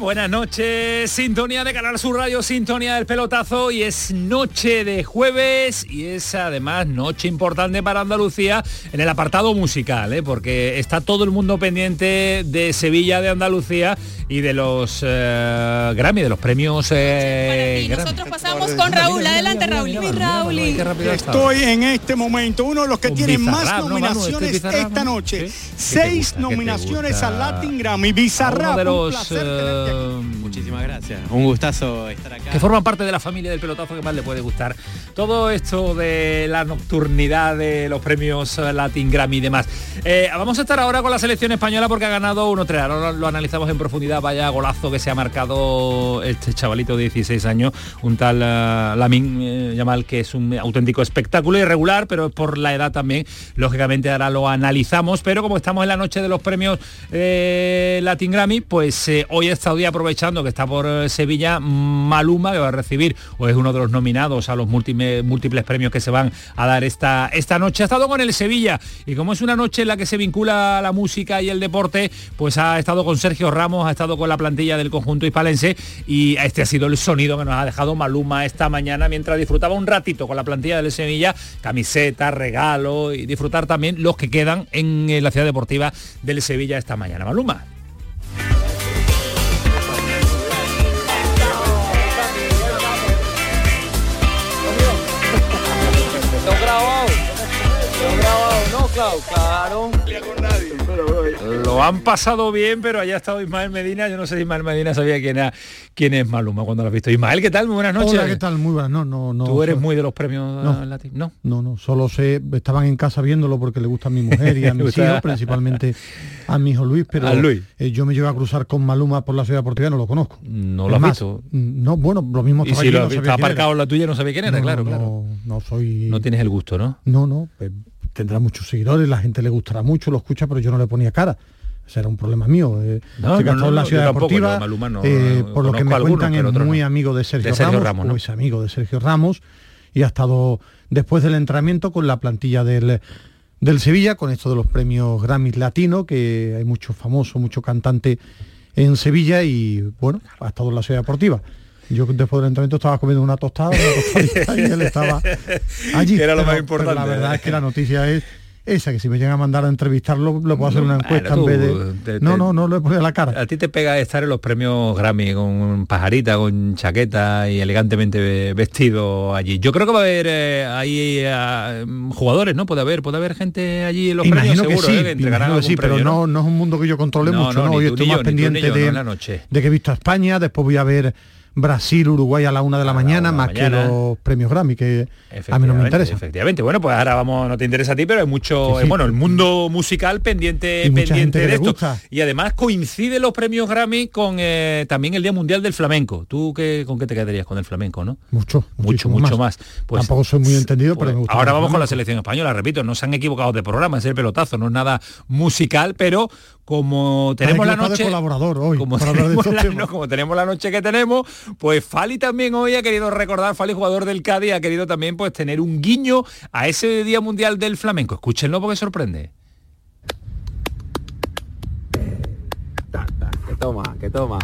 Buenas noches, sintonía de Canal Sur Radio, sintonía del pelotazo y es noche de jueves y es además noche importante para Andalucía en el apartado musical, ¿eh? porque está todo el mundo pendiente de Sevilla, de Andalucía y de los eh, Grammy, de los premios eh, Y nosotros pasamos con Raúl. Adelante, Raúl. Raúl. Estoy en este momento uno de los que Con tiene más Bizarrap, ¿no, Manu? nominaciones Este esta ¿no? noche. Sí. ¿Qué te Seis nominaciones al Latin Grammy. Bizarrap, de un los Muchísimas gracias. Un gustazo estar acá. que forman parte de la familia del pelotazo que más le puede gustar. Todo esto de la nocturnidad de los premios Latin Grammy y demás. Eh, vamos a estar ahora con la selección española porque ha ganado 1-3. Ahora lo analizamos en profundidad. Vaya golazo que se ha marcado este chavalito de 16 años, un tal eh, Lamin eh, Yamal, que es un auténtico espectáculo irregular, pero por la edad también. Lógicamente ahora lo analizamos, pero como estamos en la noche de los premios eh, Latin Grammy, pues eh, hoy he estado aprovechando que está por eh, Sevilla Maluma, que va a recibir o es uno de los nominados a los múltiples, múltiples premios que se van a dar esta, esta noche. Ha estado con el Sevilla y como es una noche en la que se vincula la música y el deporte, pues ha estado con Sergio Ramos, ha estado con la plantilla del conjunto hispalense y este ha sido el sonido que nos ha dejado Maluma esta mañana mientras disfrutaba un ratito con la plantilla del Sevilla, camiseta, regalo y disfrutar también los que quedan en eh, la ciudad deportiva del Sevilla esta mañana. Maluma. Lo han pasado bien, pero allá ha estado Ismael Medina. Yo no sé si Ismael Medina sabía quién, era, quién es Maluma cuando lo has visto. Ismael, ¿qué tal? Muy buenas noches. Hola, ¿qué tal? Muy buenas. No, no, no. ¿Tú eres muy de los premios No. eh, latinos? No. No, no, solo sé, estaban en casa viéndolo porque le gusta a mi mujer y a mis hijos, principalmente a mi hijo Luis, pero A Luis. eh, yo me llevo a cruzar con Maluma por la ciudad deportiva, no lo conozco. No lo has más, visto. mm, No, bueno, lo mismo Y estaba si allí, lo no era. aparcado en la tuya, no sabía quién era, No, claro, no, claro. No, no soy... No tienes el gusto, ¿no? No, no, pues, tendrá muchos seguidores, la gente le gustará mucho, lo escucha, pero yo no le ponía cara. Ese era un problema mío. eh. No, que no, ha estado no, en la ciudad tampoco, deportiva. Maluma eh, no- por lo que me algunos, cuentan es muy amigo de Sergio, De Sergio Ramos, Ramos, es amigo de Sergio Ramos y ha estado después del entrenamiento con la plantilla del del Sevilla con esto de los premios Grammy Latino, que hay muchos famosos, mucho cantante en Sevilla y bueno, ha estado en la ciudad deportiva. Yo después del entrenamiento estaba comiendo una tostada, una tostadita, y él estaba allí. Era lo Pero- más importante. la verdad es que la noticia es esa, que si me llegan a mandar a entrevistarlo, le puedo hacer una Bueno, encuesta tú, en vez de... te- no, no, no le pone la cara. A ti te pega estar en los premios Grammy con pajarita, con chaqueta y elegantemente vestido allí. Yo creo que va a haber eh, ahí eh, jugadores, ¿no? Puede haber, puede haber gente allí en los Imagino premios, que seguro, sí, ¿eh? que imagino sí, pero premio, no, no es un mundo que yo controle No, mucho, no, ¿no? tú estoy más yo, pendiente yo, de, no en la noche. de que he visto a España, después voy a ver Brasil, Uruguay a la una de la mañana, más que los premios Grammy, que a mí no me interesa. Efectivamente. Bueno, pues ahora vamos, no te interesa a ti, pero hay mucho, Sí, sí. eh, bueno, el mundo musical pendiente, Y pendiente de esto. gusta. Y además coincide los premios Grammy con eh, también el Día Mundial del Flamenco. ¿Tú qué, con qué te quedarías con el flamenco, no? Mucho, Mucho, mucho más. Pues, Tampoco soy muy entendido, pues, pero me gusta. Ahora vamos con la selección española, repito, no se han equivocado de programa, es el pelotazo, no es nada musical, pero como tenemos la noche colaborador hoy, como para hablar de tenemos, estos la, temas. no, como tenemos la noche que tenemos, pues Fali también hoy ha querido recordar, Fali jugador del Cádiz, ha querido también pues tener un guiño a ese Día Mundial del Flamenco. Escúchenlo porque sorprende. Que toma, que toma.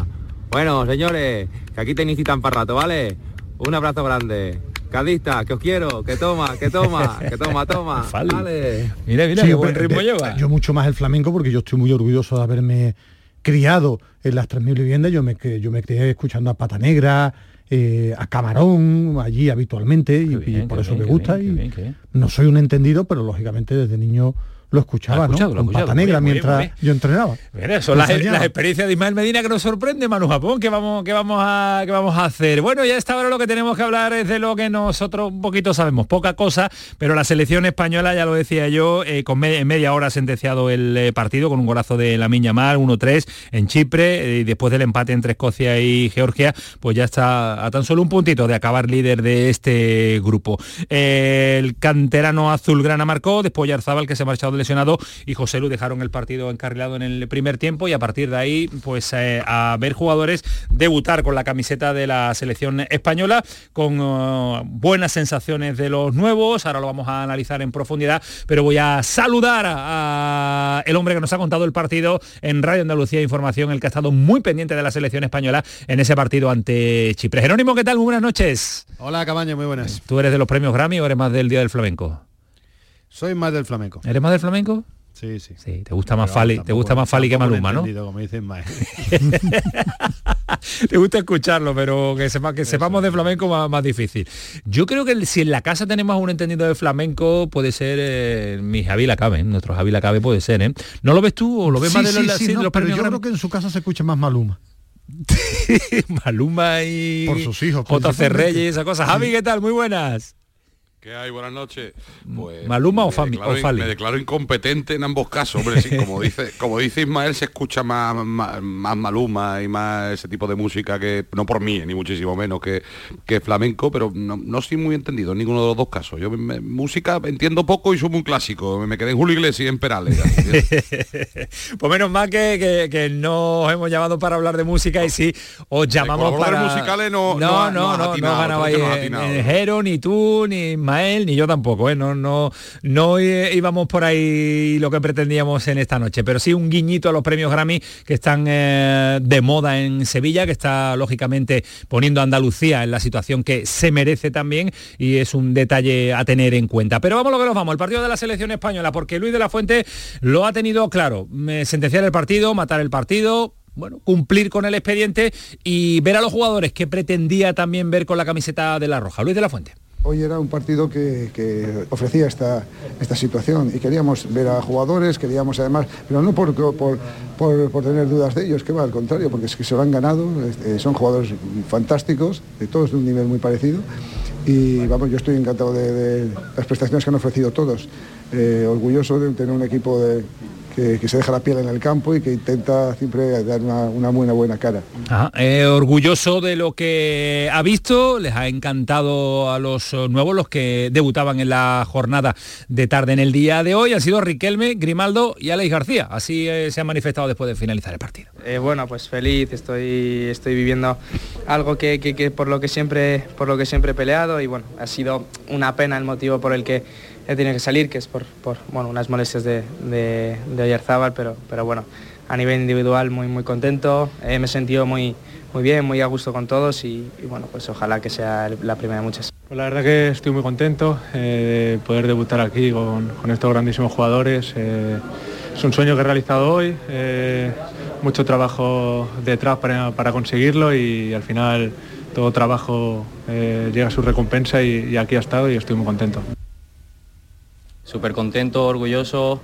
Bueno, señores, que aquí tenéis tan para rato, ¿vale? Un abrazo grande. Cadista, que os quiero, que toma, que toma, que toma, toma. Vale. Mira, mira, Sí, qué buen ritmo de- lleva. Yo mucho más el flamenco porque yo estoy muy orgulloso de haberme criado en las 3.000 viviendas. Yo me, yo me crié escuchando a Pata Negra, eh, a Camarón, allí habitualmente, y, Qué bien, y por eso bien, me gusta. bien, y qué bien, qué bien. No soy un entendido, pero lógicamente desde niño lo escuchaba, escuchado, ¿no? Con pata Muy negra bien, muy bien, mientras yo entrenaba. Mira, son las, experiencias de Ismael Medina que nos sorprende, Manu Japón, que vamos, que vamos a que vamos a hacer. Bueno, ya está ahora lo que tenemos que hablar es de lo que nosotros un poquito sabemos, poca cosa, pero la selección española, ya lo decía yo, eh, con me- en media hora ha sentenciado el eh, partido con un golazo de la Miña Mal, 1-3 en Chipre, eh, y después del empate entre Escocia y Georgia, pues ya está a tan solo un puntito de acabar líder de este grupo. El canterano azulgrana marcó, después Yarzábal que se ha marchado lesionado y José Lu dejaron el partido encarrilado en el primer tiempo y a partir de ahí pues eh, a ver jugadores debutar con la camiseta de la selección española con eh, buenas sensaciones de los nuevos, ahora lo vamos a analizar en profundidad, pero voy a saludar a, a el hombre que nos ha contado el partido en Radio Andalucía Información, el que ha estado muy pendiente de la selección española en ese partido ante Chipre. Jerónimo, ¿qué tal? Muy buenas noches. Hola Cabaño, muy buenas. ¿Tú eres de los premios Grammy o eres más del Día del Flamenco? Soy más del flamenco. ¿Eres más del flamenco? Sí, sí. Sí, te gusta más Pero Fali, te gusta más Fali que Maluma, ¿no? Como dicen más. te gusta escucharlo, pero que, sepa, que sepamos de flamenco más, más difícil. Yo creo que si en la casa tenemos un entendido de flamenco, puede ser eh, mi Javi Lacabe, nuestro Javi Lacabe puede ser, ¿eh? ¿No lo ves tú o lo ves Sí, más de sí, los, sí, de no, los pero yo creo que en su casa se escucha más Maluma. Maluma y Por sus hijos, JC. Reyes y esa cosa. Javi, ¿qué tal? Muy buenas. ¿Qué hay? Buenas noches. Pues, ¿Maluma o Fami- declaro o Fali? Me declaro incompetente en ambos casos, hombre, sí, como dice, como dice Ismael, se escucha más, más, más Maluma y más ese tipo de música que, no por mí, ni muchísimo menos que, que flamenco, pero no, no estoy muy entendido en ninguno de los dos casos. Yo me- música entiendo poco y soy muy clásico. Me quedé en Julio Iglesias y en Perales. pues menos mal que, que- que no os hemos llamado para hablar de música y sí os llamamos para... musicales no- no, no no, no no, no atinado, ganabais creo que no Jero, ni yo tampoco, ¿eh? No, no, no eh, íbamos por ahí lo que pretendíamos en esta noche, pero sí un guiñito a los premios Grammy que están eh, de moda en Sevilla, que está lógicamente poniendo a Andalucía en la situación que se merece también y es un detalle a tener en cuenta. Pero vamos lo que nos vamos, el partido de la selección española, porque Luis de la Fuente lo ha tenido claro, me- sentenciar el partido, matar el partido, bueno, cumplir con el expediente y ver a los jugadores que pretendía también ver con la camiseta de la Roja. Luis de la Fuente. Hoy era un partido que, ofrecía esta, situación y queríamos ver a jugadores, queríamos además, pero no por, tener dudas de ellos, que va al contrario, porque es que se lo han ganado, eh, son jugadores fantásticos, de todos de un nivel muy parecido y vamos, yo estoy encantado de, de las prestaciones que han ofrecido todos, Eh, orgulloso de tener un equipo de- que, que se deja la piel en el campo y que intenta siempre dar una, una buena, buena cara. Ajá, eh, orgulloso de lo que ha visto, les ha encantado a los nuevos, los que debutaban en la jornada de tarde en el día de hoy, han sido Riquelme, Grimaldo y Alex García. Así eh, se han manifestado después de finalizar el partido. Eh, bueno, pues feliz, estoy, estoy viviendo algo que, que- que por, lo que siempre, por lo que siempre he peleado y bueno, ha sido una pena el motivo por el que he tenido que salir, que es por, por, bueno, unas molestias de, de, de Oyarzábal, pero, pero bueno, a nivel individual muy, muy contento, eh, me he sentido muy, muy bien, muy a gusto con todos y, bueno, pues ojalá que sea la primera de muchas. Pues la verdad que estoy muy contento eh, de poder debutar aquí con, estos grandísimos jugadores. eh, es un sueño que he realizado hoy, mucho trabajo detrás para, para conseguirlo y al final todo trabajo llega a su recompensa y aquí ha estado y estoy muy contento. Súper contento, orgulloso,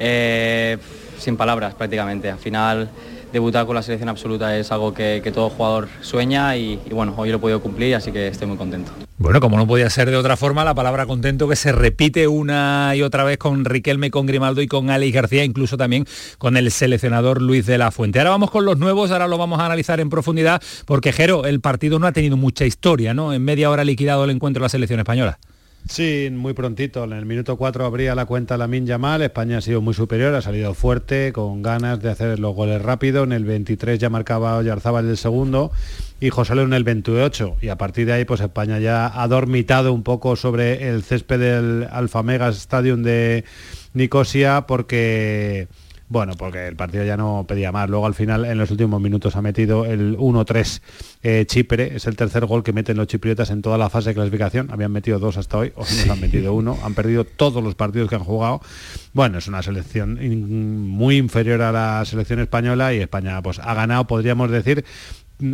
eh, sin palabras prácticamente. Al final debutar con la selección absoluta es algo que, todo jugador sueña y, y bueno, hoy lo he podido cumplir, así que estoy muy contento. Bueno, como no podía ser de otra forma, la palabra contento que se repite una y otra vez con Riquelme, con Grimaldo y con Alex García, incluso también con el seleccionador Luis de la Fuente. Ahora vamos con los nuevos, ahora lo vamos a analizar en profundidad, porque Jero, el partido no ha tenido mucha historia, ¿no? En media hora ha liquidado el encuentro de la selección española. Sí, muy prontito. En el minuto 4 abría la cuenta la Yamal. España ha sido muy superior, ha salido fuerte, con ganas de hacer los goles rápido. En el 23 ya marcaba Oyarzábal el segundo y José Lu en el 28. Y a partir de ahí, pues España ya ha dormitado un poco sobre el césped del Alfamegas Stadium de Nicosia porque... Bueno, porque el partido ya no pedía más. Luego al final, en los últimos minutos, ha metido el 1-3 eh, Chipre. Es el tercer gol que meten los chipriotas en toda la fase de clasificación. Habían metido dos hasta hoy, hoy nos han metido uno. Han perdido todos los partidos que han jugado. Bueno, es una selección in- muy inferior a la selección española y España pues ha ganado, podríamos decir,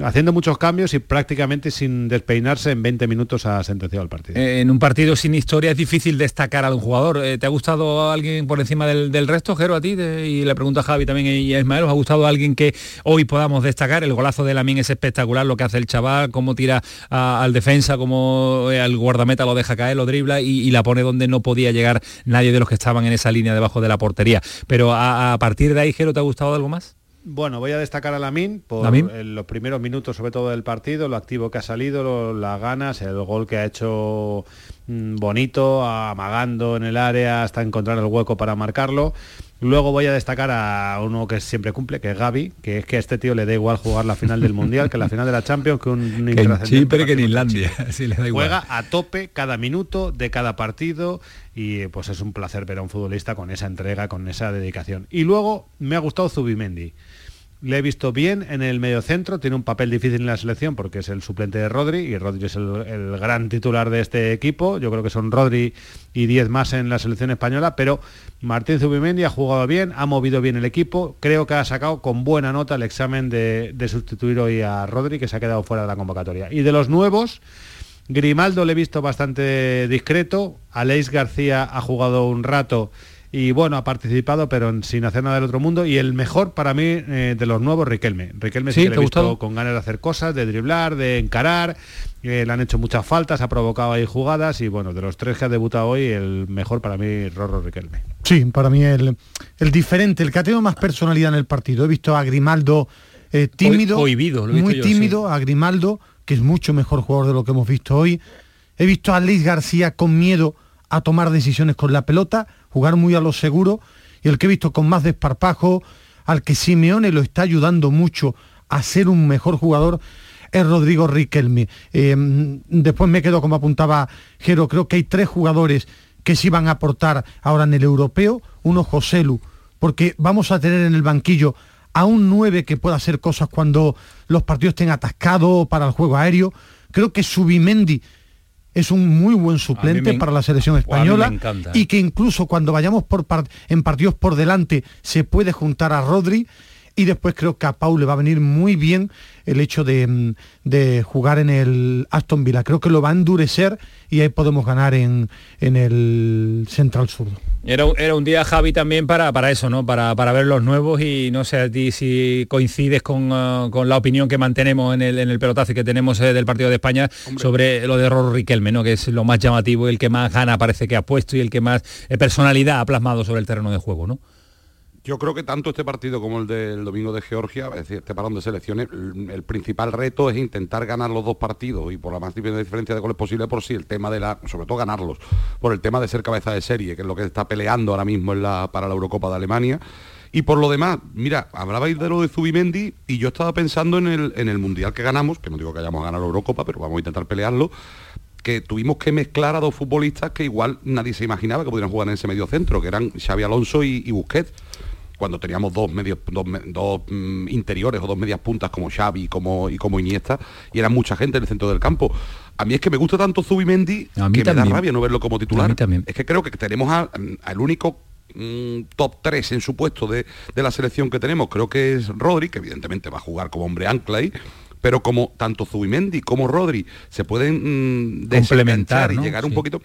haciendo muchos cambios y prácticamente sin despeinarse en 20 minutos ha sentenciado el partido. Eh, en un partido sin historia es difícil destacar a un jugador. Eh, ¿Te ha gustado alguien por encima del, del resto, Jero, a ti? Y le pregunto a Javi también y a Ismael, ¿os ha gustado alguien que hoy podamos destacar? El golazo de Lamín es espectacular, lo que hace el chaval, cómo tira al defensa, cómo eh, al guardameta lo deja caer, lo dribla y, y la pone donde no podía llegar nadie de los que estaban en esa línea debajo de la portería. Pero a, a partir de ahí, Jero, ¿te ha gustado algo más? Bueno, voy a destacar a Lamin por en los primeros minutos, sobre todo del partido, lo activo que ha salido, lo- las ganas, el gol que ha hecho mm, bonito, amagando en el área hasta encontrar el hueco para marcarlo. Luego voy a destacar a uno que siempre cumple, que es Gaby, que es que a este tío le da igual jugar la final del Mundial que la final de la Champions, que un Que en Chipre, que en Islandia. Sí, le da igual. Juega a tope cada minuto de cada partido y pues es un placer ver a un futbolista con esa entrega, con esa dedicación. Y luego me ha gustado Zubimendi. Le he visto bien en el medio centro, tiene un papel difícil en la selección porque es el suplente de Rodri y Rodri es el, gran titular de este equipo. Yo creo que son Rodri y 10 más en la selección española, pero Martín Zubimendi ha jugado bien, ha movido bien el equipo. Creo que ha sacado con buena nota el examen de, de sustituir hoy a Rodri, que se ha quedado fuera de la convocatoria. Y de los nuevos, Grimaldo le he visto bastante discreto, Aleix García ha jugado un rato y bueno, ha participado pero sin hacer nada del otro mundo y el mejor para mí eh, de los nuevos, Riquelme. Riquelme sí, ¿Sí? que le ¿Te he visto con ganas de hacer cosas, de driblar, de encarar, eh, le han hecho muchas faltas, ha provocado ahí jugadas y bueno, de los tres que ha debutado hoy, el mejor para mí, Rorro Riquelme. Sí, para mí el, el diferente, el que ha tenido más personalidad en el partido. He visto a Grimaldo eh, tímido, cohibido, lo he visto muy yo, tímido, a Grimaldo, que es mucho mejor jugador de lo que hemos visto hoy. He visto a Luis García con miedo a tomar decisiones con la pelota, jugar muy a lo seguro, y el que he visto con más desparpajo, al que Simeone lo está ayudando mucho a ser un mejor jugador, es Rodrigo Riquelme. Eh, después me quedo como apuntaba Jero, creo que hay tres jugadores que sí van a aportar ahora en el europeo, uno Joselu, porque vamos a tener en el banquillo a un 9 que pueda hacer cosas cuando los partidos estén atascados para el juego aéreo. Creo que Subimendi es un muy buen suplente me- para la selección española encanta, ¿eh? y que incluso cuando vayamos por en partidos por delante se puede juntar a Rodri y después creo que a Pau le va a venir muy bien el hecho de, mm, de jugar en el Aston Villa. Creo que lo va a endurecer y ahí podemos ganar en, en el Central Sur. Era, un- era un día, Javi, también para, para eso, ¿no? Para, para ver los nuevos y no sé a ti si coincides con, eh, con la opinión que mantenemos en el, en el pelotazo y que tenemos eh, del partido de España sobre lo de Roro Riquelme, ¿no? Que es lo más llamativo y el que más gana parece que ha puesto y el que más eh, personalidad ha plasmado sobre el terreno de juego, ¿no? Yo creo que tanto este partido como el del domingo de Georgia, es decir, este parón de selecciones, el, principal reto es intentar ganar los dos partidos y por la más diferencia de goles posible por si el tema de la, sobre todo ganarlos, por el tema de ser cabeza de serie, que es lo que está peleando ahora mismo para la Eurocopa de Alemania. Y por lo demás, mira, hablabais de lo de Zubimendi y yo estaba pensando en el, en el Mundial que ganamos, que no digo que hayamos ganado la Eurocopa, pero vamos a intentar pelearlo, que tuvimos que mezclar a dos futbolistas que igual nadie se imaginaba que pudieran jugar en ese medio centro, que eran Xavi Alonso y, y Busquets cuando teníamos dos medios dos, dos, mm, interiores o dos medias puntas como Xavi como, y como Iniesta y era mucha gente en el centro del campo. A mí es que me gusta tanto Zubimendi que me da rabia no verlo como titular. A mí también. Es que creo que tenemos a- al único mm, top 3 en su puesto de, de la selección que tenemos, creo que es Rodri, que evidentemente va a jugar como hombre ancla ahí, pero como tanto Zubimendi como Rodri se pueden mm, Complementar, y llegar un poquito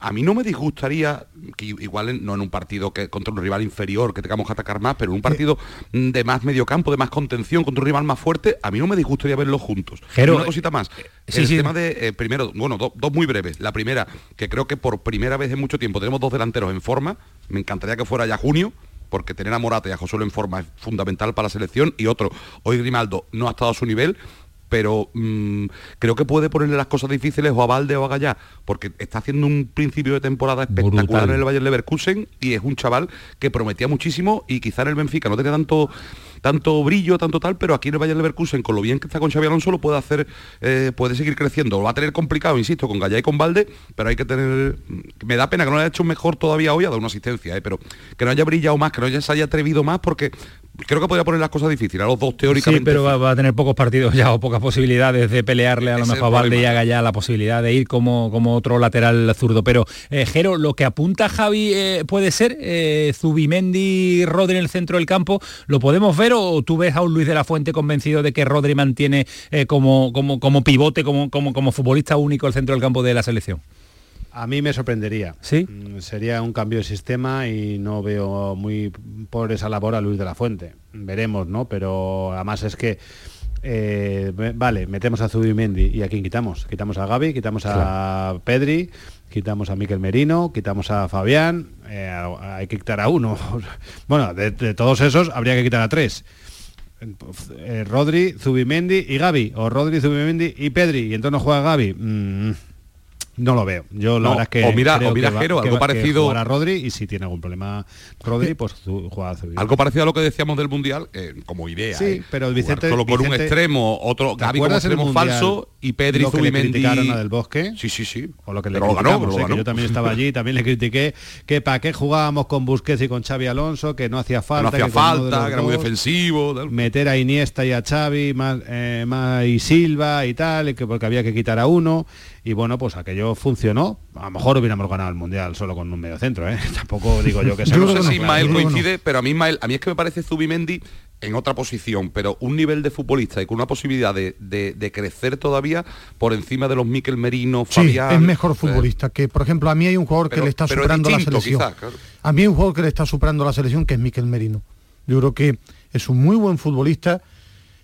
a mí no me disgustaría, que igual en- no en un partido que contra un rival inferior que tengamos que atacar más, pero en un partido mm, de más medio campo, de más contención, contra un rival más fuerte, a mí no me disgustaría verlos juntos. Jero, y una cosita más. sí, el sí. tema de, eh, primero, bueno, do- dos muy breves. La primera, que creo que por primera vez en mucho tiempo tenemos dos delanteros en forma. Me encantaría que fuera ya junio, porque tener a Morata y a Josué en forma es fundamental para la selección. Y otro, hoy Grimaldo no ha estado a su nivel, pero mm, creo que puede ponerle las cosas difíciles o a Valde o a Gallá, porque está haciendo un principio de temporada espectacular Brutal. en el Bayern Leverkusen y es un chaval que prometía muchísimo y quizá en el Benfica no tenía tanto tanto brillo, tanto tal, pero aquí en el Bayern Leverkusen, con lo bien que está con Xavi Alonso, lo puede hacer, eh, puede seguir creciendo. Lo va a tener complicado, insisto, con Gallá y con Valde, pero hay que tener... Me da pena que no lo haya hecho mejor todavía hoy, ha dado una asistencia, eh, pero que no haya brillado más, que no haya, se haya atrevido más, porque creo que podría poner las cosas difíciles, a los dos Sí, teóricamente. pero va, va a tener pocos partidos ya o pocas posibilidades de pelearle a lo mejor a Valde y problema. a Gallá la posibilidad de ir como, como otro lateral zurdo. Pero, eh, Jero, lo que apunta Javi eh, puede ser eh, Zubimendi, Rodri en el centro del campo, ¿lo podemos ver o tú ves a un Luis de la Fuente convencido de que Rodri mantiene eh, como, como, como pivote, como, como, como futbolista único el centro del campo de la selección? A mí me sorprendería. ¿Sí? Mm, Sería un cambio de sistema y no veo muy por esa labor a Luis de la Fuente. Veremos, ¿no? Pero además es que, eh, vale, metemos a Zubimendi y a quién quitamos. Quitamos a Gaby, quitamos a Pedri, quitamos a Miquel Merino, quitamos a Fabián, eh, hay que quitar a uno. bueno, de, de todos esos habría que quitar a tres. Eh, Rodri, Zubimendi y Gaby, o Rodri, Zubimendi y Pedri, y entonces no juega Gaby. Mm, no lo veo. Yo la No, verdad es que o mira- o mira, que va- Jero, que algo va- parecido- jugará Rodri y si tiene algún problema Rodri, pues juega Zubimendi. Algo parecido a lo que decíamos del Mundial, eh, como idea. Sí, ¿eh? pero Vicente- Solo con un extremo, otro ¿Te Gaby como extremo Mundial falso y Pedri lo que Zubimendi. a Del Bosque? Sí, sí, sí. O lo que le lo ganó, ¿eh? que ganó. yo también estaba allí, también le critiqué que para qué jugábamos con Busquets y con Xavi Alonso, que no hacía falta. no hacía que falta, que era muy defensivo. tal. meter a Iniesta y a Xavi más, eh, más y Silva y tal, y que porque había que quitar a uno y bueno, pues aquello funcionó. A lo mejor hubiéramos ganado el mundial solo con un medio centro, ¿eh? Tampoco digo yo que sea Yo no sé si. Ismael coincide, pero a mí Ismael, a mí es que me parece Zubimendi en otra posición, pero un nivel de futbolista y con una posibilidad de, de- de crecer todavía por encima de los Miquel Merino, Sí, Fabián. es mejor eh, futbolista que, por ejemplo, a mí hay un jugador Pero- que le está es superando la selección. quizás, claro. A mí hay un jugador que le está superando la selección que es Miquel Merino. Yo creo que es un muy buen futbolista,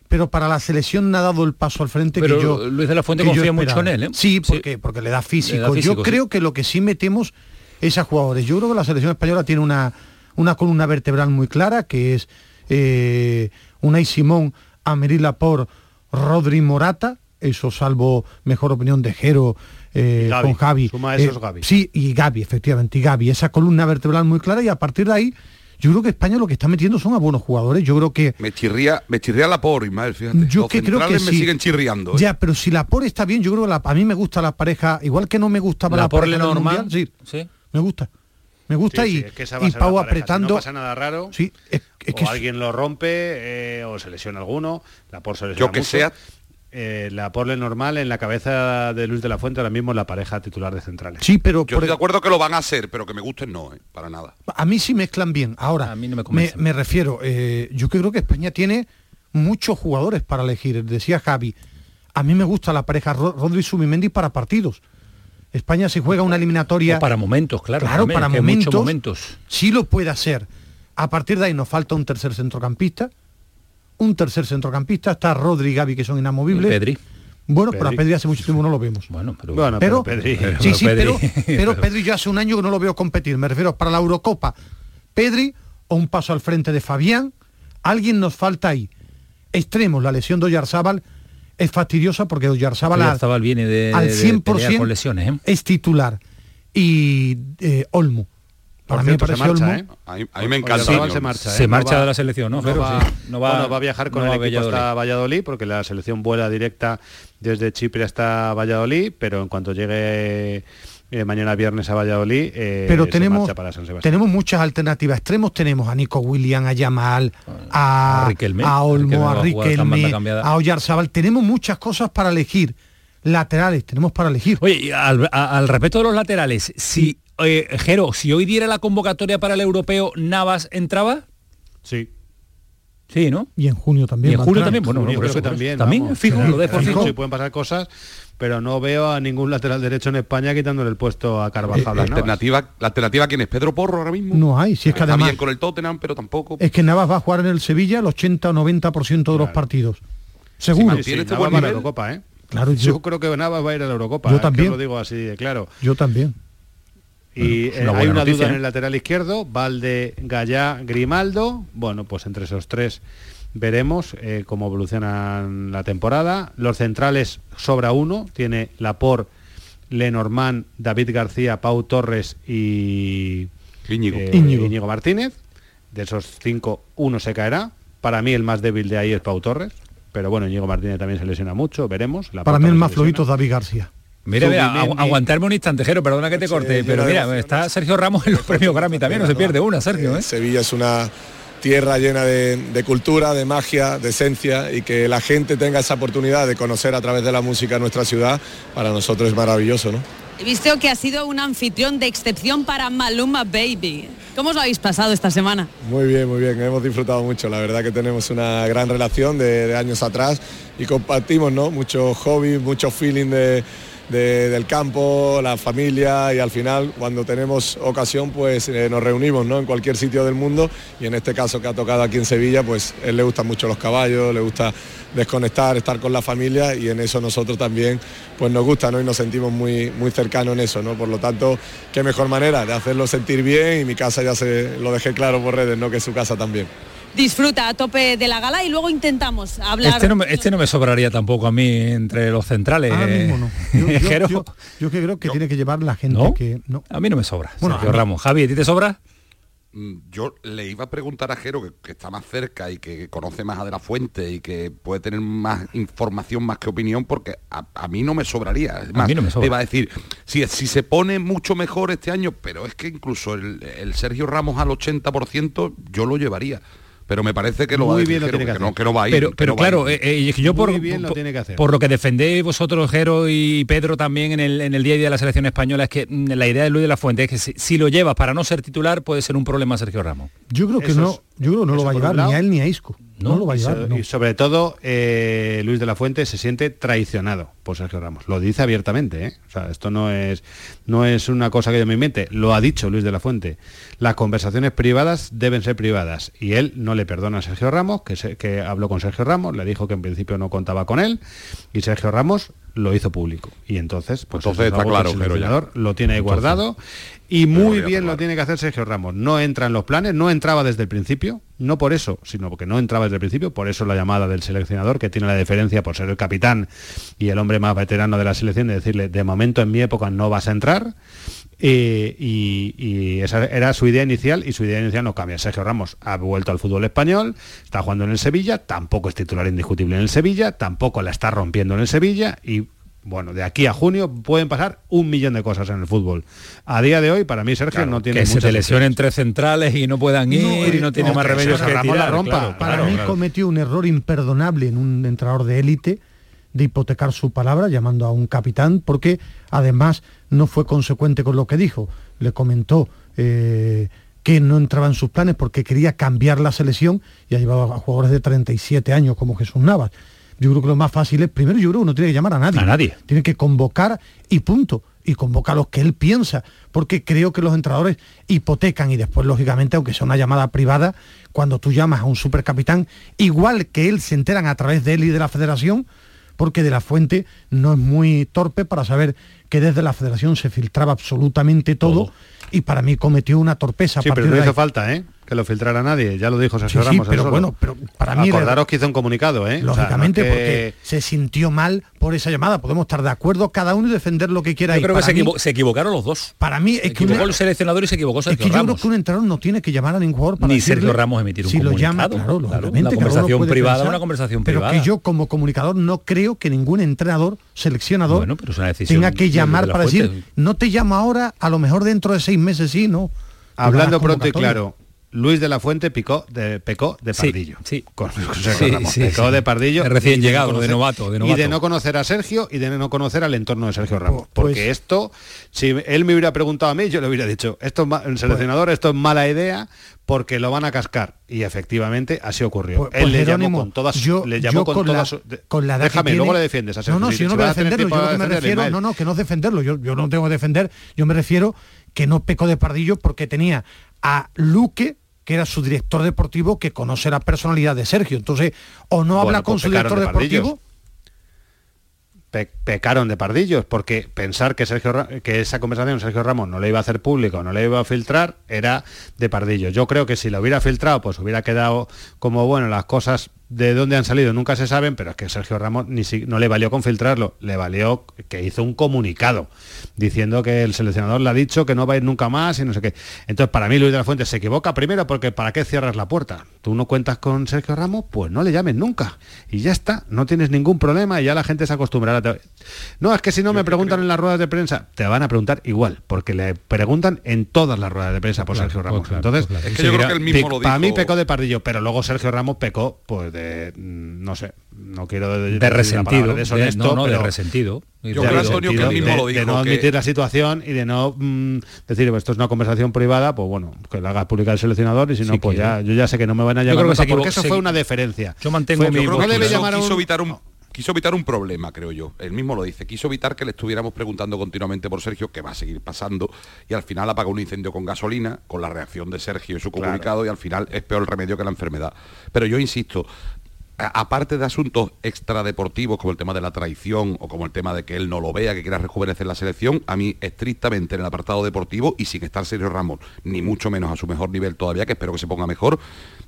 pero para la selección no ha dado el paso al frente Pero que yo. Luis de la Fuente confía mucho en él, ¿eh? Sí, porque, porque le da físico. Le da físico, yo sí. creo que lo que sí metemos es a jugadores. Yo creo que la selección española tiene una, una columna vertebral muy clara, que es eh, Unai Simón, Amerí Laporte, Rodri Morata, eso salvo mejor opinión de Jero eh, con Javi. suma esos Gavi. Sí, y Gaby, efectivamente, y Gaby, esa columna vertebral muy clara y a partir de ahí yo creo que España lo que está metiendo son a buenos jugadores. Yo creo que Me chirría, me chirría la por Ismael, fíjate. yo los que creo que me sí. siguen chirriando. ¿eh? Ya, pero si la por está bien, yo creo que la- a mí me gusta la pareja, igual que no me gustaba la, del Lenormand, Mundial, sí, sí. me gusta. Me gusta Sí, y, sí, es que y Pau la. Si apretando. no pasa nada raro. Sí, es, es o que alguien lo rompe eh, o se lesiona alguno, la por se Yo lesiona que mucho. sea- Eh, la porle normal en la cabeza de Luis de la Fuente ahora mismo es la pareja titular de centrales. sí, pero Yo por- estoy de acuerdo que lo van a hacer, pero que me gusten no, ¿eh? para nada. a mí sí mezclan bien. Ahora, A mí no me me, convence. me refiero, eh, yo creo que España tiene muchos jugadores para elegir. Decía Javi, a mí me gusta la pareja Ro- Rodri Subimendi para partidos. España si juega una eliminatoria O para momentos, claro. Claro, también, para momentos, momentos. sí lo puede hacer. A partir de ahí nos falta un tercer centrocampista. Un tercer centrocampista. Está Rodri y Gavi, que son inamovibles. Pedri. Bueno, pero a Pedri. Hace mucho tiempo no lo vemos. Bueno, pero, Bueno, Pero, pero Pedri- pero- sí, sí, Pedri- pero, pero Pedri yo hace un año que no lo veo competir. Me refiero para la Eurocopa. Pedri o un paso al frente de Fabián. Alguien nos falta ahí. Extremos, la lesión de Oyarzábal es fastidiosa porque Oyarzábal al- viene de, al de 100% pelear con lesiones, ¿eh? es titular. Y eh, Olmo. Por Para mí me se marcha, Olmo. ¿eh? A mí, a mí me encanta. Oyarzabal ¿no? se marcha, ¿eh? Se No marcha va- de la selección, ¿no? No Jero? va, Sí. No va- bueno, va a viajar con no el va a equipo Valladolid. hasta Valladolid, porque la selección vuela directa desde Chipre hasta Valladolid, pero en cuanto llegue eh, mañana viernes a Valladolid, eh, pero tenemos, marcha para San Sebastián. tenemos muchas alternativas. Extremos tenemos a Nico William, a Yamal, a, A Riquelme. a Olmo, a Riquelme, a Oyarzábal. Tenemos muchas cosas para elegir. Laterales tenemos para elegir. Oye, y al, a- al respecto de los laterales, si eh, Jero, si hoy diera la convocatoria para el europeo, Navas entraba, Sí. sí, ¿no? Y en junio también. Y en entrar. también, bueno, no, por creo eso, también. También, vamos. fijo, lo de por Fijo. Sí, pueden pasar cosas, pero no veo a ningún lateral derecho en España quitándole el puesto a Carvajal. Navas. alternativa, la alternativa quién es Pedro Porro ahora mismo. No hay, si es que Está además bien con el Tottenham, pero tampoco. es que Navas va a jugar en el Sevilla el 80 o 90% de los partidos. Seguro. Sí, Sí, este Navas buen va a la nivel. Eurocopa, ¿eh? Claro, Yo yo, creo que Navas va a ir a la Eurocopa. Yo ¿eh? También. lo digo así de claro. yo también. Y eh, una hay una noticia, duda en ¿eh? el lateral izquierdo, Valde, Gallá, Grimaldo. Bueno, pues entre esos tres veremos eh, cómo evolucionan la temporada. Los centrales sobra uno, tiene Lapor, Lenormand, David García, Pau Torres y Íñigo. eh, Íñigo. Íñigo Martínez. De esos cinco, uno se caerá. Para mí el más débil de ahí es Pau Torres. Pero bueno, Íñigo Martínez también se lesiona mucho, veremos. Para Laporte mí el más flojito es David García. Mira, mira, agu- aguantarme un instante, Jero, perdona que te corte, pero mira, está Sergio Ramos en los premios Grammy también, no se pierde una, Sergio, ¿eh? Sevilla es una tierra llena de, de cultura, de magia, de esencia y que la gente tenga esa oportunidad de conocer a través de la música nuestra ciudad, para nosotros es maravilloso, ¿no? He visto que ha sido un anfitrión de excepción para Maluma Baby. ¿Cómo os lo habéis pasado esta semana? Muy bien, muy bien, hemos disfrutado mucho, la verdad que tenemos una gran relación de, de años atrás y compartimos ¿no? muchos hobbies, mucho feeling de, de- del campo, la familia y al final cuando tenemos ocasión pues eh, nos reunimos ¿no? en cualquier sitio del mundo y en este caso que ha tocado aquí en Sevilla pues él le gustan mucho los caballos, le gusta desconectar, estar con la familia y en eso nosotros también pues nos gusta ¿no? y nos sentimos muy, muy cercanos en eso, ¿no? por lo tanto qué mejor manera de hacerlo sentir bien y mi casa ya se lo dejé claro por redes, ¿no? que es su casa también. Disfruta a tope de la gala y luego intentamos hablar. Este no, me, este no me sobraría tampoco a mí entre los centrales. Ahora eh, mismo no. Yo, yo- Jero. yo- yo que creo que tiene que llevar la gente ¿No? que no. A mí no me sobra. Bueno, Sergio a Ramos. Javi, ¿a ti te sobra? Mm, Yo le iba a preguntar a Jero, que, que está más cerca y que conoce más a De La Fuente y que puede tener más información más que opinión, porque a, a mí no me sobraría. Es más, mí no me sobra. te iba a decir, si, si se pone mucho mejor este año, pero es que incluso el, el Sergio Ramos al 80% yo lo llevaría. Pero me parece que lo va a Muy decir bien lo Jero, tiene que que, no, hacer. que no va a ir. Pero, claro, ir. eh, eh, yo por, Muy bien lo por- tiene que hacer. por lo que defendéis vosotros, Jero y Pedro también en el, en el día a día de la selección española, es que mm, la idea de Luis de la Fuente es que si, si lo llevas para no ser titular puede ser un problema Sergio Ramos. Yo creo que Eso no, es- yo creo que no lo va a llevar lado. ni a él ni a Isco. No, lo va a y, so- sobre todo, eh, Luis de la Fuente se siente traicionado por Sergio Ramos. Lo dice abiertamente, ¿eh? O sea, esto no es, no es una cosa que yo me invente. Lo ha dicho Luis de la Fuente. Las conversaciones privadas deben ser privadas. Y él no le perdona a Sergio Ramos, que, se- que habló con Sergio Ramos, le dijo que en principio no contaba con él. Y Sergio Ramos lo hizo público. Y entonces, pues Entonces está claro, el Jero, ya. seleccionador lo tiene ahí guardado. Y Pero muy bien lo tiene que hacer Sergio Ramos. No entra en los planes, no entraba desde el principio, no por eso, sino porque no entraba desde el principio, por eso la llamada del seleccionador, que tiene la deferencia por ser el capitán y el hombre más veterano de la selección, de decirle, de momento en mi época no vas a entrar. Y, y esa era su idea inicial y su idea inicial no cambia. Sergio Ramos ha vuelto al fútbol español, está jugando en el Sevilla, tampoco es titular indiscutible en el Sevilla, tampoco la está rompiendo en el Sevilla y bueno, de aquí a junio pueden pasar un millón de cosas en el fútbol. A día de hoy, para mí Sergio Claro, no tiene que se muchas te lesionen tres centrales y no puedan ir No, y no tiene no, más que Sergio que Ramos la rompa. claro, Para claro, mí claro. cometió un error imperdonable en un entrenador de élite de hipotecar su palabra llamando a un capitán porque además no fue consecuente con lo que dijo. Le comentó eh, que no entraba en sus planes porque quería cambiar la selección y ha llevado a jugadores de 37 años como Jesús Navas. Yo creo que lo más fácil es, primero yo creo que no tiene que llamar a nadie. A nadie. Tiene que convocar y punto. Y convoca a los que él piensa. Porque creo que los entrenadores hipotecan y después, lógicamente, aunque sea una llamada privada, cuando tú llamas a un supercapitán, igual que él se enteran a través de él y de la federación, porque de la fuente no es muy torpe para saber que desde la federación se filtraba absolutamente todo, y para mí cometió una torpeza. Sí, pero no hizo ahí. falta, ¿eh? Que lo filtrara nadie, ya lo dijo Sergio Sí, sí, Ramos. él pero solo. bueno, pero para mí Acordaros que hizo un comunicado, ¿eh? O sea, no es Lógicamente, que- porque se sintió mal por esa llamada. Podemos estar de acuerdo cada uno y defender lo que quiera. Yo creo que se, mí- equivo- se equivocaron los dos. Para mí Se es que, equivocó una- el seleccionador y se equivocó es Sergio que yo creo que un entrenador no tiene que llamar a ningún jugador para Ni decirle Sergio Ramos emitir un si lo llama, comunicado. claro, una conversación privada, pensar, una conversación pero privada. que yo como comunicador no creo que ningún entrenador, seleccionador, Bueno, pero es una decisión tenga que llamar de para fuente. decir, no te llamo ahora, a lo mejor dentro de seis meses sí, no. Hablando pronto y claro, Luis de la Fuente picó de, pecó de Sí, pardillo. sí. Con, con Sí, Ramos. sí, pecó sí. de pardillo. Recién y llegado, de novato, de Y novato. de no conocer a Sergio y de no conocer al entorno de Sergio Ramos. Pues- Porque esto, si él me hubiera preguntado a mí, yo le hubiera dicho, esto es el seleccionador, esto es mala idea porque lo van a cascar. Y efectivamente así ocurrió. Pues- él pues, le llamó con todas yo- le llamó yo con, con todas la- su- de- con la edad que Déjame, tiene- luego le defiendes a Sergio. No, no, Si- yo no voy a defenderlo, yo lo que me refiero, no, no, que no es defenderlo, yo, yo no tengo que defender, yo me refiero que no peco de pardillo porque tenía a Luque, que era su director deportivo, que conoce la personalidad de Sergio. Entonces, o no Bueno, habla pues con su director de deportivo. pe- pecaron de pardillos porque pensar que Sergio Ra- que esa conversación Sergio Ramos no le iba a hacer público, no le iba a filtrar, era de pardillos. Yo creo que si lo hubiera filtrado, pues hubiera quedado como bueno las cosas de dónde han salido nunca se saben, pero es que Sergio Ramos ni si, no le valió con filtrarlo, le valió que hizo un comunicado diciendo que el seleccionador le ha dicho que no va a ir nunca más y no sé qué. Entonces, para mí Luis de la Fuente se equivoca primero porque ¿para qué cierras la puerta? Tú no cuentas con Sergio Ramos, pues no le llames nunca. Y ya está, no tienes ningún problema y ya la gente se acostumbrará. No, es que si no me preguntan en las ruedas de prensa, te van a preguntar igual, porque le preguntan en todas las ruedas de prensa por Sergio Ramos. Entonces, Es que yo creo que él mismo lo para mí pecó de pardillo, pero luego Sergio Ramos pecó, pues de, mm, no sé, no quiero de, De resentido, palabra de- deshonesto, no, no, de resentido. Yo creo, Antonio, que él de- mismo de- lo de dijo, no que- admitir la situación y de no mm, decir "Pues esto es una conversación privada pues bueno que la haga pública el seleccionador y si no Sí, pues ya yo ya sé que no me van a Yo llamar creo que se porque eso se- fue una deferencia. Yo mantengo Fue- mi yo creo que no debe quiso, llamar a un- quiso evitar un quiso evitar un problema, creo yo. Él mismo lo dice. Quiso evitar que le estuviéramos preguntando continuamente por Sergio, que va a seguir pasando, y al final apaga un incendio con gasolina, con la reacción de Sergio y su comunicado, y al final es peor el remedio que la enfermedad. Pero yo insisto, aparte de asuntos extradeportivos como el tema de la traición o como el tema de que él no lo vea, que quiera rejuvenecer la selección, a mí estrictamente en el apartado deportivo y sin estar Sergio Ramos, ni mucho menos a su mejor nivel todavía, que espero que se ponga mejor,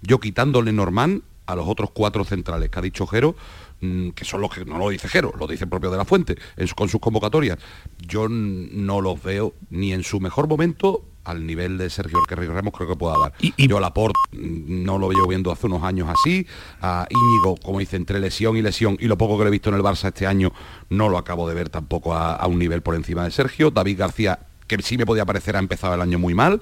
yo quitándole Norman a los otros cuatro centrales que ha dicho Jero, que son los que no lo dice Jero, lo dice el propio de la Fuente, en con sus convocatorias, yo no los veo ni en su mejor momento al nivel de Sergio que Ramos creo que pueda dar. Yo a Laporte mm, no lo veo viendo hace unos años así, a Íñigo, como dice, entre lesión y lesión, y lo poco que le he visto en el Barça este año, no lo acabo de ver tampoco a, a un nivel por encima de Sergio. David García, que sí me podía parecer, ha empezado el año muy mal,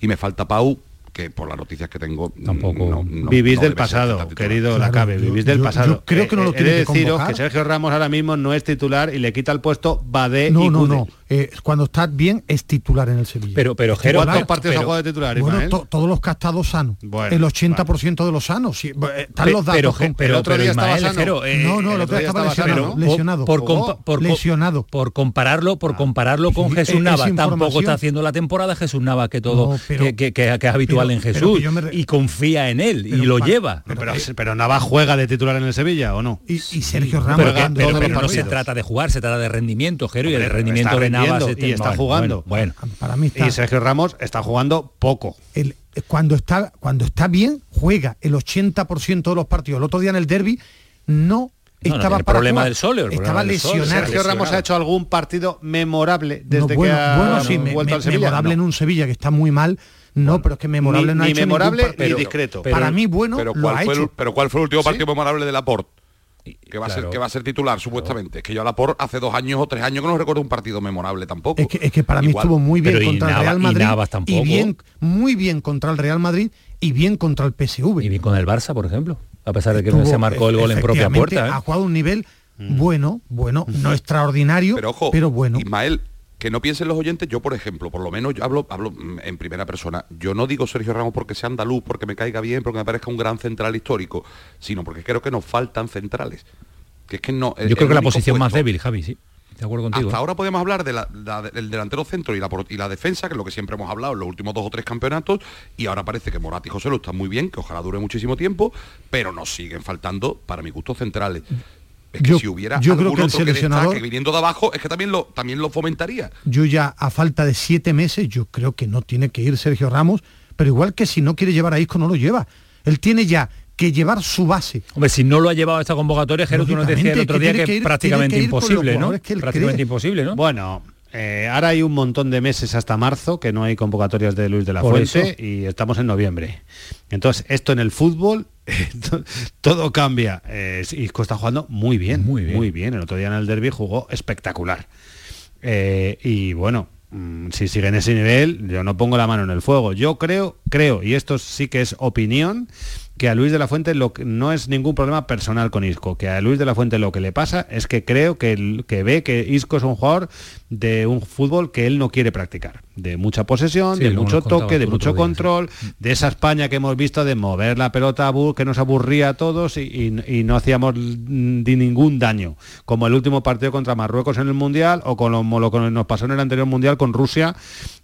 y me falta Pau, que por las noticias que tengo tampoco vivís del pasado, querido Lacabe, vivís del pasado. yo creo que no lo Eh, he tiene de que deciros convocar. que Sergio Ramos ahora mismo no es titular y le quita el puesto Badé No, y no, no. Eh, cuando está bien es titular en el Sevilla. Pero- pero, Jero. ¿Cuántos partidos ha jugado de titular, Bueno, Ismael? to- todos los que ha estado sano. Bueno, el 80% de los sanos. sí, eh, están Pe- los datos. pero, con- pero, el otro pero día estaba Ismael, sano. Jero, eh, no, no, el el otro otro día día estaba lesionado. lesionado. por, lesionado. por compararlo por compararlo con Sí, Jesús es- es Navas tampoco está haciendo la temporada Jesús Navas que todo No, pero- que, que- que- que es habitual pero- en Jesús re- y confía en él y lo lleva Pero, pero Navas juega de titular en el Sevilla o no? Y, Sergio Ramos. pero, no se trata de jugar se trata de rendimiento Jero y el rendimiento de Navas y está bueno, jugando. bueno, bueno. para mí está. Y Sergio Ramos está jugando poco. el- cuando está cuando está bien juega el 80% de los partidos. El otro día en el derby no No, no, estaba el para problema jugar. del Sole, el estaba lesionado. Sergio Ramos ha hecho algún partido memorable desde No, bueno, que ha bueno, sí, me- vuelto me- al Sevilla. memorable No. en un Sevilla que está muy mal. No, pero es que memorable Ni- no ha ni hecho ningún memorable ni pero- discreto. Para mí bueno pero lo ¿cuál, ha fue el, hecho. pero ¿cuál fue el último partido memorable de Laporte? Que va, a ser, que va a ser titular, supuestamente. Es que yo a Laporte hace dos años o tres años que no recuerdo un partido memorable tampoco. Es que, es que para mí Igual. estuvo muy bien Pero y contra el Real y Madrid Navas tampoco. bien muy bien contra el Real Madrid y bien contra el PSV. y bien con el Barça por ejemplo a pesar de que no se marcó el gol en propia puerta ¿eh? Ha jugado un nivel bueno, bueno, no extraordinario, Pero ojo, bueno. Ismael, que no piensen los oyentes, yo por ejemplo, por lo menos yo hablo, hablo mm, en primera persona, yo no digo Sergio Ramos porque sea andaluz, porque me caiga bien, porque me parezca un gran central histórico, sino porque creo que nos faltan centrales. Que es que no, yo creo que la posición más débil Javi sí de acuerdo contigo Hasta ¿eh? ahora podemos hablar del delantero centro y la, y la defensa, que es lo que siempre hemos hablado en los últimos dos o tres campeonatos, y ahora parece que Morat y José lo están muy bien, que ojalá dure muchísimo tiempo, pero nos siguen faltando, para mi gusto, centrales. Es que Yo- si hubiera yo creo que el otro que seleccionador- destaque viniendo de abajo, es que también lo, también lo fomentaría. Yo ya a falta de siete meses, yo creo que no tiene que ir Sergio Ramos, pero igual que si no quiere llevar a Isco no lo lleva. Él tiene ya que llevar su base. Hombre, si no lo ha llevado a esta convocatoria, Jero, tú nos decías el otro que día que, que es ir- prácticamente imposible, ¿no? Prácticamente cree. imposible, ¿no? Bueno, eh, ahora hay un montón de meses hasta marzo que no hay convocatorias de Luis de la Fuente y estamos en noviembre. Entonces, esto en el fútbol, to- todo cambia. Eh, Isco está jugando muy bien, Muy bien. muy bien. El otro día en el derby jugó espectacular. Eh, y bueno, mm, si sigue en ese nivel, yo no pongo la mano en el fuego. Yo creo, creo, y esto sí que es opinión, que a Luis de la Fuente lo no es ningún problema personal con Isco, que a Luis de la Fuente lo que le pasa es que creo que ve que Isco es un jugador de un fútbol que él no quiere practicar, de mucha posesión, Sí, de mucho toque, de mucho día, control, de esa España que hemos visto de mover la pelota que nos aburría a todos y, y- y no hacíamos mm, ni ningún daño, como el último partido contra Marruecos en el Mundial o como lo que nos pasó en el anterior Mundial con Rusia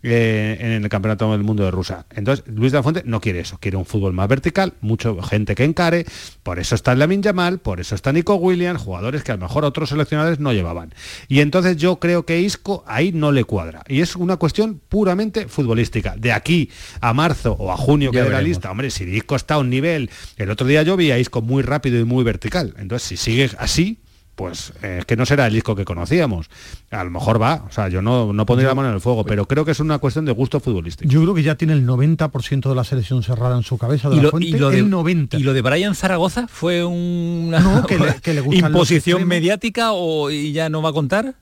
eh, en el Campeonato del Mundo de Rusia. Entonces, Luis de la Fuente no quiere eso, quiere un fútbol más vertical, mucho gente que encare, por eso está Lamin Yamal, por eso está Nico Williams, jugadores que a lo mejor otros seleccionadores no llevaban. Y entonces yo creo que Isco ahí no le cuadra. Y es una cuestión puramente futbolística. De aquí a marzo o a junio que de la lista, hombre, si Isco está a un nivel, el otro día yo vi a Isco muy rápido y muy vertical. Entonces, si sigue así, pues eh, es que no será el Isco que conocíamos. A lo mejor va, o sea, yo no, no pondría la mano en el fuego, pero creo que es una cuestión de gusto futbolístico. Yo creo que ya tiene el 90% de la selección cerrada en su cabeza de Y la lo, fuente. y lo de, el 90. y lo de Brian Zaragoza fue una No, que le- que imposición mediática o y ya no va a contar.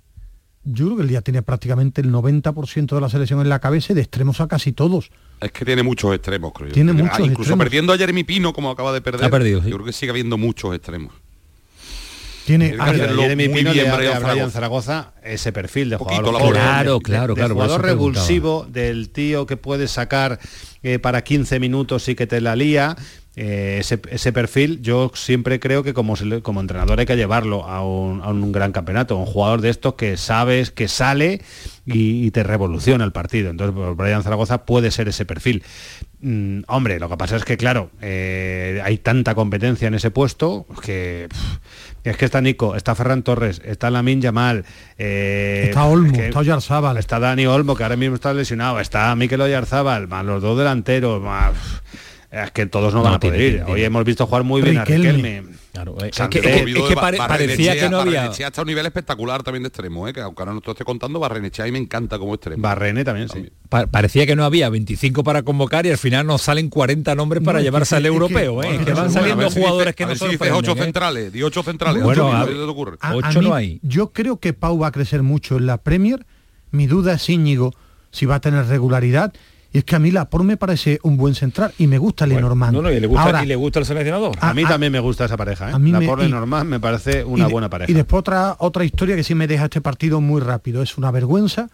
Yo creo que él ya tiene prácticamente el 90% de la selección en la cabeza y de extremos a casi todos. Es que tiene muchos extremos, creo yo. Tiene Ah, muchos Incluso extremos. perdiendo a Jeremy Pino, como acaba de perder. Ha perdido, sí. Yo creo que sigue habiendo muchos extremos. Tiene a- Jeremy muy Pino bien le Brian a Brian Zaragoza. Ese perfil de jugador. Claro, de- claro, de claro, jugador revulsivo del tío que puede sacar eh, para 15 minutos y que te la lía eh, ese, ese perfil yo siempre creo que como, como entrenador hay que llevarlo a un, a un gran campeonato un jugador de estos que sabes que sale y, y te revoluciona el partido entonces pues, Brian Zaragoza puede ser ese perfil Mm, hombre, lo que pasa es que, claro, eh, hay tanta competencia en ese puesto que pff, es que está Nico, está Ferran Torres, está Lamin Yamal, eh, Está Olmo, que- está Oyarzábal. está Dani Olmo, que ahora mismo está lesionado, está Mikel Oyarzábal, más los dos delanteros, más... Es que todos no van a poder tiene, ir. tiene, Hoy tiene. hemos visto jugar muy bien a Riquelme. Claro, eh, es que, es que- es que pare- parecía que no había Barrenechea está a un nivel espectacular también de extremo, ¿eh? que aunque ahora no te lo esté contando, Barrenechea y me encanta como extremo. Barrene también, sí. pa- parecía que no había 25 para convocar y al final nos salen 40 nombres para No, llevarse al europeo, ¿eh? bueno, que van saliendo si jugadores que no ver si dices sorprenden, ocho ¿eh? centrales, di ocho centrales. Bueno, a- ¿qué te ocurre? A- a Ocho no mí- hay. Yo creo que Pau va a crecer mucho en la Premier. Mi duda es Íñigo si va a tener regularidad. Y es que a mí la Por me parece un buen central y me gusta Lenormand. No, no, y le gusta, Ahora, y le gusta el seleccionador. Ah, A mí también me gusta esa pareja, ¿eh? a mí La me- normal me parece una de- buena pareja. Y después otra, otra historia que sí me deja este partido muy rápido. Es una vergüenza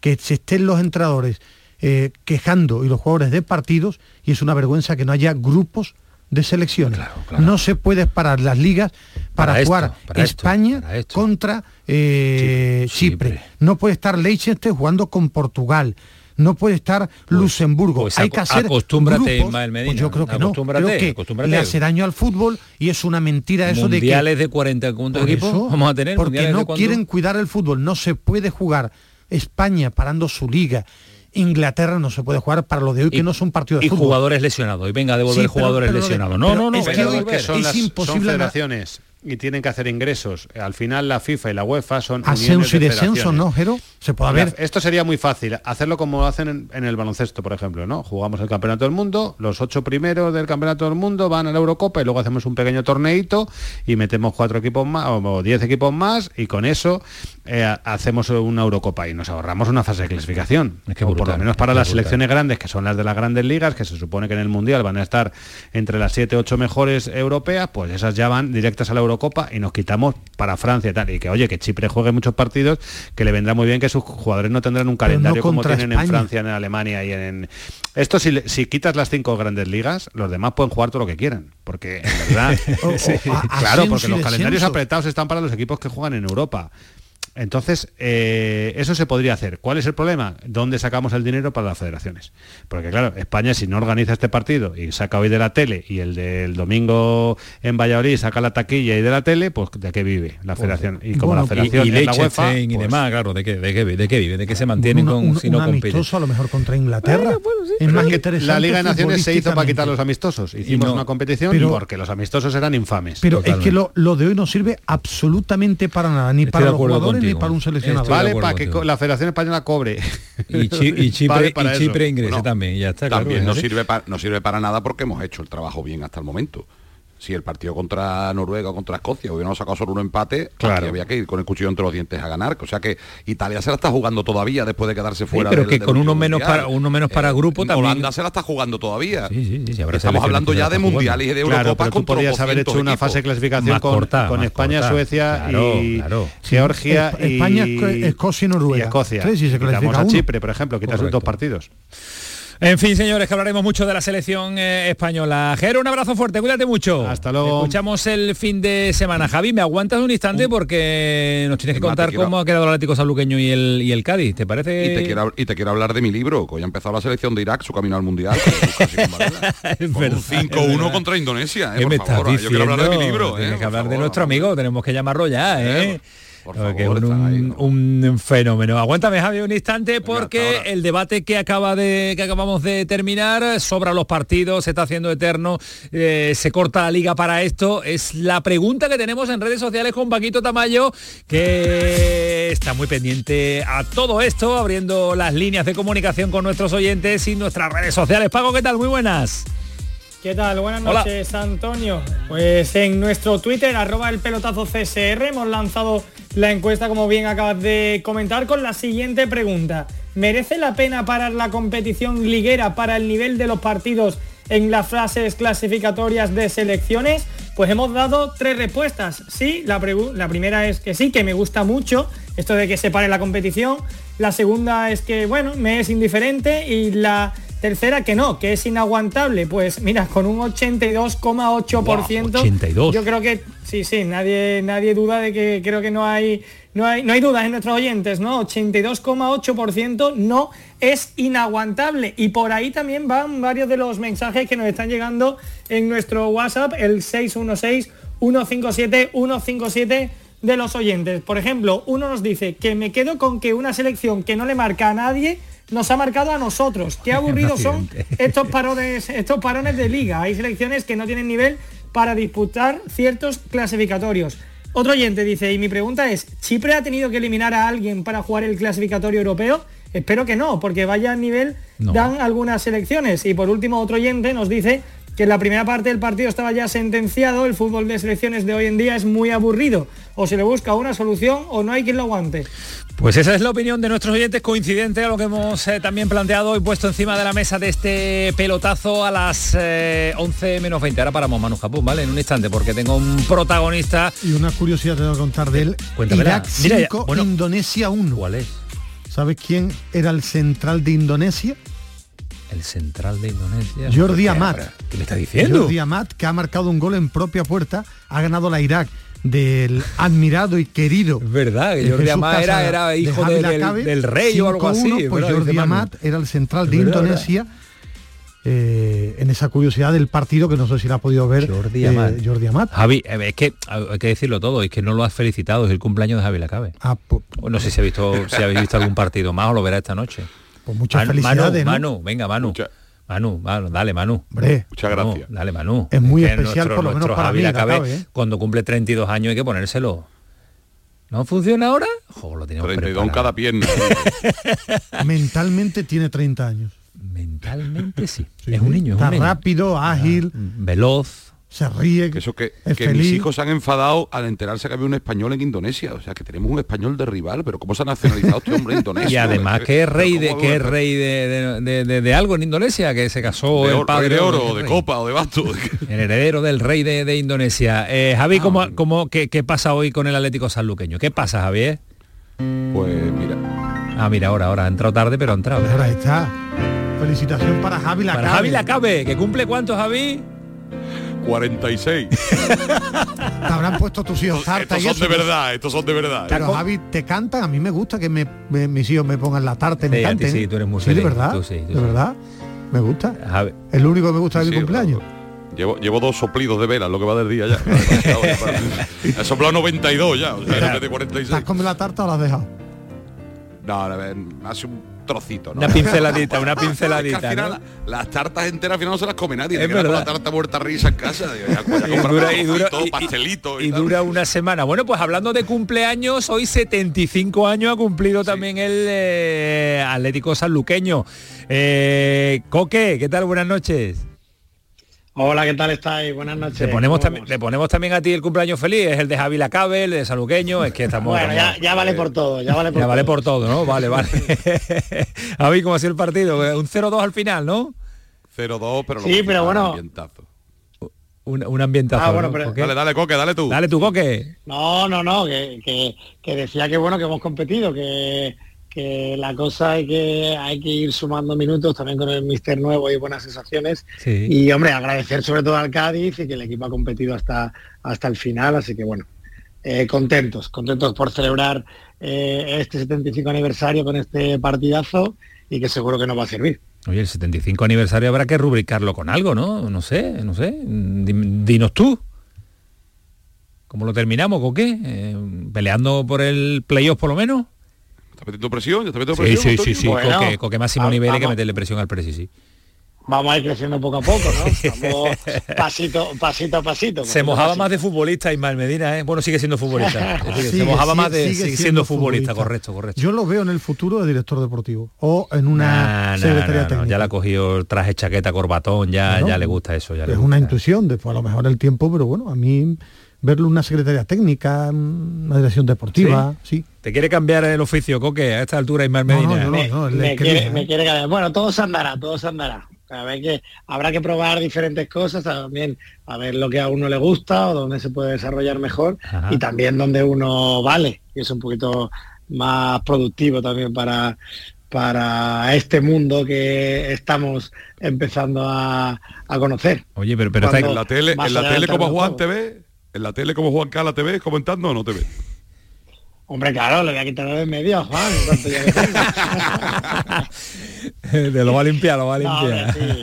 que se estén los entrenadores eh, quejando y los jugadores de partidos y es una vergüenza que no haya grupos de selecciones. No se puede parar las ligas para, Para esto, jugar para esto, España para esto. contra eh, Chipre. Chipre. No puede estar Leicester jugando con Portugal. No puede estar Luxemburgo. pues Hay que hacer acostúmbrate, grupos. Ismael Medina, Pues yo creo que no. Creo que le hace daño al fútbol y es una mentira eso de que mundiales de 40 ¿cuántos equipos eso, vamos a tener porque no quieren cuidar el fútbol no se puede jugar España parando su liga Inglaterra no se puede jugar para lo de hoy que no es un partido de y fútbol jugadores lesionados y venga a devolver Sí, pero- jugadores pero- lesionados no no no es que a hoy- devolver. que son, Es las, son imposible federaciones y tienen que hacer ingresos. Al final la FIFA y la UEFA son ascenso y de descenso no Jero se puede haber Esto sería muy fácil, hacerlo como hacen en, en el baloncesto, por ejemplo, ¿no? Jugamos el Campeonato del Mundo, los ocho primeros del Campeonato del Mundo van a la Eurocopa y luego hacemos un pequeño torneito y metemos cuatro equipos más o diez equipos más y con eso eh, hacemos una Eurocopa y nos ahorramos una fase de clasificación. Es que o por lo menos para las brutal. selecciones grandes, que son las de las grandes ligas, que se supone que en el Mundial van a estar entre las siete ocho mejores europeas, pues esas ya van directas a la Eurocopa y nos quitamos para Francia y tal. Y que oye, que Chipre juegue muchos partidos, que le vendrá muy bien que sus jugadores no tendrán un no calendario como tienen en. Francia, en Alemania y en... Esto si, si quitas las cinco grandes ligas, los demás pueden jugar todo lo que quieran. Porque en verdad... O- o Sí, a- claro, porque los calendarios apretados están para los equipos que juegan en Europa. Entonces, eh, eso se podría hacer. ¿Cuál es el problema? ¿Dónde sacamos el dinero para las federaciones? Porque claro, España si no organiza este partido y saca hoy de la tele y el del domingo en Valladolid saca la taquilla y de la tele, pues ¿de qué vive la federación? Y como Bueno, la federación y, y es la UEFA, y pues, demás claro de qué de qué de qué vive de qué se mantienen con un, si no compiten amistoso a lo mejor contra Inglaterra Pero más es que interesante la Liga de Naciones se hizo para quitar los amistosos. Hicimos no- una competición pero- porque los amistosos eran infames. pero es que lo, lo de hoy no sirve absolutamente para nada ni Estoy para los jugadores ni para un seleccionador Estoy vale para que la Federación Española cobre. y, Chi- y Chipre, Vale para y eso. Chipre ingrese Bueno, también ya está claro, También no sirve, no sirve para nada porque hemos hecho el trabajo bien hasta el momento. Si el partido contra Noruega o contra Escocia hubiéramos sacado solo un empate, Claro. había que ir con el cuchillo entre los dientes a ganar. O sea que Italia se la está jugando todavía después de quedarse Sí, fuera. pero del- que del con uno menos para uno menos para grupo también Holanda se la está jugando todavía. Sí, sí, sí, sí, Estamos hablando ya de mundiales y de Claro, Eurocopa pero tú contra podrías haber hecho 200 una fase de clasificación Más con, corta, con España, corta. Suecia Claro, y claro. Georgia Es- y España, Esco- Escocia y Noruega. Escocia. Sí, sí, se Quitamos a. Chipre, por ejemplo, quitas dos partidos. En fin, señores, que hablaremos mucho de la selección eh, española. Jero, un abrazo fuerte, cuídate mucho. Hasta luego. Escuchamos el fin de semana. Javi, ¿me aguantas un instante? Porque nos tienes que contar quiero- cómo ha quedado el Atlético Sanluqueño y el, y el Cádiz. ¿Te parece? Y te, quiero, y te quiero hablar de mi libro, que hoy ha empezado la selección de Irak, su camino al Mundial. Es verdad, un es 5-1 verdad. contra Indonesia. eh, ¿Qué por me favor. estás Yo quiero hablar de mi libro. Tienes eh, que hablar de nuestro amigo, tenemos que llamarlo ya, ¿eh? Por favor, un fenómeno. Aguántame, Javi, un instante, porque el debate que acaba de que acabamos de terminar sobra los partidos, se está haciendo eterno, eh, se corta la liga para esto. Es la pregunta que tenemos en redes sociales con Paquito Tamayo, que está muy pendiente a todo esto, abriendo las líneas de comunicación con nuestros oyentes y nuestras redes sociales. Paco, ¿qué tal? Muy buenas. ¿Qué tal? Buenas Hola. noches, Antonio. Pues en nuestro Twitter, arroba el pelotazo CSR, hemos lanzado la encuesta, como bien acabas de comentar, con la siguiente pregunta. ¿Merece la pena parar la competición liguera para el nivel de los partidos en las fases clasificatorias de selecciones? Pues hemos dado tres respuestas. Sí, la, la primera es que sí, que me gusta mucho esto de que se pare la competición. La segunda es que, bueno, me es indiferente. Y la tercera que no, que es inaguantable. Pues mira, con un 82,8%. Guau, 82. Yo creo que sí, sí, nadie, nadie duda de que creo que no hay, no hay, no hay dudas en nuestros oyentes, ¿no? 82,8% no es inaguantable. Y por ahí también van varios de los mensajes que nos están llegando en nuestro WhatsApp, el 616-157-157 de los oyentes. Por ejemplo, uno nos dice que me quedo con que una selección que no le marca a nadie nos ha marcado a nosotros. Qué aburridos son estos parones, estos parones de liga. Hay selecciones que no tienen nivel para disputar ciertos clasificatorios. Otro oyente dice, y mi pregunta es, ¿Chipre ha tenido que eliminar a alguien para jugar el clasificatorio europeo? Espero que no, porque vaya nivel No. dan algunas selecciones. Y por último, otro oyente nos dice que en la primera parte del partido estaba ya sentenciado, el fútbol de selecciones de hoy en día es muy aburrido. O se le busca una solución o no hay quien lo aguante. Pues esa es la opinión de nuestros oyentes, coincidente a lo que hemos eh, también planteado y puesto encima de la mesa de este pelotazo a las eh, 11 menos 20. Ahora paramos Manu Japón, ¿vale? En un instante, porque tengo un protagonista. Y una curiosidad te voy a contar de él. Cuéntamela. Irak Mira, 5, bueno. Indonesia 1. ¿Cuál es? ¿Sabes quién era el central de Indonesia? El central de Indonesia. Jordi ¿Qué Amat. ¿Qué me está diciendo? Jordi Amat, que ha marcado un gol en propia puerta, ha ganado la Irak del admirado y querido. Es verdad, que eh, Jordi Amat era- era hijo Javi de- del- del rey o algo así, 5-1, es Pues verdad, Jordi Manu. Amat era el central de verdad, Indonesia. eh, en esa curiosidad del partido que no sé si la ha podido ver Jordi eh, Amat. Jordi Amat. Javi, es que hay que decirlo todo, es que no lo has felicitado, es el cumpleaños de Javi Lacabe. Ah, pues, No sé si ha visto, si habéis visto algún partido más o lo verá esta noche. pues muchas Manu, felicidades, ¿no? Manu, venga, Manu. Manu, Manu, dale, Manu. Hombre. Muchas Manu, gracias. Dale, Manu. Es muy que especial, por lo menos nuestro para Javi mí, Lacabe, Lacabe, ¿eh? cuando cumple 32 años hay que ponérselo. ¿No funciona ahora? Jo, lo teníamos 32 en cada pierna. Mentalmente tiene 30 años. Mentalmente sí. es un niño, es Está un niño. rápido, ágil, Veloz. Se ríe. Que eso que, es que feliz. mis hijos se han enfadado al enterarse que había un español en Indonesia. O sea, que tenemos un español de rival, pero ¿cómo se ha nacionalizado este hombre indonesio? Y además que es rey de ¿Cómo- que es rey de, de- de- de- algo en Indonesia, que se casó de el oro, padre rey de oro, el de copa o de basto. El heredero del rey de, de Indonesia. Eh, Javi, Ah, ¿cómo, cómo- qué, qué pasa hoy con el Atlético Sanluqueño? ¿Qué pasa, Javier? Pues mira. Ah, mira, ahora, ahora, ha entrado tarde, pero ha entrado. Ahora está. Felicitación para Javi Lacabe. Para Javi Lacabe, que cumple cuántos, Javi? 46. Te habrán puesto tus hijos tarta Estos y son eso. de verdad, estos son de verdad. Pero Javi, te cantan, a mí me gusta que me, me- mis hijos me pongan la tarta y me Sí, canten. tú eres muy Sí, de verdad, tú sí, tú de sí. verdad. Me gusta. Javi. Es lo único que me gusta de mi Sí, cumpleaños. Llevo, llevo dos soplidos de vela, lo que va del día ya. He soplado 92 ya, o sea, en vez de ¿Te 46. has comido la tarta o la has dejado? No, a ver, hace un trocito, ¿no? Una pinceladita, una Es que pinceladita, al final ¿no? la- las tartas enteras al final no se las come nadie. Es con la tarta muerta risa en casa. Y dura- y dura- trocitos, y- dura una semana. Bueno, pues hablando de cumpleaños, hoy 75 años ha cumplido también el eh, Atlético Sanluqueño. Eh, Coque, ¿qué tal? Buenas noches. Hola, ¿qué tal estáis? Buenas noches. Le ponemos, ¿Cómo también, le ponemos también a ti el cumpleaños feliz, es el de Javi Lacabe, el de Sanluqueño, es que estamos... Bueno, ya, ya vale por todo, ya vale por ya todo. vale por todo, ¿no? Vale, vale. Javi, ¿cómo ha sido el partido? Un 0-2 al final, ¿no? 0-2, pero lo Sí, que pero bueno. ambientazo. Un, un ambientazo. Ah, bueno, ¿no? pero-? Dale, dale, Coque, dale tú. Dale tu Coque. No, no, no, que, que- que decía que bueno que hemos competido, que, que la cosa hay que hay que ir sumando minutos también con el mister nuevo y buenas sensaciones. Sí. Y hombre, agradecer sobre todo al Cádiz y que el equipo ha competido hasta, hasta el final, así que bueno, eh, contentos, contentos por celebrar eh, este 75 aniversario con este partidazo y que seguro que nos va a servir. Oye, el 75 aniversario habrá que rubricarlo con algo, ¿no? No sé, no sé. Di- Dinos tú. ¿Cómo lo terminamos? ¿Con qué? Eh, ¿Peleando por el playoff por lo menos? ¿Está metiendo presión? ¿Ya está metiendo Sí, presión? sí, sí, Antonio? sí. Bueno, Coque, Coque máximo nivel hay que meterle presión al Presi, sí. Vamos a ir creciendo poco a poco, ¿no? Vamos pasito, pasito a pasito. Se mojaba más de futbolista Ismael Medina, ¿eh? Bueno, sigue siendo futbolista. Se mojaba sigue- más de sigue sigue siendo futbolista, correcto, correcto. Yo lo veo en el futuro de director deportivo o en una Nah, secretaría nah, no, técnica. ya le ha cogido traje, chaqueta, corbatón, ya, ya le gusta eso. Ya le es gusta. una intuición, después a lo mejor el tiempo, pero bueno, a mí verlo en una secretaría técnica, una dirección deportiva, sí. ¿Te quiere cambiar el oficio, Coque, a esta altura Ismael No, no, Medina? yo me, no, el me quiere, elija, me ¿eh? quiere cambiar. Bueno, todo se andará, todo se andará. A ver que habrá que probar diferentes cosas también, a ver lo que a uno le gusta o dónde se puede desarrollar mejor Ajá. y también donde uno vale y es un poquito más productivo también para para este mundo que estamos empezando a, a conocer. Oye, pero, pero está- En la tele, en la tele como Juan ve, en la tele como Juan Cala te ves comentando o no te ves. Hombre, claro, le voy a quitar de en medio a Juan. llegue. Te lo va a limpiar, lo va a limpiar. sí.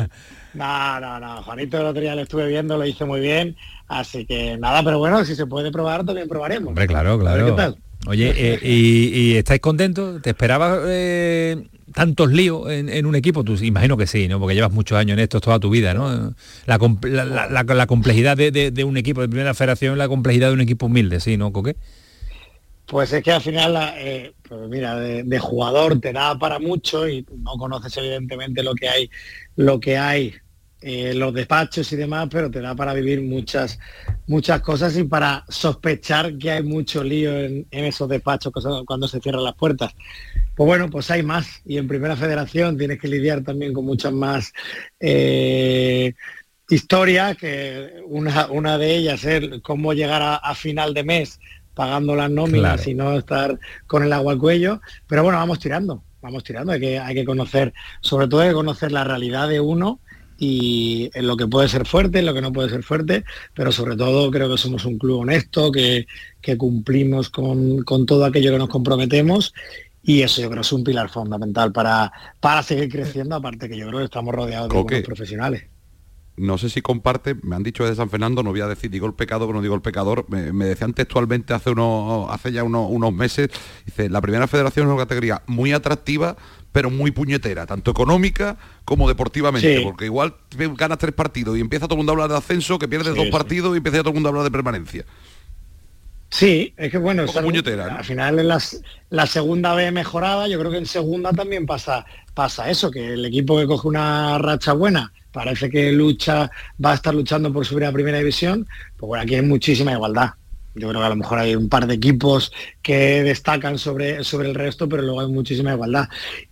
No, no, no. Juanito el otro día lo estuve viendo, lo hizo muy bien. Así que nada, pero bueno, si se puede probar, también probaremos. Hombre, claro, A ver claro. qué tal. Oye, eh, y, y estáis contentos? ¿Te esperabas eh, tantos líos en, un equipo? Tú imagino que sí, ¿no? Porque llevas muchos años en esto, toda tu vida, ¿no? La, com- la- la- la- la complejidad de, un equipo de primera federación, la complejidad de un equipo humilde, ¿sí, no, Coque? Pues es que al final, eh, pues mira, de, de jugador te da para mucho y no conoces evidentemente lo que hay, lo que hay eh, los despachos y demás, pero te da para vivir muchas, muchas cosas y para sospechar que hay mucho lío en, en esos despachos cuando se cierran las puertas. Pues bueno, pues hay más. Y en Primera Federación tienes que lidiar también con muchas más eh, historias, que una, una de ellas es cómo llegar a, a final de mes pagando las nóminas Claro. y no estar con el agua al cuello. Pero bueno, vamos tirando, vamos tirando. Hay que, hay que conocer, sobre todo hay que conocer la realidad de uno y en lo que puede ser fuerte, en lo que no puede ser fuerte, pero sobre todo creo que somos un club honesto, que, que cumplimos con, con todo aquello que nos comprometemos y eso yo creo es un pilar fundamental para, para seguir creciendo, aparte que yo creo que estamos rodeados de buenos profesionales. No sé si comparte, me han dicho desde San Fernando, no voy a decir digo el pecado, pero no digo el pecador. Me, me decían textualmente hace unos, hace ya unos, unos meses, dice, la primera federación es una categoría muy atractiva, pero muy puñetera, tanto económica como deportivamente, Sí. porque igual ganas tres partidos y empieza todo el mundo a hablar de ascenso, que pierdes Sí, dos sí. partidos y empieza todo el mundo a hablar de permanencia. Sí, es que bueno, Poco es algo- puñetera, ¿no? al final en las- la segunda vez mejorada, yo creo que en segunda también pasa, pasa eso, que el equipo que coge una racha buena parece que lucha, va a estar luchando por subir a primera división, pues bueno, aquí hay muchísima igualdad. Yo creo que a lo mejor hay un par de equipos que destacan sobre, sobre el resto, pero luego hay muchísima igualdad.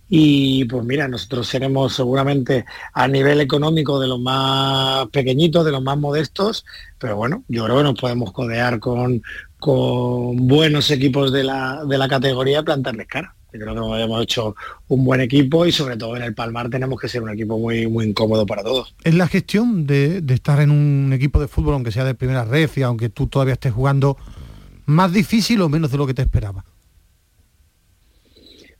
Y pues mira, nosotros seremos seguramente a nivel económico de los más pequeñitos, de los más modestos, pero bueno, yo creo que nos podemos codear con, con buenos equipos de la, de la categoría y plantarles cara. Creo que hemos hecho un buen equipo y sobre todo en el Palmar tenemos que ser un equipo muy, muy incómodo para todos. Es la gestión de, de estar en un equipo de fútbol, aunque sea de primera red y aunque tú todavía estés jugando, más difícil o menos de lo que te esperaba.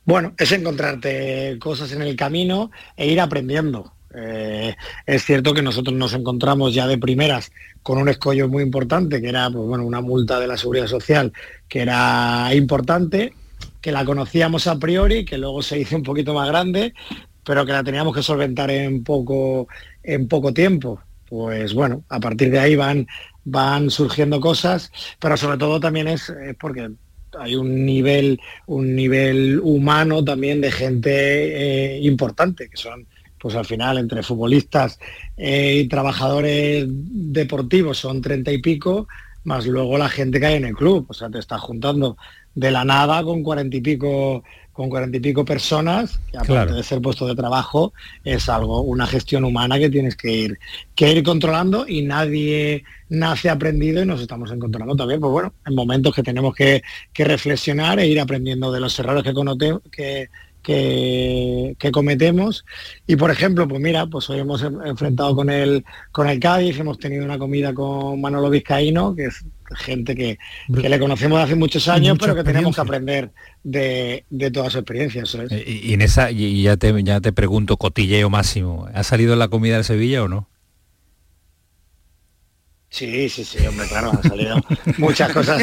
Bueno, es encontrarte cosas en el camino e ir aprendiendo. Eh, es cierto que nosotros nos encontramos ya de primeras con un escollo muy importante, que era pues, bueno, una multa de la seguridad social que era importante, que la conocíamos a priori, que luego se hizo un poquito más grande, pero que la teníamos que solventar en poco, en poco tiempo. Pues bueno, a partir de ahí van, van surgiendo cosas, pero sobre todo también es, es porque hay un nivel, un nivel humano también de gente eh, importante, que son pues al final entre futbolistas eh, y trabajadores deportivos son treinta y pico, más luego la gente que hay en el club. O sea, te estás juntando de la nada con cuarenta y pico con cuarenta y pico personas, que aparte Claro. de ser puesto de trabajo, es algo, una gestión humana que tienes que ir, que ir controlando y nadie nace aprendido y nos estamos encontrando también, pues bueno, en momentos que tenemos que, que reflexionar e ir aprendiendo de los errores que, conote- que, que, que cometemos. Y por ejemplo, pues mira, pues hoy hemos en- enfrentado con el, con el Cádiz, hemos tenido una comida con Manolo Vizcaíno, que es gente que, que le conocemos de hace muchos años, Mucha pero que tenemos que aprender de, de toda su experiencia. Eso es. Y, y en esa, y ya te, ya te pregunto, cotilleo máximo, ¿ha salido la comida de Sevilla o no? Sí, sí, sí, hombre, claro, han salido muchas cosas,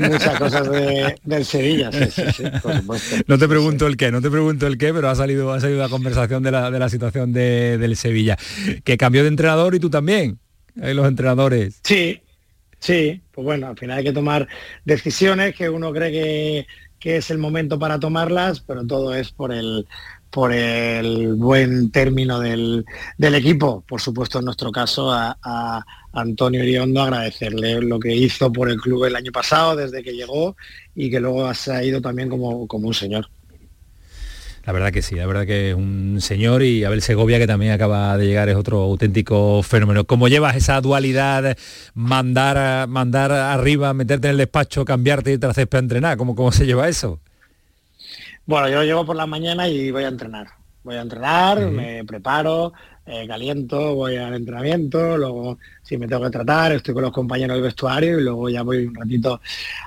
muchas cosas de, del Sevilla, sí, sí, sí, por supuesto. No te pregunto el qué, no te pregunto el qué, pero ha salido, ha salido la conversación de la, de la situación de, del Sevilla. Que cambió de entrenador y tú también. Ahí los entrenadores. Sí, sí, pues bueno, al final hay que tomar decisiones que uno cree que, que es el momento para tomarlas, pero todo es por el por el buen término del, del equipo. Por supuesto, en nuestro caso, a, Antonio Iriondo agradecerle lo que hizo por el club el año pasado, desde que llegó, y que luego ha ido también como, como un señor. La verdad que sí, la verdad que es un señor y Abel Segovia que también acaba de llegar es otro auténtico fenómeno. ¿Cómo llevas esa dualidad, mandar, mandar arriba, meterte en el despacho, cambiarte y tras para entrenar? ¿Cómo, ¿Cómo se lleva eso? Bueno, yo llego por la mañana y voy a entrenar. Voy a entrenar, me preparo, eh, caliento, voy al entrenamiento, luego si me tengo que tratar, estoy con los compañeros del vestuario y luego ya voy un ratito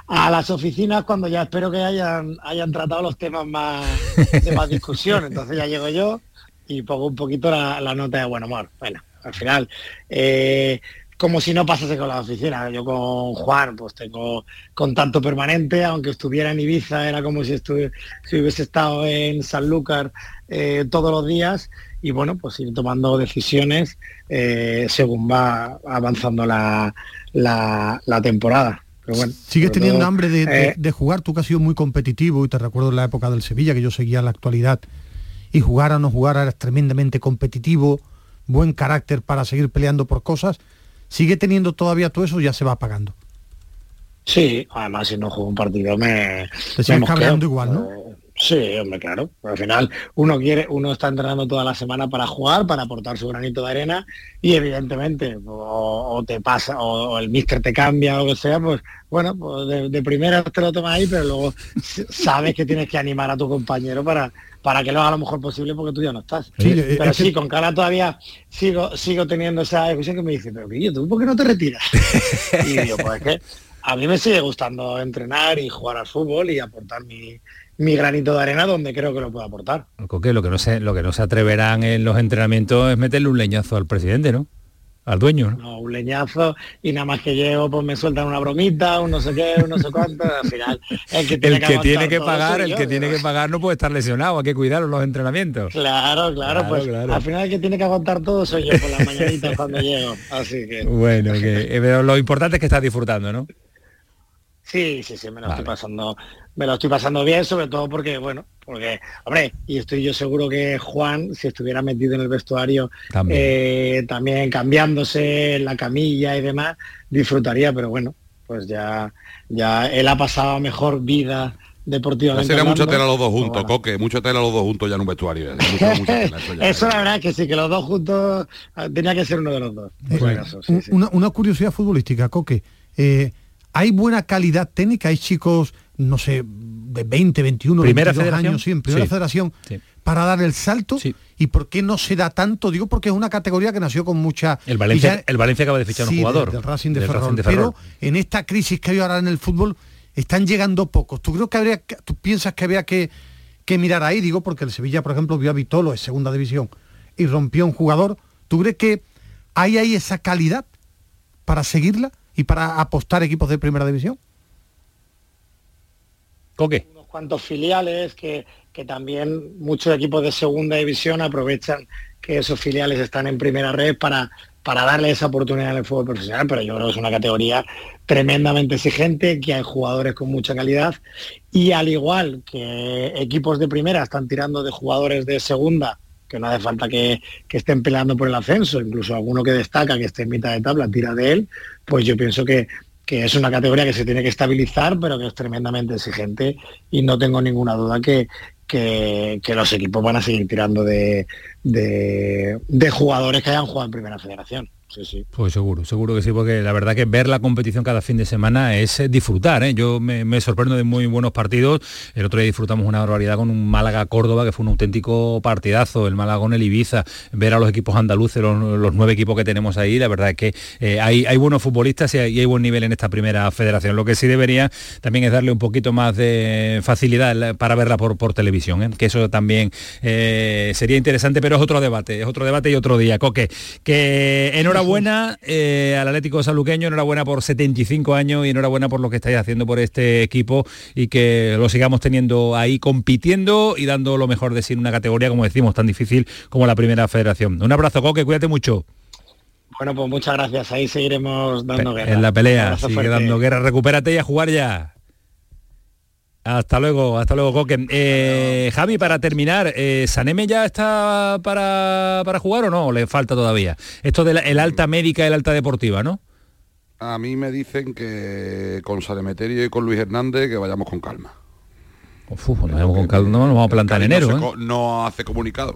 a las oficinas cuando ya espero que hayan, hayan tratado los temas más de más discusión. Entonces ya llego yo y pongo un poquito la, nota de buen humor. Bueno, al final, eh, como si no pasase con la oficina. Yo con Juan pues tengo contacto permanente, aunque estuviera en Ibiza, era como si, si hubiese estado en Sanlúcar eh, todos los días y bueno, pues ir tomando decisiones eh, según va avanzando la, la, la temporada. Pero bueno, ¿Sigues teniendo todo, hambre de, eh, de, de, jugar? Tú que has sido muy competitivo y te recuerdo en la época del Sevilla, que yo seguía la actualidad, y jugar o no jugar eras tremendamente competitivo, buen carácter para seguir peleando por cosas. ¿Sigue teniendo todavía todo eso ya se va apagando? Sí, además si no juego un partido me... Te cabreando igual, ¿no? Eh, sí, hombre, claro. Al final uno quiere, uno está entrenando toda la semana para jugar, para aportar su granito de arena y evidentemente o, o te pasa o, o, el míster te cambia o lo que sea, pues bueno, pues de, de primera te lo tomas ahí, pero luego sabes que tienes que animar a tu compañero para, para que lo haga lo mejor posible porque tú ya no estás. Sí, pero sí, que... con cara todavía sigo, sigo teniendo esa discusión que me dice, pero Guillo, ¿tú por qué no te retiras? y yo, pues es que a mí me sigue gustando entrenar y jugar al fútbol y aportar mi, mi granito de arena donde creo que lo puedo aportar. Coque, lo que no se, lo que no se atreverán en los entrenamientos es meterle un leñazo al presidente, ¿no? Al dueño, ¿no? No, un leñazo y nada más que llego, pues me sueltan una bromita, un no sé qué, un no sé cuánto, al final el que tiene el que, que, tiene que pagar, el yo, que tiene que pagar no puede estar lesionado, hay que cuidarlo los entrenamientos. Claro, claro, claro pues claro. al final el que tiene que aguantar todo soy yo por las mañanitas cuando llego, así que... Bueno, que, eh, pero lo importante es que estás disfrutando, ¿no? Sí, sí, sí, me lo vale. estoy pasando, me lo estoy pasando bien, sobre todo porque, bueno, porque, hombre, y estoy yo seguro que Juan, si estuviera metido en el vestuario, también, eh, también cambiándose en la camilla y demás, disfrutaría, pero bueno, pues ya, ya él ha pasado mejor vida deportivamente. Sería mucha tela los dos juntos, bueno. Coque, mucha tela los dos juntos ya en un vestuario. Mucha, mucha tela, eso, ya, eso la verdad es que sí, que los dos juntos ah, tenía que ser uno de los dos. Bueno, caso, sí, sí. Una, una, curiosidad futbolística, Coque. Eh, hay buena calidad técnica, hay chicos, no sé, de 20, 21, ¿Primera 22 federación? años, sí, en primera sí. federación, sí. para dar el salto. Sí. ¿Y por qué no se da tanto? Digo porque es una categoría que nació con mucha... El Valencia, ya, el Valencia acaba de fichar un jugador. Del, del Racing de, Ferrol, de Ferrol. Pero en esta crisis que hay ahora en el fútbol, están llegando pocos. ¿Tú, creo que habría, tú piensas que habría que, que mirar ahí? Digo, porque el Sevilla, por ejemplo, vio a Vitolo en segunda división y rompió un jugador. ¿Tú crees que hay ahí esa calidad para seguirla y para apostar equipos de primera división? Coque. Unos cuantos filiales que, que también muchos equipos de segunda división aprovechan que esos filiales están en primera red para, para darle esa oportunidad en el fútbol profesional, pero yo creo que es una categoría tremendamente exigente, que hay jugadores con mucha calidad y al igual que equipos de primera están tirando de jugadores de segunda, que no hace falta que, que estén peleando por el ascenso, incluso alguno que destaca, que esté en mitad de tabla, tira de él, pues yo pienso que, que es una categoría que se tiene que estabilizar, pero que es tremendamente exigente y no tengo ninguna duda que, que, los equipos van a seguir tirando de, de, de, jugadores que hayan jugado en Primera Federación. Sí, sí. Pues seguro, seguro que sí, porque la verdad que ver la competición cada fin de semana es eh, disfrutar. ¿eh? Yo me, sorprendo de muy buenos partidos. El otro día disfrutamos una barbaridad con un Málaga-Córdoba, que fue un auténtico partidazo. El Málaga con el Ibiza, ver a los equipos andaluces, los, nueve equipos que tenemos ahí. La verdad es que eh, hay, hay, buenos futbolistas y hay, buen nivel en esta primera federación. Lo que sí debería también es darle un poquito más de facilidad para verla por, por televisión, ¿eh? que eso también sería interesante, pero es otro debate, es otro debate y otro día. Coque, que enhorabuena enhorabuena eh, al Atlético Saluqueño, enhorabuena por 75 años y enhorabuena por lo que estáis haciendo por este equipo y que lo sigamos teniendo ahí compitiendo y dando lo mejor de sí en una categoría, como decimos, tan difícil como la primera federación. Un abrazo, Coque, cuídate mucho. Bueno, pues muchas gracias. Ahí seguiremos dando guerra. En la pelea, sigue fuerte. dando guerra, recupérate y a jugar ya. Hasta luego, hasta luego, Coque. Eh, Javi, para terminar, eh, ¿Saneme ya está para, para jugar o no? ¿O ¿Le falta todavía? Esto del el alta médica y el alta deportiva, ¿no? A mí me dicen que con Sanemeterio y con Luis Hernández que vayamos con calma. Uf, nos vamos con calma, no nos vamos a plantar en enero. no, ¿eh? no hace comunicado.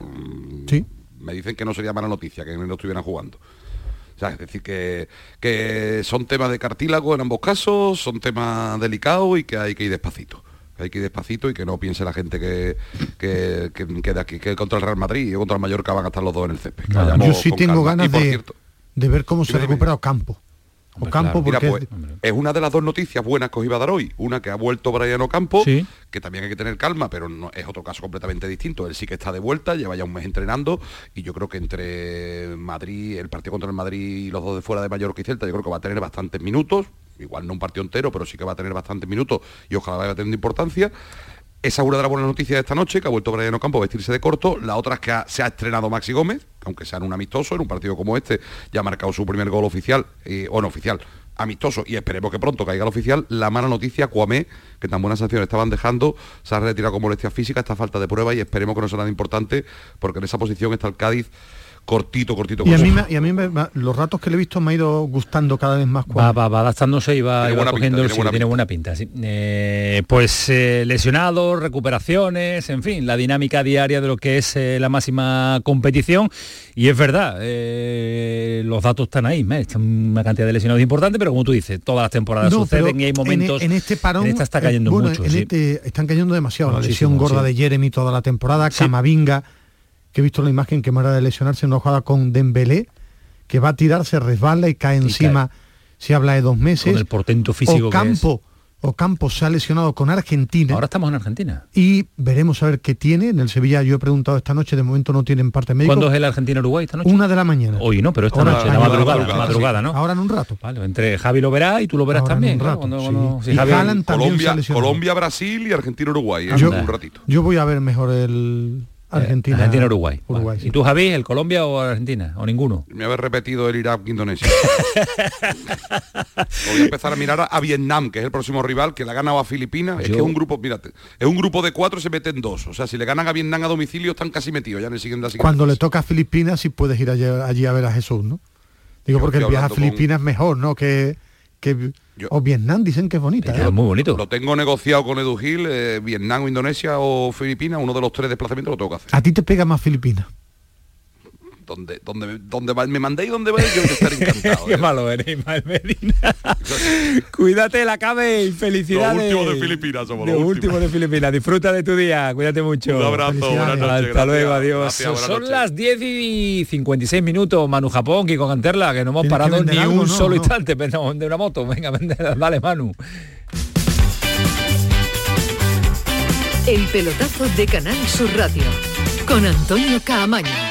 Sí. Me dicen que no sería mala noticia que no estuvieran jugando. O sea, es decir, que, que son temas de cartílago en ambos casos, son temas delicados y que hay que ir despacito. Hay que ir despacito y que no piense la gente que, que, que- que de aquí, que contra el Real Madrid o contra el Mallorca van a estar los dos en el césped. Vayamos Yo sí tengo calma. Y ganas de, cierto, de ver cómo se Dime, dime. recupera Ocampo. Ocampo Mira, porque pues, es una de las dos noticias buenas que os iba a dar hoy. Una que ha vuelto Brian Ocampo, Sí. que también hay que tener calma, pero no, es otro caso completamente distinto. Él sí que está de vuelta, lleva ya un mes entrenando y yo creo que entre Madrid, el partido contra el Madrid y los dos de fuera de Mallorca y Celta, yo creo que va a tener bastantes minutos. Igual no un partido entero, pero sí que va a tener bastantes minutos y ojalá vaya teniendo importancia. Esa es una de las buenas noticias de esta noche, que ha vuelto Brian Ocampo a vestirse de corto. La otra es que se ha estrenado Maxi Gómez, aunque sea en un amistoso, en un partido como este, ya ha marcado su primer gol oficial, eh, o no oficial, amistoso, y esperemos que pronto caiga el oficial. La mala noticia, Cuamé, que tan buenas sanciones estaban dejando, se ha retirado con molestias físicas, esta falta de prueba, y esperemos que no sea nada importante, porque en esa posición está el Cádiz cortito, cortito. Y a mí, me- y a mí me- los ratos que le he visto me ha ido gustando cada vez más. Va, va, va adaptándose y va, Tiene y va buena cogiendo pinta, el tiene sí, buena tiene buena pinta. sí. Eh, pues eh, lesionados, recuperaciones, en fin, la dinámica diaria de lo que es eh, la máxima competición. Y es verdad, eh, los datos están ahí, ¿eh? están una cantidad de lesionados importante, pero como tú dices, todas las temporadas No, suceden y hay momentos. En, en este parón. en esta está eh, cayendo bueno, mucho. en sí. este están cayendo demasiado. la lesión gorda sí. de Jeremy toda la temporada, Camavinga, que he visto la imagen que muera de lesionarse en una jugada con Dembélé, que va a tirar, se resbala y cae encima. Se habla de dos meses. Con el portento físico que Ocampo, Ocampo se ha lesionado con Argentina. Ahora estamos en Argentina. y veremos a ver qué tiene. En el Sevilla yo he preguntado esta noche, de momento no tienen parte médico. ¿Cuándo es el Argentina-Uruguay esta noche? Una de la mañana. Hoy no, pero esta Ahora noche, la madrugada, madrugada, madrugada, ¿no? Ahora en un rato. Vale, entre Javi lo verá y tú lo verás Ahora en también. un rato, cuando- sí. cuando- si Y Javi- Haaland también se ha Colombia. Colombia, Brasil y Argentina-Uruguay. ¿eh? Yo- un ratito. Yo voy a ver mejor el Argentina. Argentina Uruguay. Uruguay, Vale. sí. ¿Y tú Javi, el Colombia o Argentina? ¿O ninguno? Me habéis repetido el Irak-Indonesia. Voy a empezar a mirar a, Vietnam, que es el próximo rival, que le ha ganado a Filipinas. Es que es un grupo, mírate, es un grupo de cuatro y se meten dos. O sea, si le ganan a Vietnam a domicilio, están casi metidos, ya en el siguiente. la Cuando le toca a Filipinas, sí puedes ir allí, allí a ver a Jesús, ¿no? Digo, Yo porque el viaje a con- Filipinas es mejor, ¿no? Que, que Yo- o Vietnam dicen que es bonita. ¿eh? Es muy bonito. Lo tengo negociado con Edu Gil, eh, Vietnam o Indonesia o Filipinas, uno de los tres desplazamientos lo tengo que hacer. A ti te pega más Filipinas. Donde, donde, donde me mandéis donde vais, yo voy a estar encantado. Qué ¿eh? malo eres, Ismael Medina. Cuídate la cabe y felicidades. Los últimos de Filipinas somos, los últimos de Filipinas. Disfruta de tu día. Cuídate mucho. Un abrazo, buenas noches. Hasta gracias. luego, adiós. Gracias, Son las 10 y 56 minutos, Manu Japón, Kiko Canterla, que no hemos parado vender ni algo, un ¿no? solo ¿No? instante pero de una moto. Venga, vende, dale, Manu. El pelotazo de Canal Sur Radio con Antonio Caamaño.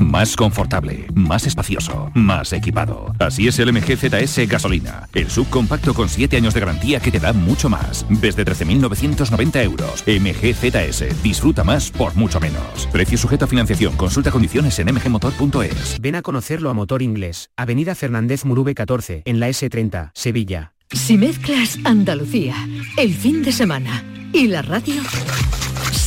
Más confortable, más espacioso, más equipado. Así es el MG ZS gasolina, el subcompacto con 7 años de garantía que te da mucho más. Desde 13.990 euros. MG ZS, disfruta más por mucho menos. Precio sujeto a financiación, consulta condiciones en mgmotor.es. Ven a conocerlo a Motor Inglés, Avenida Fernández Murube 14, en la S30, Sevilla. Si mezclas Andalucía, el fin de semana y la radio,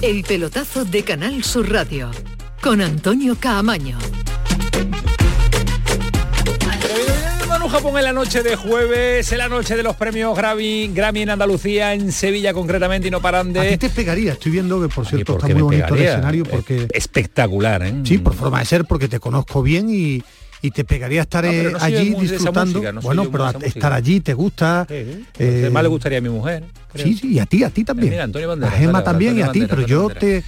El pelotazo de Canal Sur Radio, con Antonio Caamaño. Manu Japón en la noche de jueves, en la noche de los premios Grammy, Grammy en Andalucía, en Sevilla concretamente, y no paran de... A ti te pegaría, estoy viendo que por cierto ¿por está muy bonito el escenario porque... Espectacular, ¿eh? Sí, por forma de ser, porque te conozco bien y, y te pegaría estar No, pero eh, no allí disfrutando. música, no soy bueno, pero estar música. allí te gusta. Sí, eh, Además le gustaría a mi mujer. creo. Sí, sí, y a ti, a ti también. Mira, Antonio a Gema vale, también y a ti, pero yo te,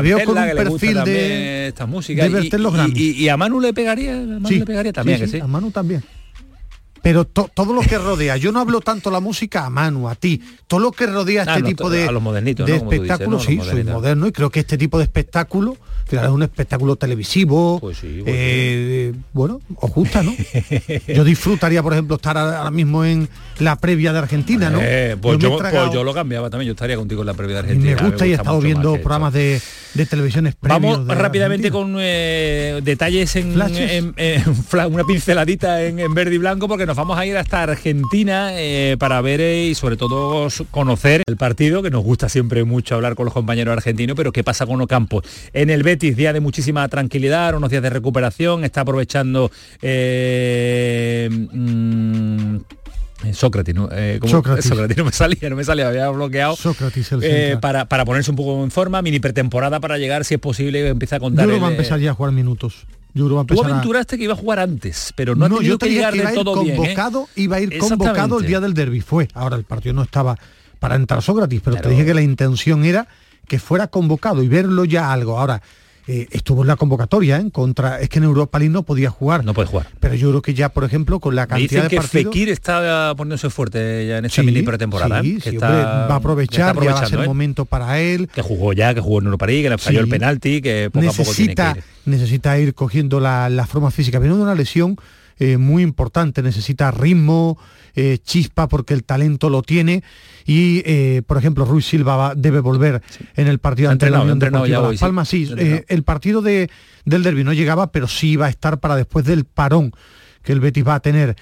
veo con un perfil de, esta música. de y- y- a Manu le pegaría, a Manu Sí, le pegaría también, que sí. a Manu también. Pero to- todo lo que rodea, yo no hablo tanto la música a Manu, a ti, todo lo que rodea Ah, este no, tipo to- de, a los modernitos, de ¿no? Sí, soy moderno y creo que este tipo de espectáculo, final es un espectáculo televisivo, Pues eh, bueno, os gusta, ¿no? yo disfrutaría, por ejemplo, estar ahora mismo en la previa de Argentina, ¿no? Eh, pues, yo, tragado- pues yo lo cambiaba también, yo estaría contigo en la previa de y Argentina. me gusta y he estado viendo programas de, de televisiones Vamos de rápidamente Argentina. con eh, detalles en, una pinceladita en, en verde y blanco porque nos vamos a ir hasta Argentina eh, para ver eh, y sobre todo conocer el partido que nos gusta siempre mucho hablar con los compañeros argentinos pero qué pasa con Ocampo en el Betis día de muchísima tranquilidad unos días de recuperación está aprovechando eh, mm, Sócrates, ¿no? Eh. Sócrates. Sócrates, no me salía, no me salía, había bloqueado. Sócrates, el Eh, para, para ponerse un poco en forma, mini pretemporada para llegar, si es posible, empieza a contar. Yo que va a empezar ya a jugar minutos. Yo creo Tú a- aventuraste que iba a jugar antes, pero no, ha no, tenido yo te que llegar que iba ir todo bien. ¿eh? convocado, iba a ir convocado el día del derby. Fue. Ahora el partido no estaba para entrar Sócrates, pero te dije que la intención era que fuera convocado y verlo ya algo. Ahora, eh, estuvo en la convocatoria en contra. Es que en Europa League no podía jugar. No puede jugar. Pero yo creo que ya, por ejemplo, con la Me cantidad dicen de que partidos. Fekir está poniéndose fuerte ya en esta Sí, mini pretemporada. sí, ¿eh? que sí, está, hombre, va a que aprovechar, ya va a ser ¿eh? momento para él. Que jugó ya, que jugó en Europa League, que le falló el penalti, que poco a poco tiene que necesita, ir. necesita ir cogiendo la, la forma física. Viene de una lesión eh, muy importante, necesita ritmo, eh, chispa, porque el talento lo tiene. Y, eh, por ejemplo, Ruiz Silva va- debe volver en el partido ante la Unión Deportiva Las sí. Palmas. Sí, eh, el partido de, del derbi no llegaba, pero sí iba a estar para después del parón que el Betis va a tener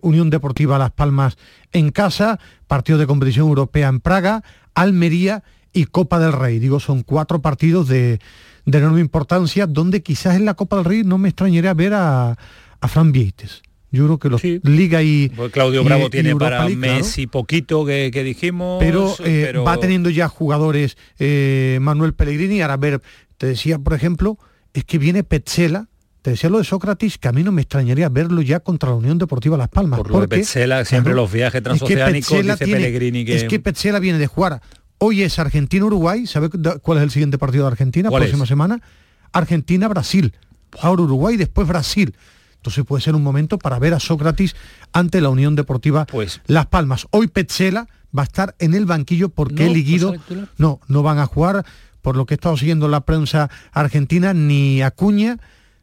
Unión Deportiva Las Palmas en casa, partido de competición europea en Praga, Almería y Copa del Rey. Digo, son cuatro partidos de, de enorme importancia, donde quizás en la Copa del Rey no me extrañaría ver a, a Fran Vieites. Yo creo que los Liga y Pues Claudio Bravo y tiene para League, claro. Messi poquito que, que dijimos. pero, eh, pero- va teniendo ya jugadores eh, Manuel Pellegrini. Ahora, a ver, te decía, por ejemplo, es que viene Petzela, te decía lo de Sócrates, que a mí no me extrañaría verlo ya contra la Unión Deportiva Las Palmas. Por lo de porque, Petzela, siempre claro, los viajes es que transoceánicos, dice tiene- Pellegrini que... Es que Petzela viene de jugar. Hoy es Argentina-Uruguay. ¿Sabe cu- cuál es el siguiente partido de Argentina? ¿Cuál Próxima es? semana. Argentina-Brasil. Ahora Uruguay, después Brasil. Entonces puede ser un momento para ver a Sócrates ante la Unión Deportiva Pues Las Palmas. Hoy Petzela va a estar en el banquillo porque No, él y Guido no no, van a jugar, por lo que he estado siguiendo en la prensa argentina, ni Acuña,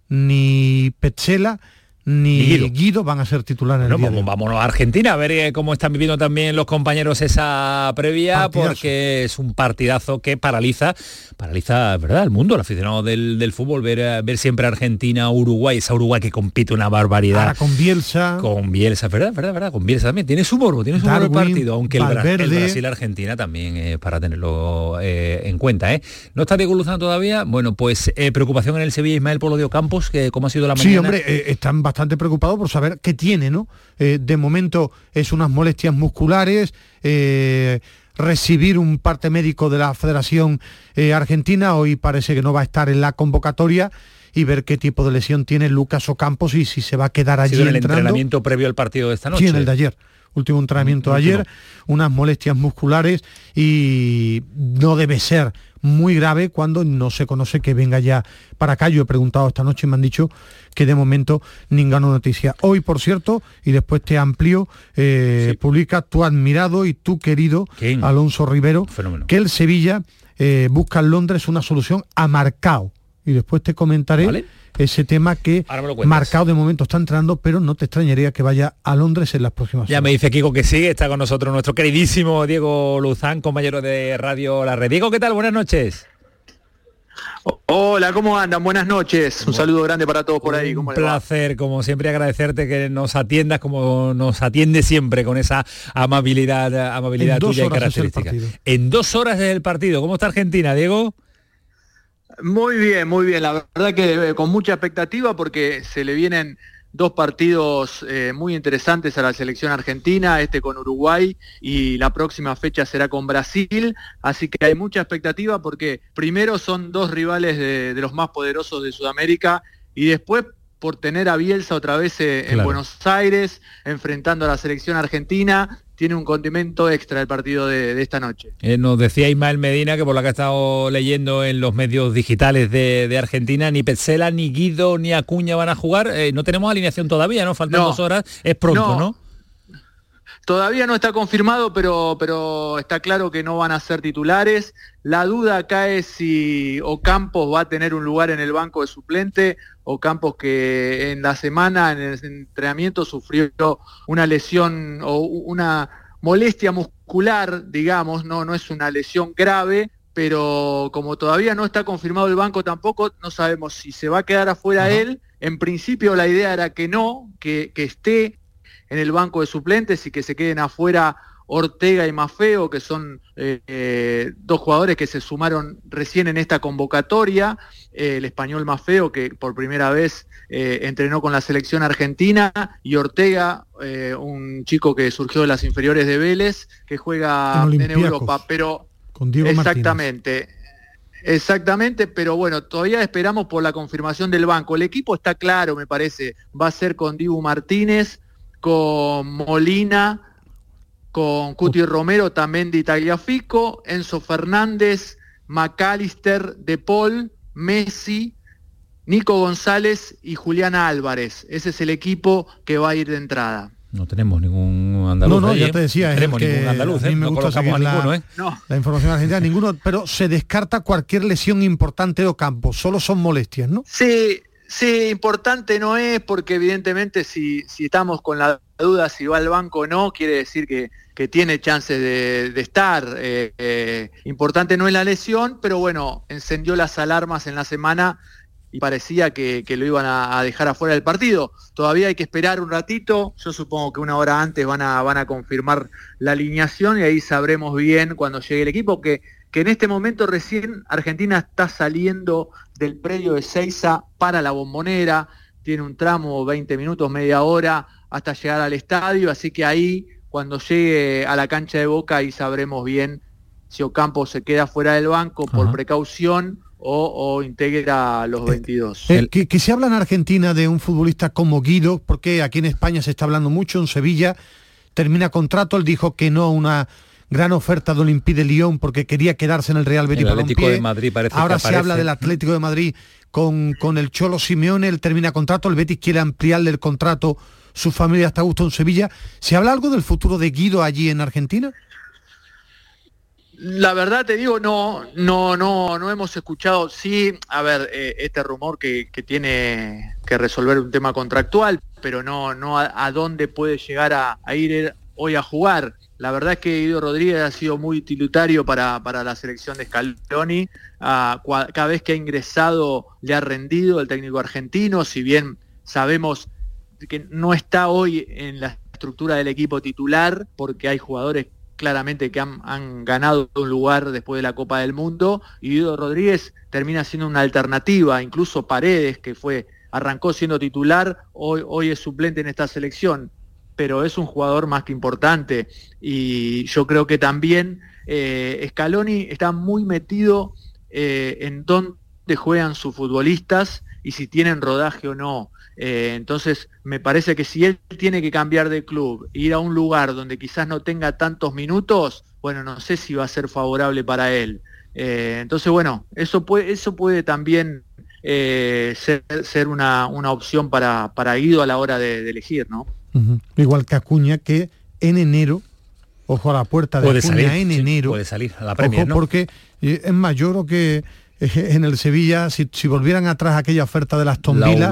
ni Petzela, ni Guido. Guido. van a ser titulares en Bueno, vamos, vámonos a Argentina a ver eh, cómo están viviendo también los compañeros esa previa, Partidazo. porque es un partidazo que paraliza, paraliza, ¿verdad? El mundo, el aficionado del, del fútbol, ver, eh, ver siempre Argentina, Uruguay, esa Uruguay que compite una barbaridad. Ahora con Bielsa, Con Bielsa, ¿verdad? ¿verdad? ¿verdad? Con Bielsa también. Tiene su morbo, tiene su morbo el partido, aunque el. Brasil-Argentina también es para tenerlo eh, en cuenta. ¿eh? ¿No está Diego Luzano todavía? Bueno, pues eh, preocupación en el Sevilla, Ismael Polo de Campos, que cómo ha sido la mañana. Sí, hombre, eh, están bastante preocupados por saber qué tiene, ¿no? Eh, de momento es unas molestias musculares, eh, recibir un parte médico de la Federación eh, Argentina. Hoy parece que no va a estar en la convocatoria y ver qué tipo de lesión tiene Lucas Ocampos y si se va a quedar allí en el entrando. entrenamiento previo al partido de esta noche. Sí, en el de ayer. Último entrenamiento de ayer, unas molestias musculares y no debe ser muy grave cuando no se conoce que venga ya para acá. Yo he preguntado esta noche y me han dicho que de momento ninguna noticia. Hoy, por cierto, y después te amplío, eh, publica tu admirado y tu querido Alonso Rivero, que el Sevilla eh, busca en Londres una solución a Marcao. Y después te comentaré ese tema que Marcao de momento está entrando, pero no te extrañaría que vaya a Londres en las próximas Ya me dice Kiko que sí, está con nosotros nuestro queridísimo Diego Luzán, compañero de Radio La Red. Diego, ¿qué tal? Buenas noches. Hola, ¿cómo andan? Buenas noches. Un saludo grande para todos por ahí. Un placer, como siempre, agradecerte que nos atiendas como nos atiende siempre con esa amabilidad, amabilidad tuya y característica. En dos horas del partido. ¿Cómo está Argentina, Diego? Muy bien, muy bien. La verdad que eh, con mucha expectativa porque se le vienen dos partidos eh, muy interesantes a la selección argentina, este con Uruguay y la próxima fecha será con Brasil, así que hay mucha expectativa porque primero son dos rivales de, los más poderosos de Sudamérica y después por tener a Bielsa otra vez eh, en Buenos Aires, enfrentando a la selección argentina, tiene un condimento extra el partido de, esta noche. Eh, nos decía Ismael Medina que por lo que ha estado leyendo en los medios digitales de, Argentina, ni Petzela, ni Guido, ni Acuña van a jugar. Eh, no tenemos alineación todavía, ¿no? Faltan dos horas. Es pronto, ¿no? Todavía no está confirmado, pero, pero está claro que no van a ser titulares. La duda acá es si Ocampos va a tener un lugar en el banco de suplente. Ocampos que en la semana, en el entrenamiento, sufrió una lesión o una molestia muscular, digamos, no, no es una lesión grave, pero como todavía no está confirmado el banco tampoco, no sabemos si se va a quedar afuera él. En principio la idea era que no, que, que esté en el banco de suplentes y que se queden afuera Ortega y Mafeo, que son eh, eh, dos jugadores que se sumaron recién en esta convocatoria. Eh, el español Mafeo, que por primera vez entrenó con la selección argentina, y Ortega, un chico que surgió de las inferiores de Vélez, que juega en, Europa. Pero con Diego exactamente. Exactamente, pero bueno, todavía esperamos por la confirmación del banco. El equipo está claro, me parece. Va a ser con Dibu Martínez, con Molina, con Cuti Romero, también de Tagliafico, Enzo Fernández, McAllister, De Paul, Messi, Nico González y Juliana Álvarez. Ese es el equipo que va a ir de entrada. No tenemos ningún andaluz. No, no, ya te decía, no tenemos ningún andaluz. A mí ¿eh? me gusta seguir la, ¿eh? la, información argentina, ninguno, pero se descarta cualquier lesión importante de Ocampo, solo son molestias, ¿no? Sí, Sí, importante no es porque evidentemente si, si estamos con la duda si va al banco o no, quiere decir que, tiene chances de, estar. Eh, eh, importante no es la lesión, pero bueno, encendió las alarmas en la semana y parecía que, lo iban a, dejar afuera del partido. Todavía hay que esperar un ratito, yo supongo que una hora antes van a, van a confirmar la alineación y ahí sabremos bien cuando llegue el equipo que que en este momento recién Argentina está saliendo del predio de Seiza para la bombonera, tiene un tramo 20 minutos, media hora hasta llegar al estadio, así que ahí cuando llegue a la cancha de Boca ahí sabremos bien si Ocampo se queda fuera del banco por precaución o, integra a los 22. Eh, que, que, se habla en Argentina de un futbolista como Guido, porque aquí en España se está hablando mucho, en Sevilla termina contrato, él dijo que no una gran oferta de Olympique de Lyon porque quería quedarse en el Real Betis Atlético de Madrid parece Ahora se habla del Atlético de Madrid con, con el Cholo Simeone, él termina contrato, el Betis quiere ampliarle el contrato, su familia está a gusto en Sevilla. ¿Se habla algo del futuro de Guido allí en Argentina? La verdad te digo, no, no, no, no hemos escuchado, sí, a ver, eh, este rumor que, tiene que resolver un tema contractual, pero no, no a, dónde puede llegar a, a ir hoy a jugar. La verdad es que Guido Rodríguez ha sido muy utilitario para, la selección de Scaloni. Ah, cada vez que ha ingresado le ha rendido el técnico argentino, si bien sabemos que no está hoy en la estructura del equipo titular, porque hay jugadores claramente que han, ganado un lugar después de la Copa del Mundo, y Guido Rodríguez termina siendo una alternativa, incluso Paredes, que fue, arrancó siendo titular, hoy, hoy es suplente en esta selección pero es un jugador más que importante. Y yo creo que también eh, Scaloni está muy metido eh, en dónde juegan sus futbolistas y si tienen rodaje o no. Eh, entonces, me parece que si él tiene que cambiar de club, ir a un lugar donde quizás no tenga tantos minutos, bueno, no sé si va a ser favorable para él. Entonces, bueno, eso puede, eso puede también ser, ser una, una, opción para, para Guido a la hora de, de elegir, ¿no? Uh -huh. Igual que Acuña, que en enero, ojo a la puerta de puede Acuña salir, en sí, enero. puede salir a la Premier, ojo, ¿no? porque eh, es mayor que eh, en el Sevilla, si, si, volvieran atrás aquella oferta de las Villa,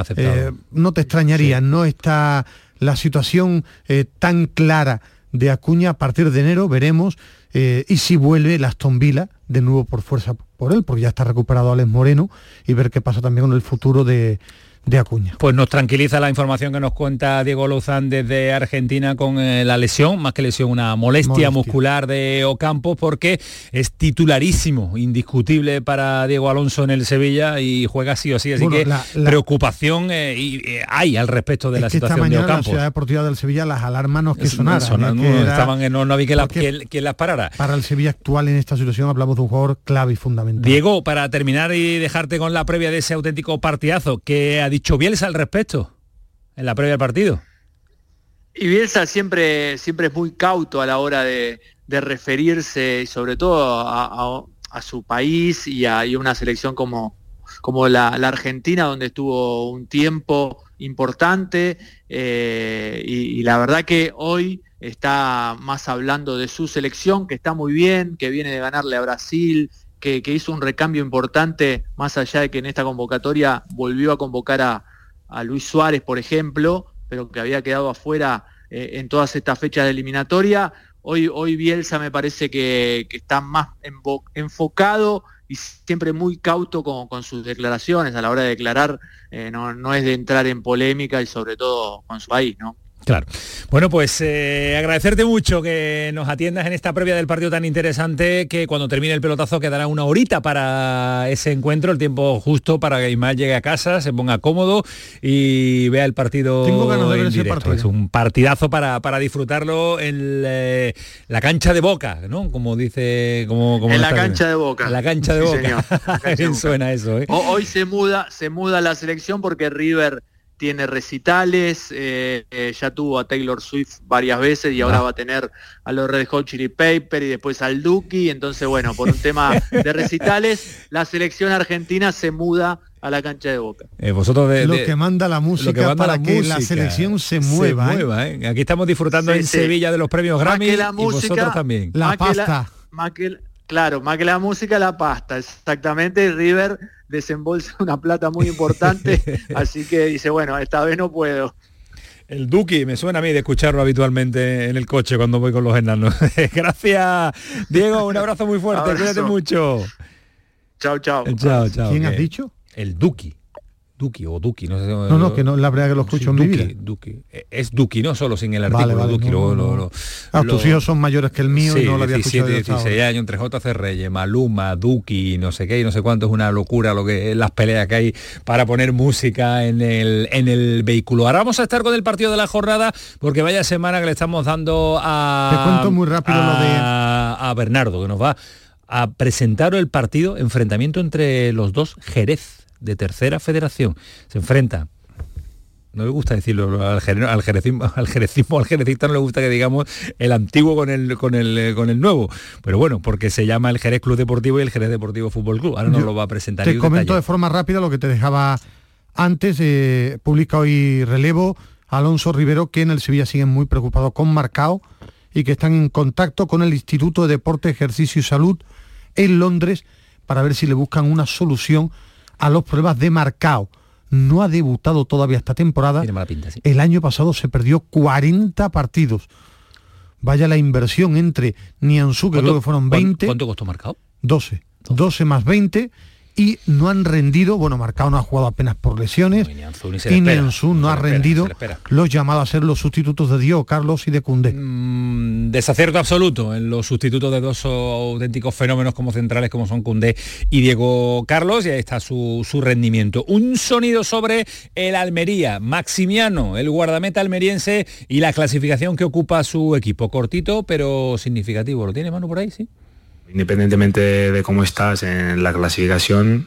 aceptado. Eh, no te extrañaría, sí. no está la situación eh, tan clara de Acuña a partir de enero, veremos, eh, y si vuelve el Aston Villa de nuevo por fuerza por él, porque ya está recuperado Alex Moreno, y ver qué pasa también con el futuro de, de Acuña. Pues nos tranquiliza la información que nos cuenta Diego Lozán desde Argentina con eh, la lesión, más que lesión, una molestia, molestia, muscular de Ocampo, porque es titularísimo, indiscutible para Diego Alonso en el Sevilla y juega sí o sí, así bueno, que la, la... preocupación eh, y, eh, hay al respecto de es la situación esta mañana de Ocampo. En la ciudad deportiva del Sevilla las alarmas no que sonaran. Que era... estaban, no, no había que, la, que, que, las parara. Para el Sevilla actual en esta situación hablamos de un jugador clave y fundamental. Diego, para terminar y dejarte con la previa de ese auténtico partidazo, que ha dicho Bielsa al respecto en la previa del partido? Y Bielsa siempre, siempre es muy cauto a la hora de, referirse, y sobre todo a, su país y a, una selección como, como la, Argentina, donde estuvo un tiempo importante. Eh, y, la verdad que hoy está más hablando de su selección, que está muy bien, que viene de ganarle a Brasil, que, hizo un recambio importante, más allá de que en esta convocatoria volvió a convocar a, Luis Suárez, por ejemplo, pero que había quedado afuera eh, en todas estas fechas de eliminatoria. Hoy, hoy Bielsa me parece que, que está más enfocado y siempre muy cauto con, con, sus declaraciones a la hora de declarar, eh, no, no es de entrar en polémica y sobre todo con su país, ¿no? Claro. Bueno, pues eh, agradecerte mucho que nos atiendas en esta previa del partido tan interesante que cuando termine el pelotazo quedará una horita para ese encuentro, el tiempo justo para que Ismael llegue a casa, se ponga cómodo y vea el partido. Tengo ganas de ver ese partido. Es un partidazo para, para disfrutarlo en eh, la cancha de Boca, ¿no? Como dice... Como, como en la cancha de Boca. En la cancha de sí, Boca. Bien suena eso, ¿eh? Hoy se muda, se muda la selección porque River tiene recitales, eh, eh, ya tuvo a Taylor Swift varias veces y ahora ah. va a tener a los Red Hot Chili Pepper y después al Duki, entonces bueno, por un tema de recitales, la selección argentina se muda a la cancha de Boca. Eh, vosotros de, lo de, que manda la música que manda para la que música, la selección se mueva. Se mueva Aquí estamos disfrutando sí, en sí. Sevilla de los premios Grammy la y vosotros también. La pasta. Más que, claro, más que la música, la pasta, exactamente. River desembolsa una plata muy importante, así que dice, bueno, esta vez no puedo. El Duki, me suena a mí de escucharlo habitualmente en el coche cuando voy con los enanos. Gracias, Diego, un abrazo muy fuerte, Abrazo. cuídate mucho. Chao, chao. Chao, chao. ¿Quién que- has dicho? El Duki. Duki o Duki, no sé. No, no, que no, la verdad que lo escucho Sí, en mi Duki, vida. Duki. Eh, Es Duki, no solo sin el artículo. vale, Duki, no, lo- lo- Ah, tus hijos son mayores que el mío y no lo había 17, escuchado. yo hasta 16 ahora. años entre JC Reyes, Maluma, Duki, no sé qué, y no sé cuánto, es una locura lo que las peleas que hay para poner música en el, en el vehículo. Ahora vamos a estar con el partido de la jornada, porque vaya semana que le estamos dando a. Te cuento muy rápido lo de- a Bernardo, que nos va a presentar el partido, enfrentamiento entre los dos Jerez de tercera federación. Se enfrenta no le gusta decirlo al, al jerecismo, al jerecismo, al jerecista no le gusta que digamos el antiguo con el con el con el nuevo. Pero bueno, porque se llama el Jerez Club Deportivo y el Jerez Deportivo Fútbol Club. Ahora nos Yo lo va a presentar. Te y comento detalle. de forma rápida lo que te dejaba antes. eh, publica hoy relevo Alonso Rivero que en el Sevilla siguen muy preocupados con Marcao y que están en contacto con el Instituto de Deporte, Ejercicio y Salud en Londres para ver si le buscan una solución a los problemas de Marcao. No ha debutado todavía esta temporada. Tiene mala pinta, sí. El año pasado se perdió 40 partidos. Vaya la inversión entre Nianzú, que ¿Cuánto- creo que fueron cuán- 20. ¿Cuánto costó marcado? 12. 12 más 20 y no han rendido, bueno, Marcado no ha jugado apenas por lesiones y Nianzú no ha rendido los llamados a ser los sustitutos de Diego Carlos y de Cundé. Mm, desacierto absoluto en los sustitutos de dos auténticos fenómenos como centrales como son Cundé y Diego Carlos y ahí está su, su rendimiento. Un sonido sobre el Almería, Maximiano, el guardameta almeriense y la clasificación que ocupa su equipo. Cortito pero significativo. ¿Lo tiene mano por ahí? Sí. Independientemente de cómo estás en la clasificación,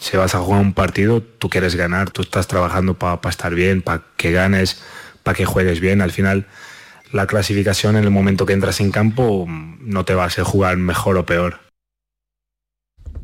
si vas a jugar un partido, tú quieres ganar, tú estás trabajando para estar bien, para que ganes, para que juegues bien. Al final, la clasificación en el momento que entras en campo no te va a hacer jugar mejor o peor.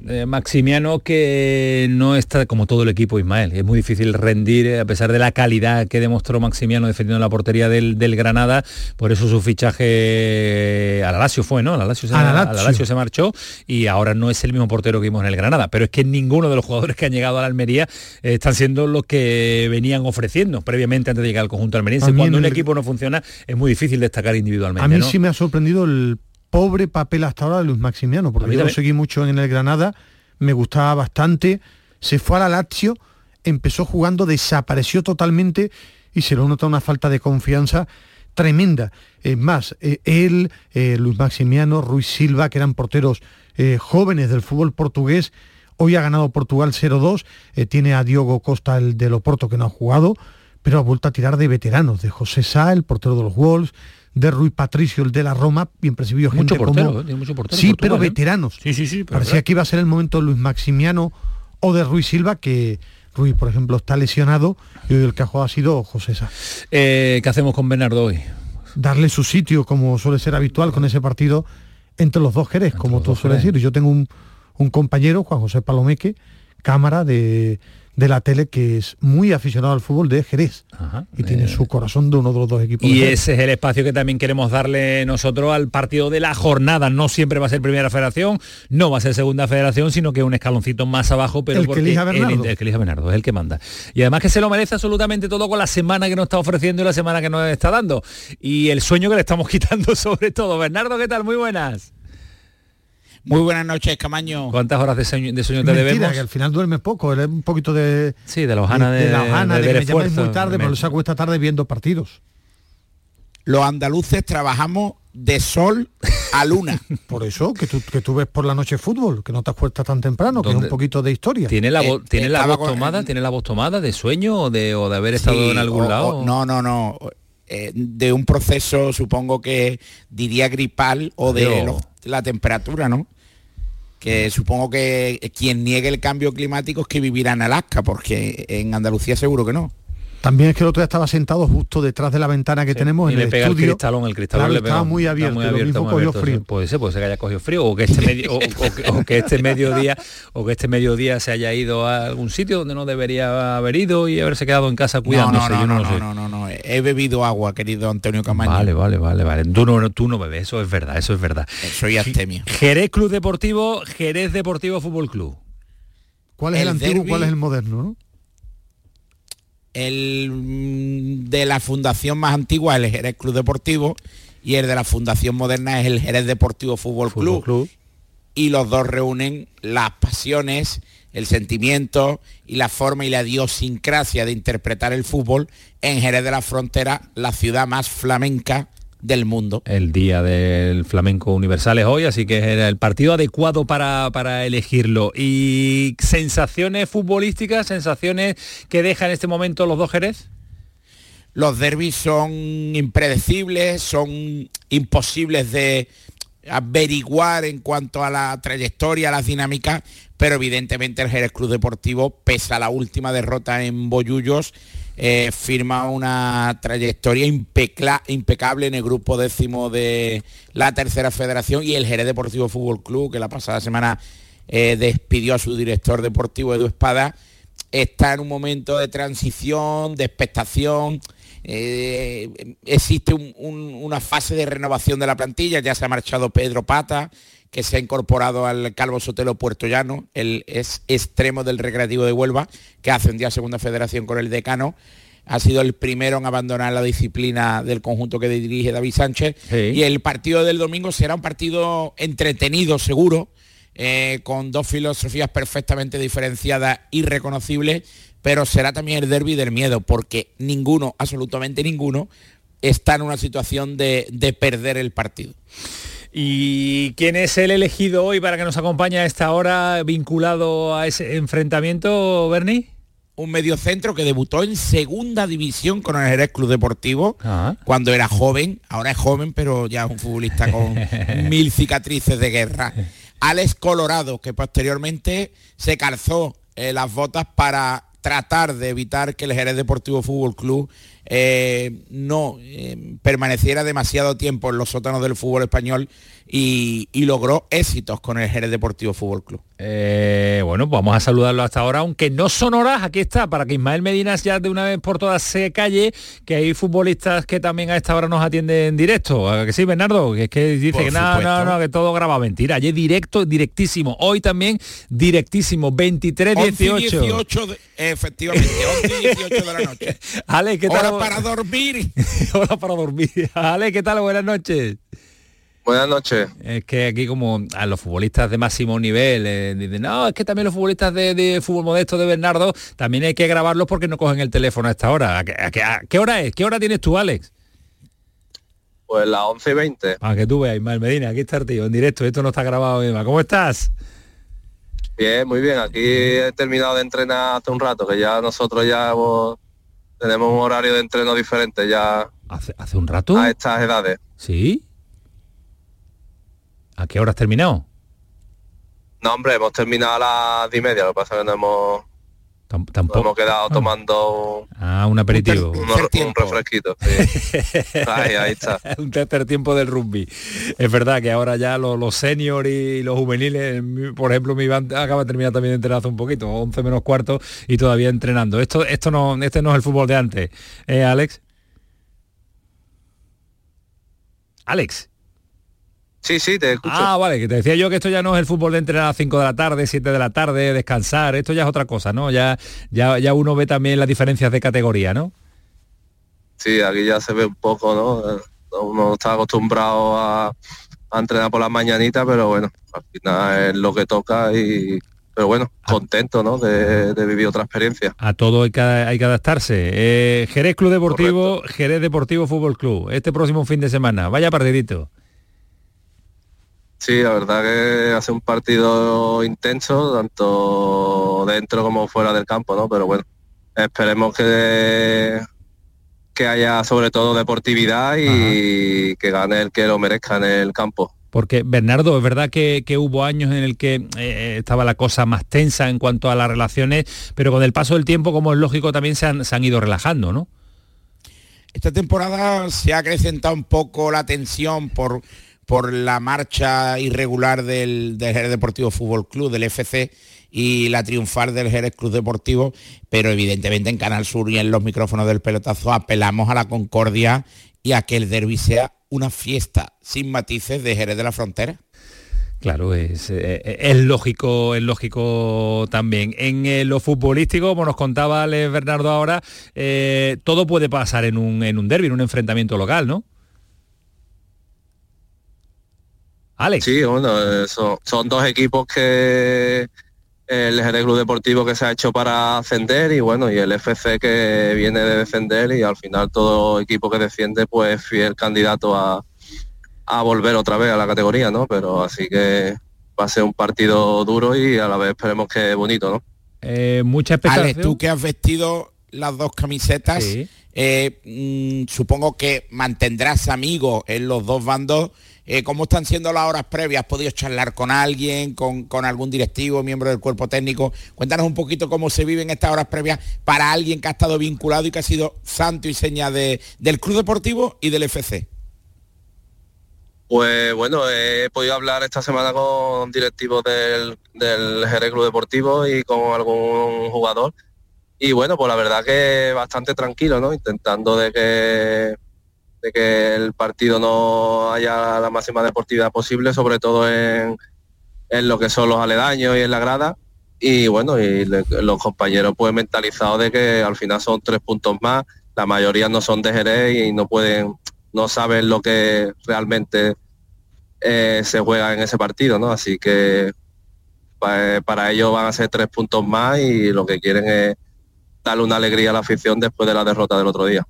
Eh, Maximiano que no está como todo el equipo Ismael. Es muy difícil rendir eh, a pesar de la calidad que demostró Maximiano defendiendo la portería del, del Granada. Por eso su fichaje al Alacio fue, ¿no? Al Alacio se, Alacio. Marchó y ahora no es el mismo portero que vimos en el Granada. Pero es que ninguno de los jugadores que han llegado a la Almería eh, están siendo los que venían ofreciendo previamente antes de llegar al conjunto almeriense. Cuando un el- equipo no funciona es muy difícil destacar individualmente. A mí ¿no? sí me ha sorprendido el pobre papel hasta ahora de Luis Maximiano, porque yo lo seguí mucho en el Granada, me gustaba bastante, se fue a la Lazio, empezó jugando, desapareció totalmente y se lo nota una falta de confianza tremenda. Es más, eh, él, eh, Luis Maximiano, Ruiz Silva, que eran porteros eh, jóvenes del fútbol portugués, hoy ha ganado Portugal 0-2, eh, tiene a Diogo Costa, el del Oporto, que no ha jugado, pero ha vuelto a tirar de veteranos, de José Sá, el portero de los Wolves, de Rui Patricio, el de la Roma, bien percibido gente Mucho portero, como... ¿eh? Tiene mucho portero sí, Portugal, pero ¿eh? veteranos. Sí, sí, sí. pero Parecía verdad. que iba a ser el momento de Luis Maximiano o de Ruiz Silva, que Ruiz, por ejemplo, está lesionado y hoy el que ha jugado ha sido José Sá. Eh, ¿Qué hacemos con Bernardo hoy? Darle su sitio, como suele ser habitual con ese partido, entre los dos Jerez, como tú sueles decir. Yo tengo un, un compañero, Juan José Palomeque, cámara de, de la tele, que es muy aficionado al fútbol de Jerez y tiene su corazón de uno de los dos equipos. Y ese es el espacio que también queremos darle nosotros al partido de la jornada. No siempre va a ser primera federación, no va a ser segunda federación, sino que un escaloncito más abajo, pero El que porque elija Bernardo. El, el que elija Bernardo, es el que manda. Y además que se lo merece absolutamente todo con la semana que nos está ofreciendo y la semana que nos está dando. Y el sueño que le estamos quitando sobre todo. Bernardo, ¿qué tal? Muy buenas. Muy buenas noches, Camaño. ¿Cuántas horas de sueño, de sueño te Mentira, debemos? que al final duerme poco, él es un poquito de... Sí, de la hojana de, la hojana, de, ver que me llamáis muy tarde, pero se acuesta tarde viendo partidos. Los andaluces trabajamos de sol a luna. Por eso, que tú, que tú ves por la noche fútbol, que no te acuestas tan temprano, que es un poquito de historia. ¿Tiene la, voz, Eh, ¿tiene la voz con- tomada? ¿Tiene la voz tomada de sueño o de, o de haber estado Sí, en algún o- lado? o- no, no, no. Eh, de un proceso, supongo que diría gripal o de los- la temperatura, ¿no? Que supongo que quien niegue el cambio climático es que vivirá en Alaska, porque en Andalucía seguro que no. También es que el otro día estaba sentado justo detrás de la ventana que tenemos y en le el pega estudio. el cristalón, el cristalón Claro, le estaba pega. muy abierto, muy lo abierto, mismo muy cogió abierto, frío. sí. Puede ser, puede ser que haya cogido frío o que este medio, o, o que, o que este mediodía o que este mediodía se haya ido a algún sitio donde no debería haber ido y haberse quedado en casa cuidándose. no, no, yo no, no, lo no, sé. no, no, no. He bebido agua, querido Antonio Camaño. Vale, vale, vale, vale. Tú no, tú no bebes, eso es verdad, eso es verdad. Soy astemia. Jerez Club Deportivo, Jerez Deportivo Fútbol Club. ¿Cuál es el, El antiguo, cuál es el moderno? ¿no? El mm, de la fundación más antigua es el Jerez Club Deportivo y el de la fundación moderna es el Jerez Deportivo Fútbol, Club. Y los dos reúnen las pasiones, el sentimiento y la forma y la idiosincrasia de interpretar el fútbol en Jerez de la Frontera, la ciudad más flamenca del mundo. El día del flamenco universal es hoy, así que era el partido adecuado para, para elegirlo. Y sensaciones futbolísticas, sensaciones que deja en este momento los dos Jerez. Los derbis son impredecibles, son imposibles de averiguar en cuanto a la trayectoria, a las dinámicas, pero evidentemente el Jerez Club Deportivo, pese a la última derrota en Boyullos, eh, firma una trayectoria impecla- impecable en el grupo décimo de la tercera federación y el Jerez Deportivo Fútbol Club, que la pasada semana eh, despidió a su director deportivo Edu Espada, está en un momento de transición, de expectación. eh, existe un- un- una fase de renovación de la plantilla, ya se ha marchado Pedro Pata, que se ha incorporado al Calvo Sotelo Puerto Llano, el es extremo del Recreativo de Huelva, que ascendió a Segunda Federación con el decano. Ha sido el primero en abandonar la disciplina del conjunto que dirige David Sánchez. Y el partido del domingo será un partido entretenido, seguro, eh, con dos filosofías perfectamente diferenciadas y reconocibles, pero será también el derby del miedo, porque ninguno, absolutamente ninguno, está en una situación de, de perder el partido. ¿Y quién es el elegido hoy para que nos acompañe a esta hora vinculado a ese enfrentamiento, Bernie? un mediocentro que debutó en segunda división con el Jerez Club Deportivo cuando era joven, ahora es joven pero ya es un futbolista con mil cicatrices de guerra. Alex Colorado, que posteriormente se calzó eh, las botas para tratar de evitar que el Jerez Deportivo Fútbol Club eh, no eh, permaneciera demasiado tiempo en los sótanos del fútbol español y, logró éxitos con el Jerez Deportivo Fútbol Club. Eh, bueno, pues vamos a saludarlo hasta ahora, aunque no son horas, aquí está, para que Ismael Medina ya de una vez por todas se calle, que hay futbolistas que también a esta hora nos atienden en directo. que sí, Bernardo? Que es que dice que no, no, no, que todo graba mentira. Ayer directo, directísimo. Hoy también directísimo, 23, 18. 18 efectivamente, 11 18 de la noche. Ale, ¿qué tal? Para dormir. Hora para dormir. Ale, ¿qué tal? Buenas noches. Buenas noches. Es que aquí como a los futbolistas de máximo nivel eh, dicen, no, es que también los futbolistas de, fútbol modesto de Bernardo, también hay que grabarlos porque no cogen el teléfono a esta hora. ¿A, qué, hora es? ¿Qué hora tienes tú, Alex? Pues las 11 y 20. Para que tú veas, Ismael Medina, aquí está el tío, en directo, esto no está grabado, ¿Cómo estás? Bien, muy bien. Aquí he terminado de entrenar hace un rato, que ya nosotros ya tenemos un horario de entreno diferente ya. ¿Hace, hace un rato? A estas edades. ¿Sí? ¿A qué hora has terminado? No, hombre, hemos terminado a las 10 y media, lo que pasa es que no hemos... Tampoco. hemos quedado ah. tomando ah, un aperitivo. Un, refresquito. ahí, está. un tercer tiempo del rugby. Es verdad que ahora ya los, los seniors y los juveniles, por ejemplo, mi band acaba de terminar también de entrenar hace un poquito, 11 menos cuarto y todavía entrenando. Esto, esto no, este no es el fútbol de antes. ¿Eh, Alex? Alex. Sí, sí, te escucho. Ah, vale, que te decía yo que esto ya no es el fútbol de entrenar a las 5 de la tarde, 7 de la tarde, descansar, esto ya es otra cosa, ¿no? Ya, ya, ya uno ve también las diferencias de categoría, ¿no? Sí, aquí ya se ve un poco, ¿no? Uno está acostumbrado a, entrenar por las mañanitas, pero bueno, al final es lo que toca y, pero bueno, ah. contento ¿no? de, vivir otra experiencia. A todo hay que, hay que adaptarse. Eh, Jerez Club Deportivo, Jerez Deportivo Fútbol Club, este próximo fin de semana. Vaya partidito. Sí, la verdad que hace un partido intenso, tanto dentro como fuera del campo, ¿no? Pero bueno, esperemos que, que haya sobre todo deportividad y que gane el que lo merezca en el campo. Porque Bernardo, es verdad que, hubo años en el que eh, estaba la cosa más tensa en cuanto a las relaciones, pero con el paso del tiempo, como es lógico, también se han, se han ido relajando, ¿no? Esta temporada se ha acrecentado un poco la tensión por por la marcha irregular del, Jerez Deportivo Fútbol Club, del FC, y la triunfar del Jerez Club Deportivo, pero evidentemente en Canal Sur y en los micrófonos del pelotazo apelamos a la concordia y a que el derby sea una fiesta sin matices de Jerez de la Frontera. Claro, es, eh, es, lógico, es lógico también. En eh, lo futbolístico, como nos contaba Alex Bernardo ahora, eh, todo puede pasar en un, en un derby, en un enfrentamiento local, ¿no? Sí, bueno, son, dos equipos que el Jerez Club Deportivo que se ha hecho para ascender y bueno, y el FC que viene de defender y al final todo equipo que defiende pues fiel candidato a, volver otra vez a la categoría, ¿no? Pero así que va a ser un partido duro y a la vez esperemos que bonito, ¿no? Eh, mucha expectación. tú que has vestido las dos camisetas, eh, mm, supongo que mantendrás amigos en los dos bandos eh, ¿Cómo están siendo las horas previas? ¿Has podido charlar con alguien, con, algún directivo, miembro del cuerpo técnico? Cuéntanos un poquito cómo se viven estas horas previas para alguien que ha estado vinculado y que ha sido santo y seña de, del Club Deportivo y del FC. Pues bueno, he podido hablar esta semana con directivos del, del Jerez Club Deportivo y con algún jugador. Y bueno, pues la verdad que bastante tranquilo, ¿no? Intentando de que de que el partido no haya la máxima deportividad posible, sobre todo en, lo que son los aledaños y en la grada. Y bueno, y los compañeros pues mentalizados de que al final son tres puntos más, la mayoría no son de Jerez y no pueden, no saben lo que realmente eh, se juega en ese partido, ¿no? Así que pa- para ellos van a ser tres puntos más y lo que quieren es darle una alegría a la afición después de la derrota del otro día.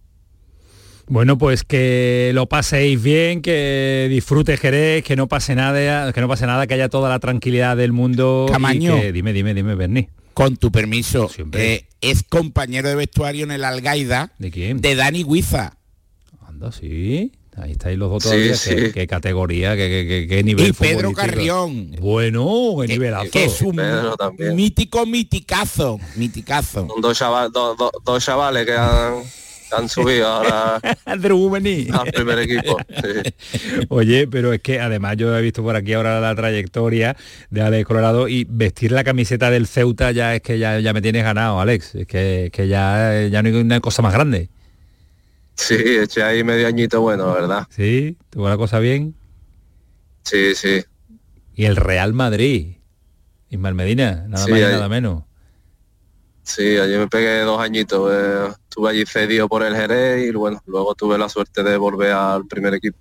Bueno, pues que lo paséis bien, que disfrute Jerez, que no pase nada, que no pase nada, que haya toda la tranquilidad del mundo. y Camaño. que- dime, dime, dime, Berni. Con tu permiso, eh, es compañero de vestuario en el Algaida ¿De quién? de Dani Guiza. Anda, sí. Ahí estáis los dos Sí, todavía. sí. ¿Qué, qué categoría, qué, qué- qué- qué nivel Y Pedro. Carrión. Bueno, qué nivelazo. Que es un Pedro también. mítico miticazo. Miticazo. Son dos, chaval- dos- dos- dos chavales que han, han subido ahora al primer equipo. sí. Oye, pero es que además yo he visto por aquí ahora la trayectoria de Alex Colorado y vestir la camiseta del Ceuta ya es que ya, ya me tienes ganado, Alex. Es que, que ya, ya no hay una cosa más grande. Sí, eché ahí medio añito bueno, la verdad. ¿Sí? ¿Tuvo la cosa bien? Sí, sí. Y el Real Madrid. Ismael Medina, nada Sí, más y ahí- nada menos. Sí, allí me pegué dos añitos. eh, estuve allí cedido por el Jerez y bueno, luego tuve la suerte de volver al primer equipo.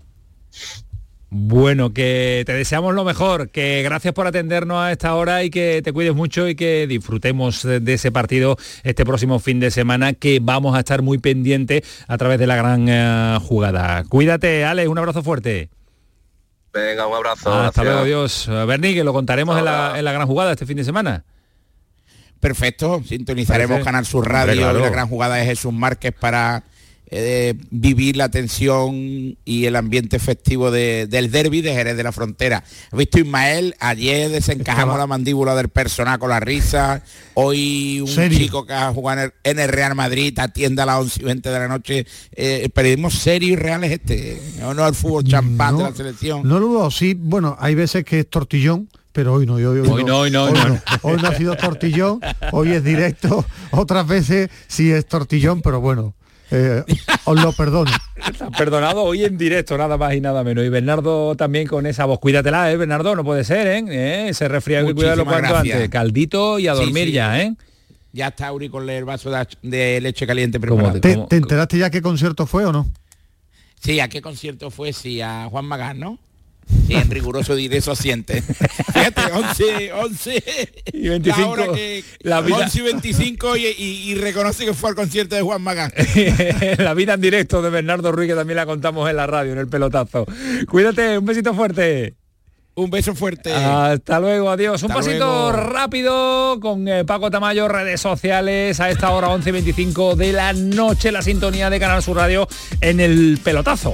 Bueno, que te deseamos lo mejor, que gracias por atendernos a esta hora y que te cuides mucho y que disfrutemos de ese partido este próximo fin de semana que vamos a estar muy pendientes a través de la gran eh, jugada. Cuídate, Ale, un abrazo fuerte. Venga, un abrazo. Hasta gracias. luego, adiós. Eh, Berni, que lo contaremos en la, en la gran jugada este fin de semana. Perfecto, sintonizaremos Canal Sur Radio. Hombre, claro. La gran jugada de Jesús Márquez para eh, vivir la tensión y el ambiente festivo de- del derby de Jerez de la Frontera. ¿Has visto Ismael? Ayer desencajamos la mandíbula del personal con la risa. Hoy un Serio. chico que ha jugado en el, en el Real Madrid atiende a las 11 y 20 de la noche. Eh, periodismo serio y real es este, no, no el fútbol champán de la selección. No lo dudo, sí, bueno, hay veces que es tortillón, pero hoy no, hoy, hoy, Hoy no, hoy no, hoy no. no. Hoy no ha sido tortillón, hoy es directo, otras veces sí es tortillón, pero bueno, eh, os lo perdono. Estás perdonado hoy en directo, nada más y nada menos. Y Bernardo también con esa voz. Cuídatela, ¿eh, Bernardo? No puede ser, ¿eh? ¿Eh? Ese resfriado que cuidarlo Muchísimas cuanto gracias. antes. Caldito y a dormir sí. ya, ¿eh? Ya está Auri con el vaso de, de leche caliente preparado. ¿Te, te enteraste ya qué concierto fue o no? Sí, ¿a qué concierto fue? Sí, a Juan Magán, ¿no? En riguroso directo siente. Fíjate, 11, 11 y 25, La hora que, la vida- 11 y 25 y, y- y reconoce que fue al concierto de Juan Magán. la vida en directo de Bernardo Ruiz, que también la contamos en la radio, en el pelotazo. Cuídate, un besito fuerte. Un beso fuerte. Hasta luego, adiós. Un pasito luego. rápido con eh, Paco Tamayo, redes sociales, a esta hora 11 y 25 de la noche, la sintonía de Canal Sur Radio en el pelotazo.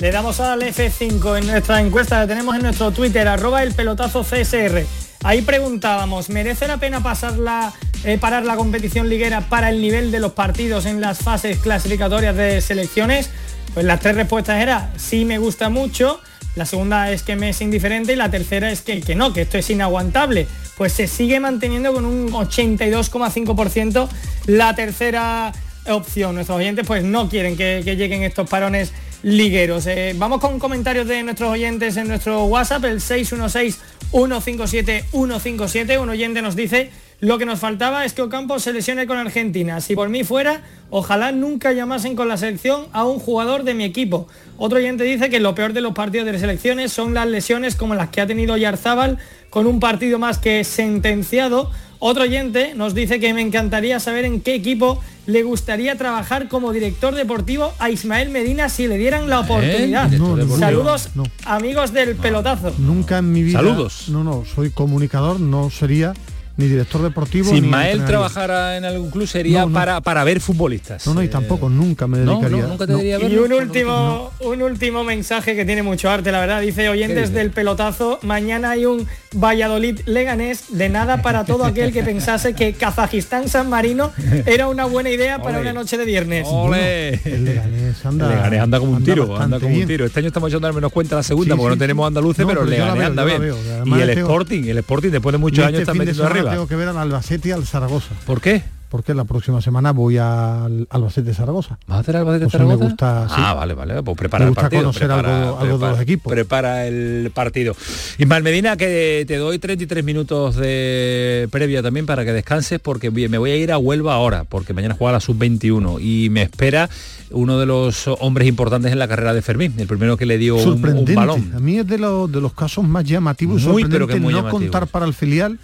Le damos al F5 en nuestra encuesta que tenemos en nuestro Twitter, arroba el pelotazo CSR. Ahí preguntábamos, ¿merece la pena pasarla, eh, parar la competición liguera para el nivel de los partidos en las fases clasificatorias de selecciones? Pues las tres respuestas eran, sí me gusta mucho, la segunda es que me es indiferente y la tercera es que, que no, que esto es inaguantable. Pues se sigue manteniendo con un 82,5% la tercera opción. Nuestros oyentes pues no quieren que lleguen estos parones ligueros. Eh, vamos con comentarios de nuestros oyentes en nuestro WhatsApp, el 616-157-157. Un oyente nos dice, lo que nos faltaba es que Ocampo se lesione con Argentina. Si por mí fuera, ojalá nunca llamasen con la selección a un jugador de mi equipo. Otro oyente dice que lo peor de los partidos de selecciones son las lesiones como las que ha tenido Yarzábal con un partido más que sentenciado. Otro oyente nos dice que me encantaría saber en qué equipo le gustaría trabajar como director deportivo a Ismael Medina si le dieran la oportunidad. director deportivo. Saludos, No. amigos del pelotazo. Nunca en mi vida. Saludos. No, no, soy comunicador, no sería ni director deportivo. Si ni Ismael trabajara en algún club sería No, no. Para, para ver futbolistas. No, no, y tampoco, nunca me dedicaría. no, nunca te no. diría Y un último, un último mensaje que tiene mucho arte, la verdad. Dice oyentes del pelotazo, mañana hay un Valladolid Leganés de nada para todo aquel que pensase que Kazajistán San Marino era una buena idea para una noche de viernes. ¡Ole! El Leganés anda, El Leganés anda como un tiro, anda como un tiro. Este año estamos echando al menos cuenta la segunda Sí, porque sí, no tenemos andaluces, No, pero el Leganés veo, anda bien. Y el Sporting, el Sporting después de muchos años este está metiendo semana tengo que ver al Albacete y al Zaragoza. ¿Por qué? porque la próxima semana voy al Albacete Zaragoza. ¿Vas a hacer Albacete Pues Zaragoza? Me gusta, sí. Ah, vale, vale, pues prepara Me el partido. conocer prepara, algo- algo de prepara- los equipos. Prepara el partido. Ismael Medina, que te doy 33 minutos de previa también para que descanses, porque me voy a ir a Huelva ahora, porque mañana juega la sub-21 y me espera uno de los hombres importantes en la carrera de Fermín, el primero que le dio un, un balón. A mí es de, los de los casos más llamativos y Muy, pero sorprendente que muy no contar para el filial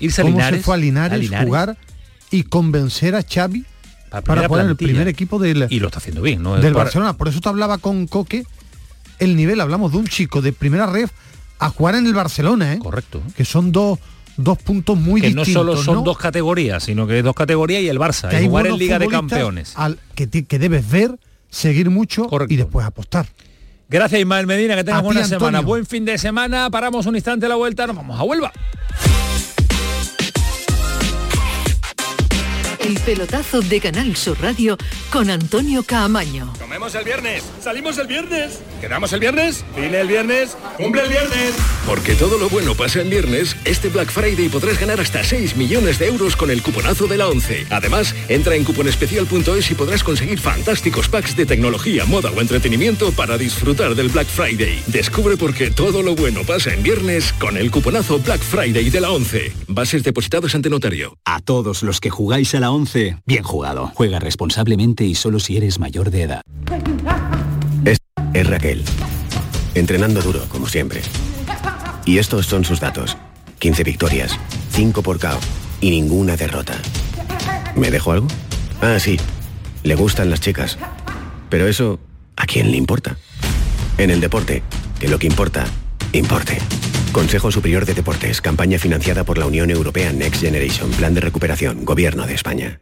Irse a cómo Linares, se fue a Linares, a Linares. jugar y convencer a Xavi Para para poner el primer equipo del, Y lo está haciendo bien, ¿no? Del para- Barcelona. Por eso te hablaba con Coque el nivel, hablamos de un chico de primera ref a jugar en el Barcelona, ¿eh? Correcto. Que son dos, dos puntos muy que no distintos. solo son ¿no? dos categorías, sino que es dos categorías y el Barça, que y hay jugar en Liga de Campeones. al- que, ti- que debes ver, seguir mucho y después apostar. Gracias Ismael Medina, que tengas ti, buena semana. Buen fin de semana, paramos un instante la vuelta, nos vamos a Huelva. El pelotazo de Canal Sur Radio con Antonio Caamaño. Comemos el viernes, salimos el viernes, quedamos el viernes, viene el viernes, cumple el viernes. Porque todo lo bueno pasa en viernes, este Black Friday podrás ganar hasta 6 millones de euros con el cuponazo de la 11. Además, entra en cuponespecial.es y podrás conseguir fantásticos packs de tecnología, moda o entretenimiento para disfrutar del Black Friday. Descubre por qué todo lo bueno pasa en viernes con el cuponazo Black Friday de la 11. Bases depositados ante notario. A todos los que jugáis a la 11, bien jugado. Juega responsablemente y solo si eres mayor de edad. Es, es Raquel. Entrenando duro, como siempre. Y estos son sus datos. 15 victorias, 5 por KO y ninguna derrota. ¿Me dejo algo? Ah, sí. Le gustan las chicas. Pero eso, ¿a quién le importa? En el deporte, que lo que importa, importe. Consejo Superior de Deportes, campaña financiada por la Unión Europea Next Generation, Plan de Recuperación, Gobierno de España.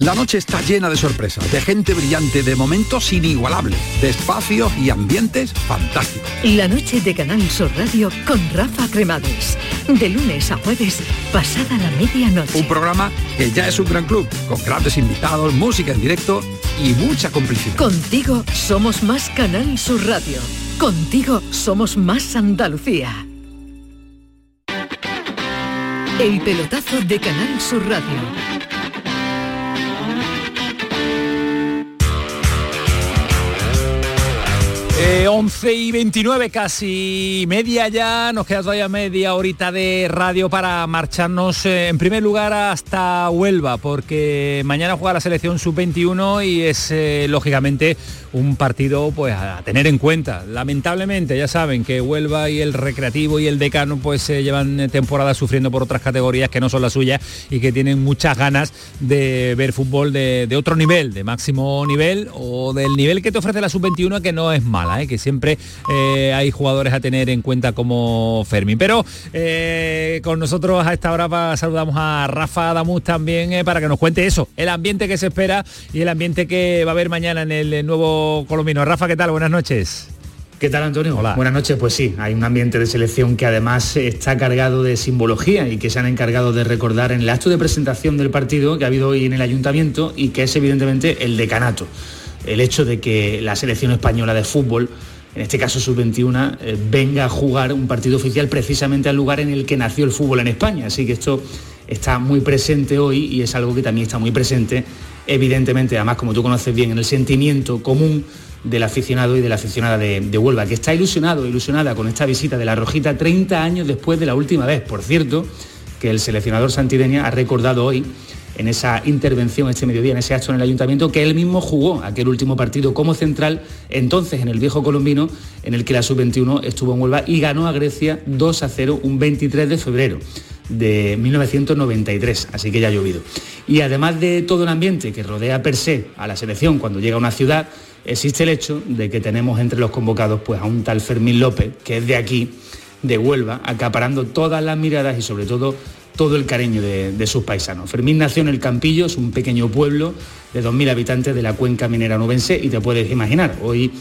La noche está llena de sorpresas, de gente brillante, de momentos inigualables, de espacios y ambientes fantásticos. La noche de Canal Sur Radio con Rafa Cremades. De lunes a jueves, pasada la medianoche. Un programa que ya es un gran club, con grandes invitados, música en directo y mucha complicidad. Contigo somos más Canal Sur Radio. Contigo somos más Andalucía. El pelotazo de Canal Sur Radio. Eh, 11 y 29, casi media ya, nos queda todavía media horita de radio para marcharnos eh, en primer lugar hasta Huelva, porque mañana juega la selección sub-21 y es eh, lógicamente un partido pues a tener en cuenta. Lamentablemente ya saben que Huelva y el Recreativo y el Decano pues se llevan eh, temporadas sufriendo por otras categorías que no son las suyas y que tienen muchas ganas de ver fútbol de, otro nivel, de máximo nivel o del nivel que te ofrece la sub-21 que no es ¿eh? que siempre eh, hay jugadores a tener en cuenta como Fermín. Pero eh, con nosotros a esta hora saludamos a Rafa Damus también para que nos cuente eso, el ambiente que se espera y el ambiente que va a haber mañana en el nuevo Colombino. Rafa, ¿qué tal? Buenas noches. ¿Qué tal Antonio? Hola. Buenas noches, pues sí, hay un ambiente de selección que además está cargado de simbología y que se han encargado de recordar en el acto de presentación del partido que ha habido hoy en el ayuntamiento y que es evidentemente el decanato. El hecho de que la selección española de fútbol, en este caso sub-21, eh, venga a jugar un partido oficial precisamente al lugar en el que nació el fútbol en España. Así que esto está muy presente hoy y es algo que también está muy presente, evidentemente, además como tú conoces bien, en el sentimiento común del aficionado y de la aficionada de, de Huelva, que está ilusionado, ilusionada con esta visita de la Rojita 30 años después de la última vez. Por cierto, que el seleccionador Santideña ha recordado hoy en esa intervención este mediodía, en ese acto en el ayuntamiento, que él mismo jugó aquel último partido como central, entonces en el viejo colombino, en el que la sub-21 estuvo en Huelva y ganó a Grecia 2 a 0 un 23 de febrero de 1993, así que ya ha llovido. Y además de todo el ambiente que rodea per se a la selección cuando llega a una ciudad, existe el hecho de que tenemos entre los convocados pues, a un tal Fermín López, que es de aquí, de Huelva, acaparando todas las miradas y sobre todo todo el cariño de, de sus paisanos. Fermín nació en el Campillo, es un pequeño pueblo de 2.000 habitantes de la cuenca minera nubense y te puedes imaginar, hoy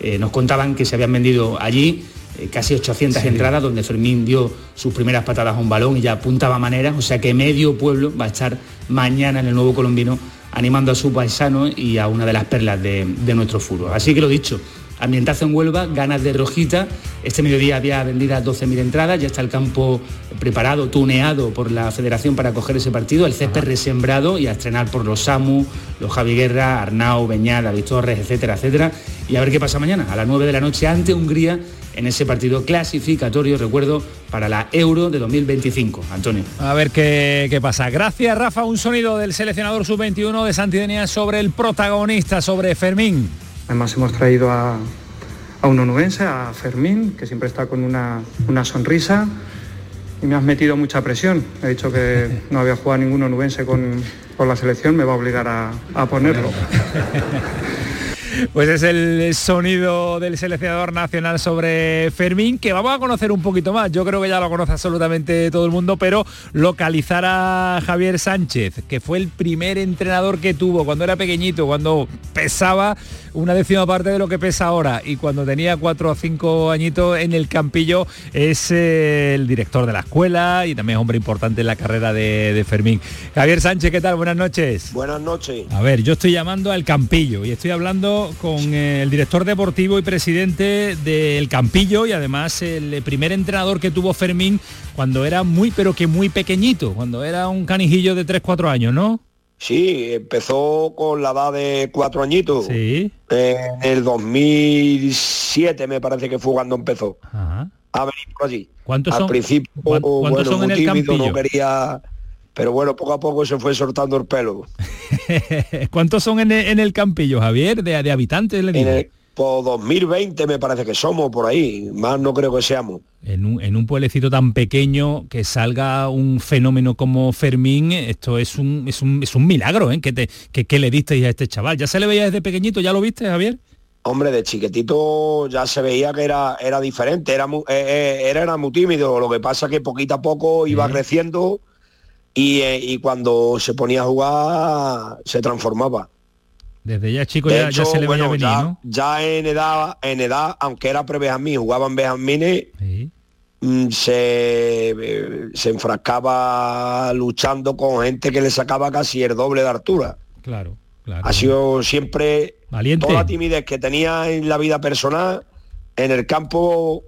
eh, nos contaban que se habían vendido allí eh, casi 800 entradas donde Fermín dio sus primeras patadas a un balón y ya apuntaba maneras, o sea que medio pueblo va a estar mañana en el nuevo colombino animando a su paisano y a una de las perlas de, de nuestro fútbol. Así que lo dicho, Ambientazo en Huelva, ganas de rojita. Este mediodía había vendidas 12.000 entradas, ya está el campo preparado, tuneado por la federación para coger ese partido, el césped resembrado y a estrenar por los Samu, los Javi Guerra, Arnau, Beñal, David Torres, etcétera, etcétera. Y a ver qué pasa mañana, a las 9 de la noche ante Hungría en ese partido clasificatorio, recuerdo, para la Euro de 2025. Antonio. A ver qué, qué pasa. Gracias, Rafa. Un sonido del seleccionador sub-21 de Santidenia sobre el protagonista, sobre Fermín. Además hemos traído a, a un onubense, a Fermín, que siempre está con una, una sonrisa y me has metido mucha presión. He dicho que no había jugado ningún onubense con, con la selección, me va a obligar a, a ponerlo. Pues es el sonido del seleccionador nacional sobre Fermín, que vamos a conocer un poquito más. Yo creo que ya lo conoce absolutamente todo el mundo, pero localizar a Javier Sánchez, que fue el primer entrenador que tuvo cuando era pequeñito, cuando pesaba una décima parte de lo que pesa ahora y cuando tenía cuatro o cinco añitos en el campillo es eh, el director de la escuela y también es hombre importante en la carrera de, de Fermín. Javier Sánchez, ¿qué tal? Buenas noches. Buenas noches. A ver, yo estoy llamando al Campillo y estoy hablando con eh, el director deportivo y presidente del Campillo y además el primer entrenador que tuvo Fermín cuando era muy, pero que muy pequeñito, cuando era un canijillo de 3-4 años, ¿no? Sí, empezó con la edad de cuatro añitos. Sí. En el 2007 me parece que fue cuando empezó Ajá. a venir por allí. ¿Cuántos Al son- principio, cuántos bueno, son muy en el tímido, Campillo? no quería... Pero bueno, poco a poco se fue soltando el pelo. ¿Cuántos son en el, en el Campillo, Javier, de, de habitantes? Le En el por 2020 me parece que somos por ahí, más no creo que seamos. En un, en un pueblecito tan pequeño que salga un fenómeno como Fermín, esto es un, es un, es un milagro, ¿eh? Que, te, que, que le disteis a este chaval. ¿Ya se le veía desde pequeñito? ¿Ya lo viste, Javier? Hombre, de chiquitito ya se veía que era, era diferente, era muy, eh, eh, era, era muy tímido, lo que pasa que poquito a poco iba creciendo y, eh, y cuando se ponía a jugar se transformaba. Desde ya chico De ya, ya se le bueno, venir, ya, ¿no? ya en edad, en edad, aunque era pre-Benjamín, jugaban Benjamines, mm, se, eh, se enfrascaba luchando con gente que le sacaba casi el doble de altura. Claro, claro. Ha sido siempre Valiente. toda la timidez que tenía en la vida personal, en el campo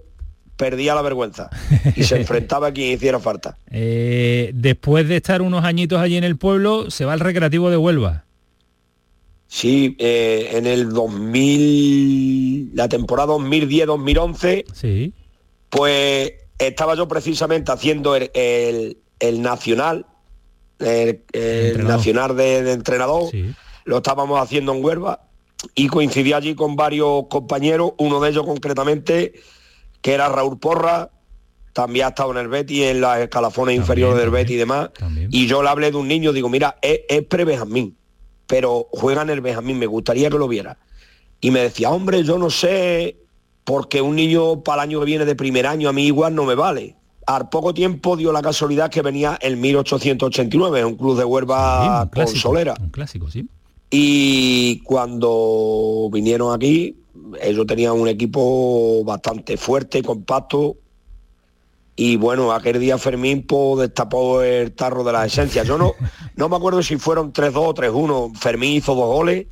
perdía la vergüenza y se enfrentaba a quien hiciera falta. Eh, después de estar unos añitos allí en el pueblo, se va al recreativo de Huelva. Sí, eh, en el 2000, la temporada 2010-2011, Sí. pues estaba yo precisamente haciendo el, el- el nacional, el, nacional de, de entrenador, lo estábamos haciendo en Huelva y coincidí allí con varios compañeros, uno de ellos concretamente, que era Raúl Porra, también ha estado en el Betty, en las escalafones inferiores del Betty y demás, y yo le hablé de un niño, digo, mira, es, es pre-Benjamín, pero juega en el Benjamín, me gustaría que lo viera. Y me decía, hombre, yo no sé, porque un niño para el año que viene de primer año a mí igual no me vale. Al poco tiempo dio la casualidad que venía el 1889, un club de Huelva con clásico, solera. Un clásico, sí. Y cuando vinieron aquí, ellos tenían un equipo bastante fuerte, compacto. Y bueno, aquel día Fermín pues, destapó el tarro de la esencia. Yo no, no me acuerdo si fueron 3-2 o 3-1. Fermín hizo dos goles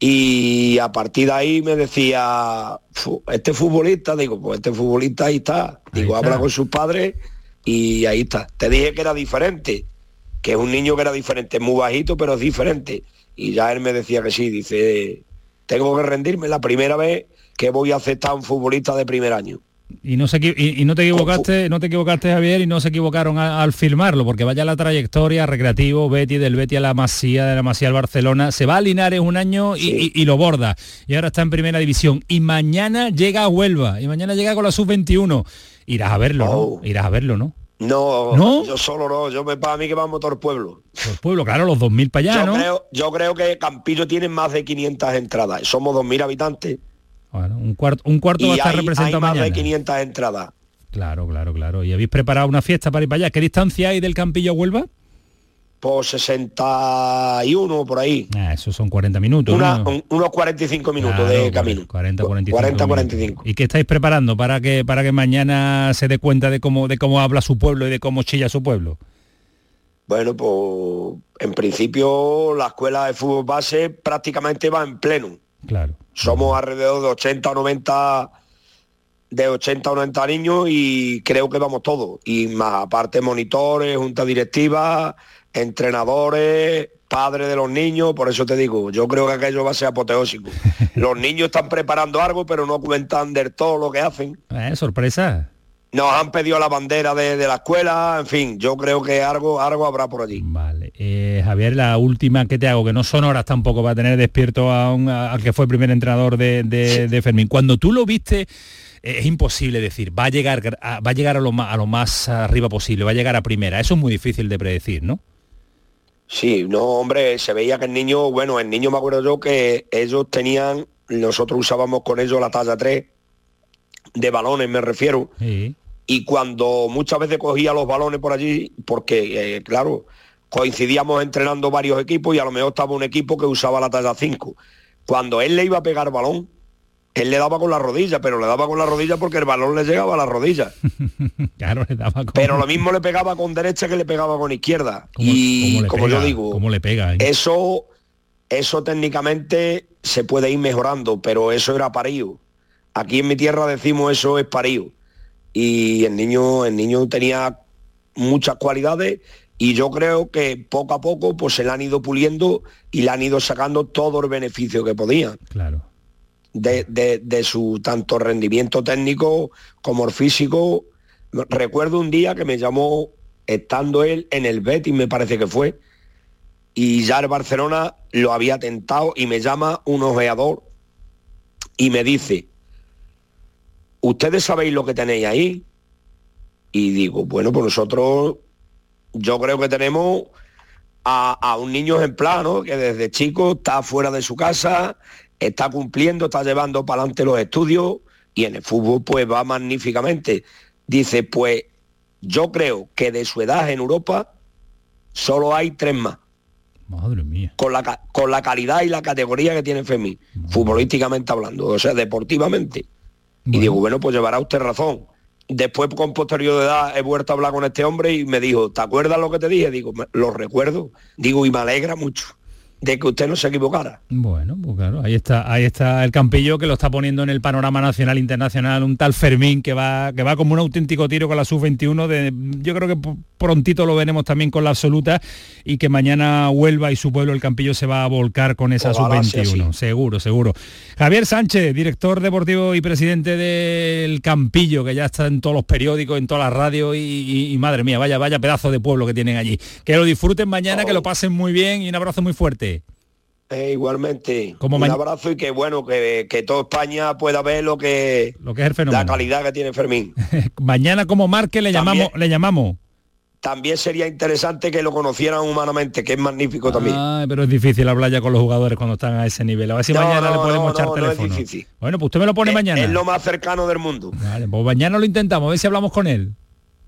y a partir de ahí me decía, "Fu, este futbolista, digo, pues este futbolista ahí está. Digo, está. habla con sus padres y ahí está. Te dije que era diferente, que es un niño que era diferente, muy bajito, pero es diferente. Y ya él me decía que sí, dice, tengo que rendirme la primera vez que voy a aceptar a un futbolista de primer año. Y no, se, y, y no te equivocaste, no te equivocaste, Javier, y no se equivocaron a- al filmarlo, porque vaya la trayectoria, recreativo, Betty, del Betty a la Masía, de la Masía al Barcelona, se va a Linares un año y, y- y lo borda. Y ahora está en primera división. Y mañana llega a Huelva, y mañana llega con la sub-21. Irás a verlo, ¿no? Irás a verlo, ¿no? No, ¿No? yo solo no, yo me para mí que vamos todo el pueblo. Por pueblo, claro, los 2.000 para allá, yo, ¿no? creo, yo creo que Campillo tiene más de 500 entradas. Somos 2.000 habitantes Bueno, un cuarto, un cuarto y va a estar hay, hay representado más de mañana. 500 entradas. Claro, claro, claro. ¿Y habéis preparado una fiesta para ir para allá? ¿Qué distancia hay del Campillo a Huelva? Por 61 por ahí. Ah, eso son 40 minutos. Una- ¿no? un- unos 45 minutos Claro, de camino. 40, 45. 40, minutos. 45. ¿Y qué estáis preparando para que para que mañana se dé cuenta de cómo de cómo habla su pueblo y de cómo chilla su pueblo? Bueno, pues en principio la escuela de fútbol base prácticamente va en pleno. Claro. Somos alrededor de 80 o 90 de 80 o 90 niños y creo que vamos todos. Y más aparte monitores, junta directiva, entrenadores, padres de los niños, por eso te digo, yo creo que aquello va a ser apoteósico. Los niños están preparando algo, pero no cuentan del todo lo que hacen. Eh, sorpresa. Nos han pedido la bandera de, de la escuela, en fin, yo creo que algo, algo habrá por allí. Vale. Eh, Javier, la última que te hago, que no son horas tampoco para tener despierto a un, a- al que fue el primer entrenador de, de- de Fermín. Cuando tú lo viste, es imposible decir, va a llegar, a, va a, llegar a, lo más, a lo más arriba posible, va a llegar a primera. Eso es muy difícil de predecir, ¿no? Sí, no, hombre, se veía que el niño, bueno, el niño me acuerdo yo que ellos tenían, nosotros usábamos con ellos la talla 3 de balones, me refiero, Sí. y cuando muchas veces cogía los balones por allí, porque, eh, claro, coincidíamos entrenando varios equipos y a lo mejor estaba un equipo que usaba la talla 5. Cuando él le iba a pegar balón, él le daba con la rodilla, pero le daba con la rodilla porque el balón le llegaba a la rodilla. Claro, le daba como... Pero lo mismo le pegaba con derecha que le pegaba con izquierda. y cómo como pega? yo digo, ¿Cómo le pega? eh? eso, eso técnicamente se puede ir mejorando, pero eso era parío. Aquí en mi tierra decimos eso es parío. Y el niño, el niño tenía muchas cualidades y yo creo que poco a poco pues se le han ido puliendo y le han ido sacando todo el beneficio que podían. Claro. De, de- su tanto rendimiento técnico como el físico. Recuerdo un día que me llamó, estando él en el Betis, me parece que fue, y ya el Barcelona lo había tentado y me llama un ojeador y me dice, ¿ustedes sabéis lo que tenéis ahí? Y digo, bueno, pues nosotros, yo creo que tenemos a, a un niño ejemplar, ¿no? Que desde chico está fuera de su casa, está cumpliendo, está llevando para adelante los estudios y en el fútbol pues va magníficamente. Dice, pues yo creo que de su edad en Europa solo hay tres más. Madre mía. Con la, con la calidad y la categoría que tiene Fermín, futbolísticamente hablando, o sea, deportivamente. Y digo, bueno, pues llevará usted razón. Después, con posterior de edad, he vuelto a hablar con este hombre y me dijo, ¿te acuerdas lo que te dije? Digo, "Me- lo recuerdo. Digo, y me alegra mucho de que usted no se equivocara. Bueno, pues claro, ahí está, ahí está el campillo que lo está poniendo en el panorama nacional internacional, un tal Fermín que va, que va como un auténtico tiro con la sub-21. De, yo creo que prontito lo veremos también con la absoluta y que mañana Huelva y su pueblo, el campillo, se va a volcar con esa Ojalá sea sub-21. Seguro, seguro. Javier Sánchez, director deportivo y presidente del Campillo, que ya está en todos los periódicos, en todas las radios y, y- y madre mía, vaya, vaya pedazo de pueblo que tienen allí. Que lo disfruten mañana, que lo pasen muy bien y un abrazo muy fuerte. Eh, igualmente, Como un abrazo y que bueno, que, que toda España pueda ver lo que, Lo que es el fenómeno. la calidad que tiene Fermín. Mañana como marque le También- llamamos, le llamamos. También sería interesante que lo conocieran humanamente, que es magnífico también. Pero es difícil hablar ya con los jugadores cuando están a ese nivel. A ver si No, mañana no, le podemos no, echar es teléfono. difícil. bueno, pues usted me lo pone mañana. Es lo más cercano del mundo. Vale, pues mañana lo intentamos, a ver si hablamos con él.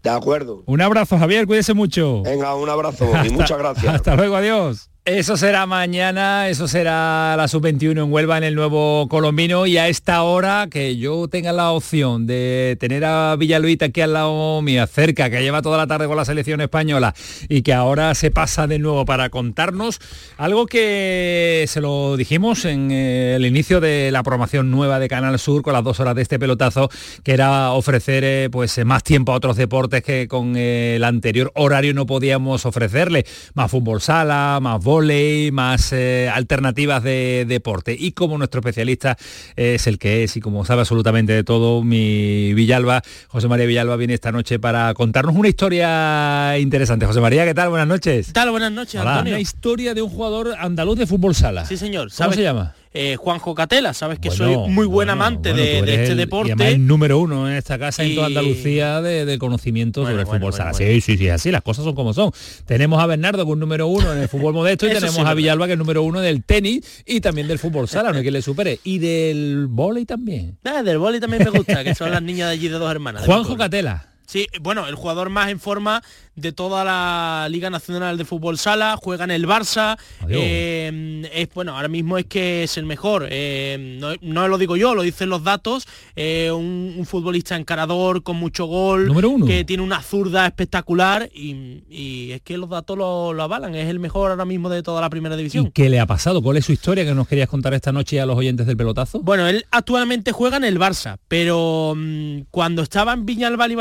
De acuerdo. Un abrazo, Javier, cuídese mucho. Venga, un abrazo y muchas gracias. Hasta luego, adiós. Eso será mañana, eso será la sub-21 en Huelva en el nuevo Colombino. Y a esta hora que yo tenga la opción de tener a Villaluita aquí al lado mía, cerca, que lleva toda la tarde con la selección española y que ahora se pasa de nuevo para contarnos algo que se lo dijimos en eh, el inicio de la programación nueva de Canal Sur con las dos horas de este pelotazo, que era ofrecer eh, pues eh, más tiempo a otros deportes que con el anterior horario no podíamos ofrecerle, más fútbol sala, más volei, más eh, alternativas de deporte. Y como nuestro especialista es el que es y como sabe absolutamente de todo, mi Villalba, José María Villalba viene esta noche para contarnos una historia interesante. José María, ¿qué tal? Buenas noches. ¿Qué tal? Buenas noches, Hola. Antonio. Una historia de un jugador andaluz de fútbol sala. Sí, señor. ¿Cómo ¿Sabes? se llama? Eh, Juanjo Catela, sabes que Bueno, soy muy buen amante Bueno, de, este el- deporte. el número uno en esta casa y en toda Andalucía de, de conocimiento sobre el fútbol sala. Sí, sí, sí, así, las cosas son como son. Tenemos a Bernardo que es número uno en el fútbol modesto y tenemos sí, a. Villalba que es número uno del tenis y también del fútbol sala, no hay que le supere. Y del vóley también. Ah, del boli también me gusta, que son las niñas de allí de dos hermanas. Juanjo. Catela. Sí, bueno, el jugador más en forma de toda la Liga Nacional de Fútbol Sala, juega en el Barça, eh, es bueno, ahora mismo es que es el mejor, eh, no, no lo digo yo, lo dicen los datos, eh, un, un futbolista encarador con mucho gol, Número uno. que tiene una zurda espectacular y, y es que los datos lo, lo avalan, es el mejor ahora mismo de toda la primera división. ¿Y qué le ha pasado? ¿Cuál es su historia que nos querías contar esta noche a los oyentes del pelotazo? Bueno, él actualmente juega en el Barça, pero mm, cuando estaba en Viñalbal y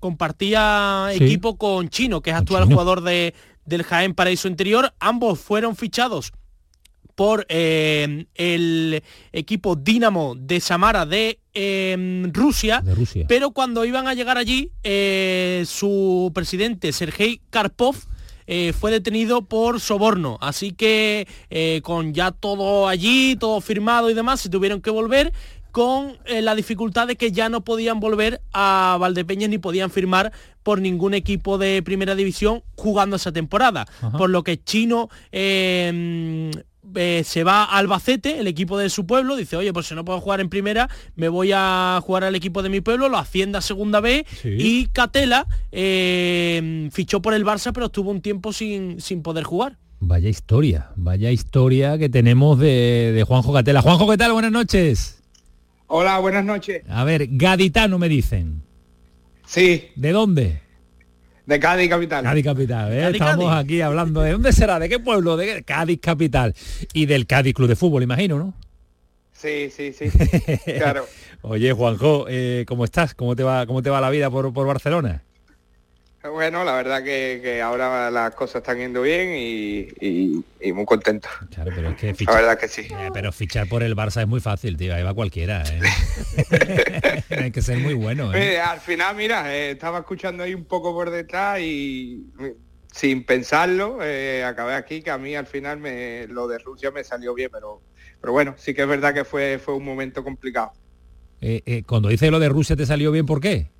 Compartía Sí. equipo con Chino, que es actual Chino. jugador de, del Jaén Paraíso Interior. Ambos fueron fichados por eh, el equipo Dinamo de Samara de eh, Rusia, De Rusia. pero cuando iban a llegar allí, eh, su presidente Sergei Karpov fue detenido por soborno. Así que con ya todo allí, todo firmado y demás, se tuvieron que volver con eh, la dificultad de que ya no podían volver a Valdepeñas ni podían firmar por ningún equipo de primera división jugando esa temporada. Ajá. Por lo que Chino eh, eh, se va a Albacete, el equipo de su pueblo, dice, oye, pues si no puedo jugar en primera, me voy a jugar al equipo de mi pueblo, lo asciende a segunda B Sí. y Catela eh, fichó por el Barça, pero estuvo un tiempo sin, sin poder jugar. Vaya historia, vaya historia que tenemos de, de Juanjo Catela. Juanjo, ¿qué tal? Buenas noches. Hola, buenas noches. A ver, gaditano me dicen. Sí, ¿De dónde? de Cádiz capital. Cádiz Capital, ¿eh? Cádiz, Estamos Cádiz. aquí hablando de dónde será, de qué pueblo, de qué? Cádiz Capital y del Cádiz Club de Fútbol, imagino, ¿no? Sí, sí, sí. claro. Oye, Juanjo, eh, ¿cómo estás? ¿Cómo te va, cómo te va la vida por, por Barcelona? Bueno, la verdad que, que ahora las cosas están yendo bien y, y- y muy contento. Claro, pero es que La fichar, verdad que sí. eh, pero fichar por el Barça es muy fácil, tío. Ahí va cualquiera, ¿eh? Hay que ser muy bueno, ¿eh? Al final, mira, estaba escuchando ahí un poco por detrás y sin pensarlo, acabé aquí, que a mí al final me, lo de Rusia me salió bien, pero, pero bueno, sí que es verdad que fue, fue un momento complicado. Cuando dices lo de Rusia te salió bien, ¿por qué?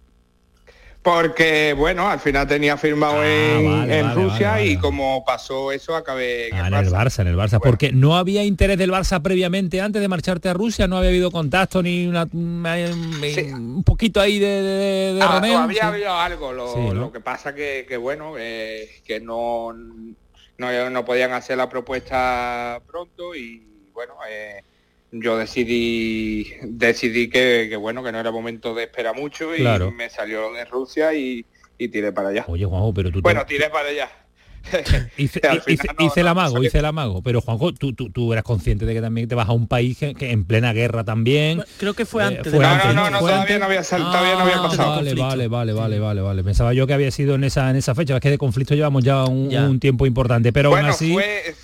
Porque, bueno, al final tenía firmado Ah, en, vale, en vale, Rusia vale, y como pasó eso, acabé en Ah, el en el Barça. Barça, en el Barça. Porque no había interés del Barça previamente antes de marcharte a Rusia, no había habido contacto ni una, un poquito ahí de, de, de Ah, sí. había algo, lo, Sí, ¿no? lo que pasa que, que bueno, eh, que no, no, no podían hacer la propuesta pronto y bueno, eh, yo decidí decidí que, que, bueno, que no era momento de esperar mucho y Claro. me salió lo de Rusia y, y tiré para allá. Oye, Juanjo, pero tú te- Bueno, tiré para allá. hice, hice- no- hice el no amago, salió. hice el amago. Pero Juanjo, tú, tú, tú eras consciente de que también te vas a un país que, que en plena guerra también. Creo que fue Eh, antes. fue antes, no, no, no, Fue todavía antes. no había sal- todavía no había Ah, pasado. Vale, conflicto. vale, vale, vale, vale, vale. Pensaba yo que había sido en esa en esa fecha. Es que de conflicto llevamos ya un, Ya. un tiempo importante. Pero aún así. fue,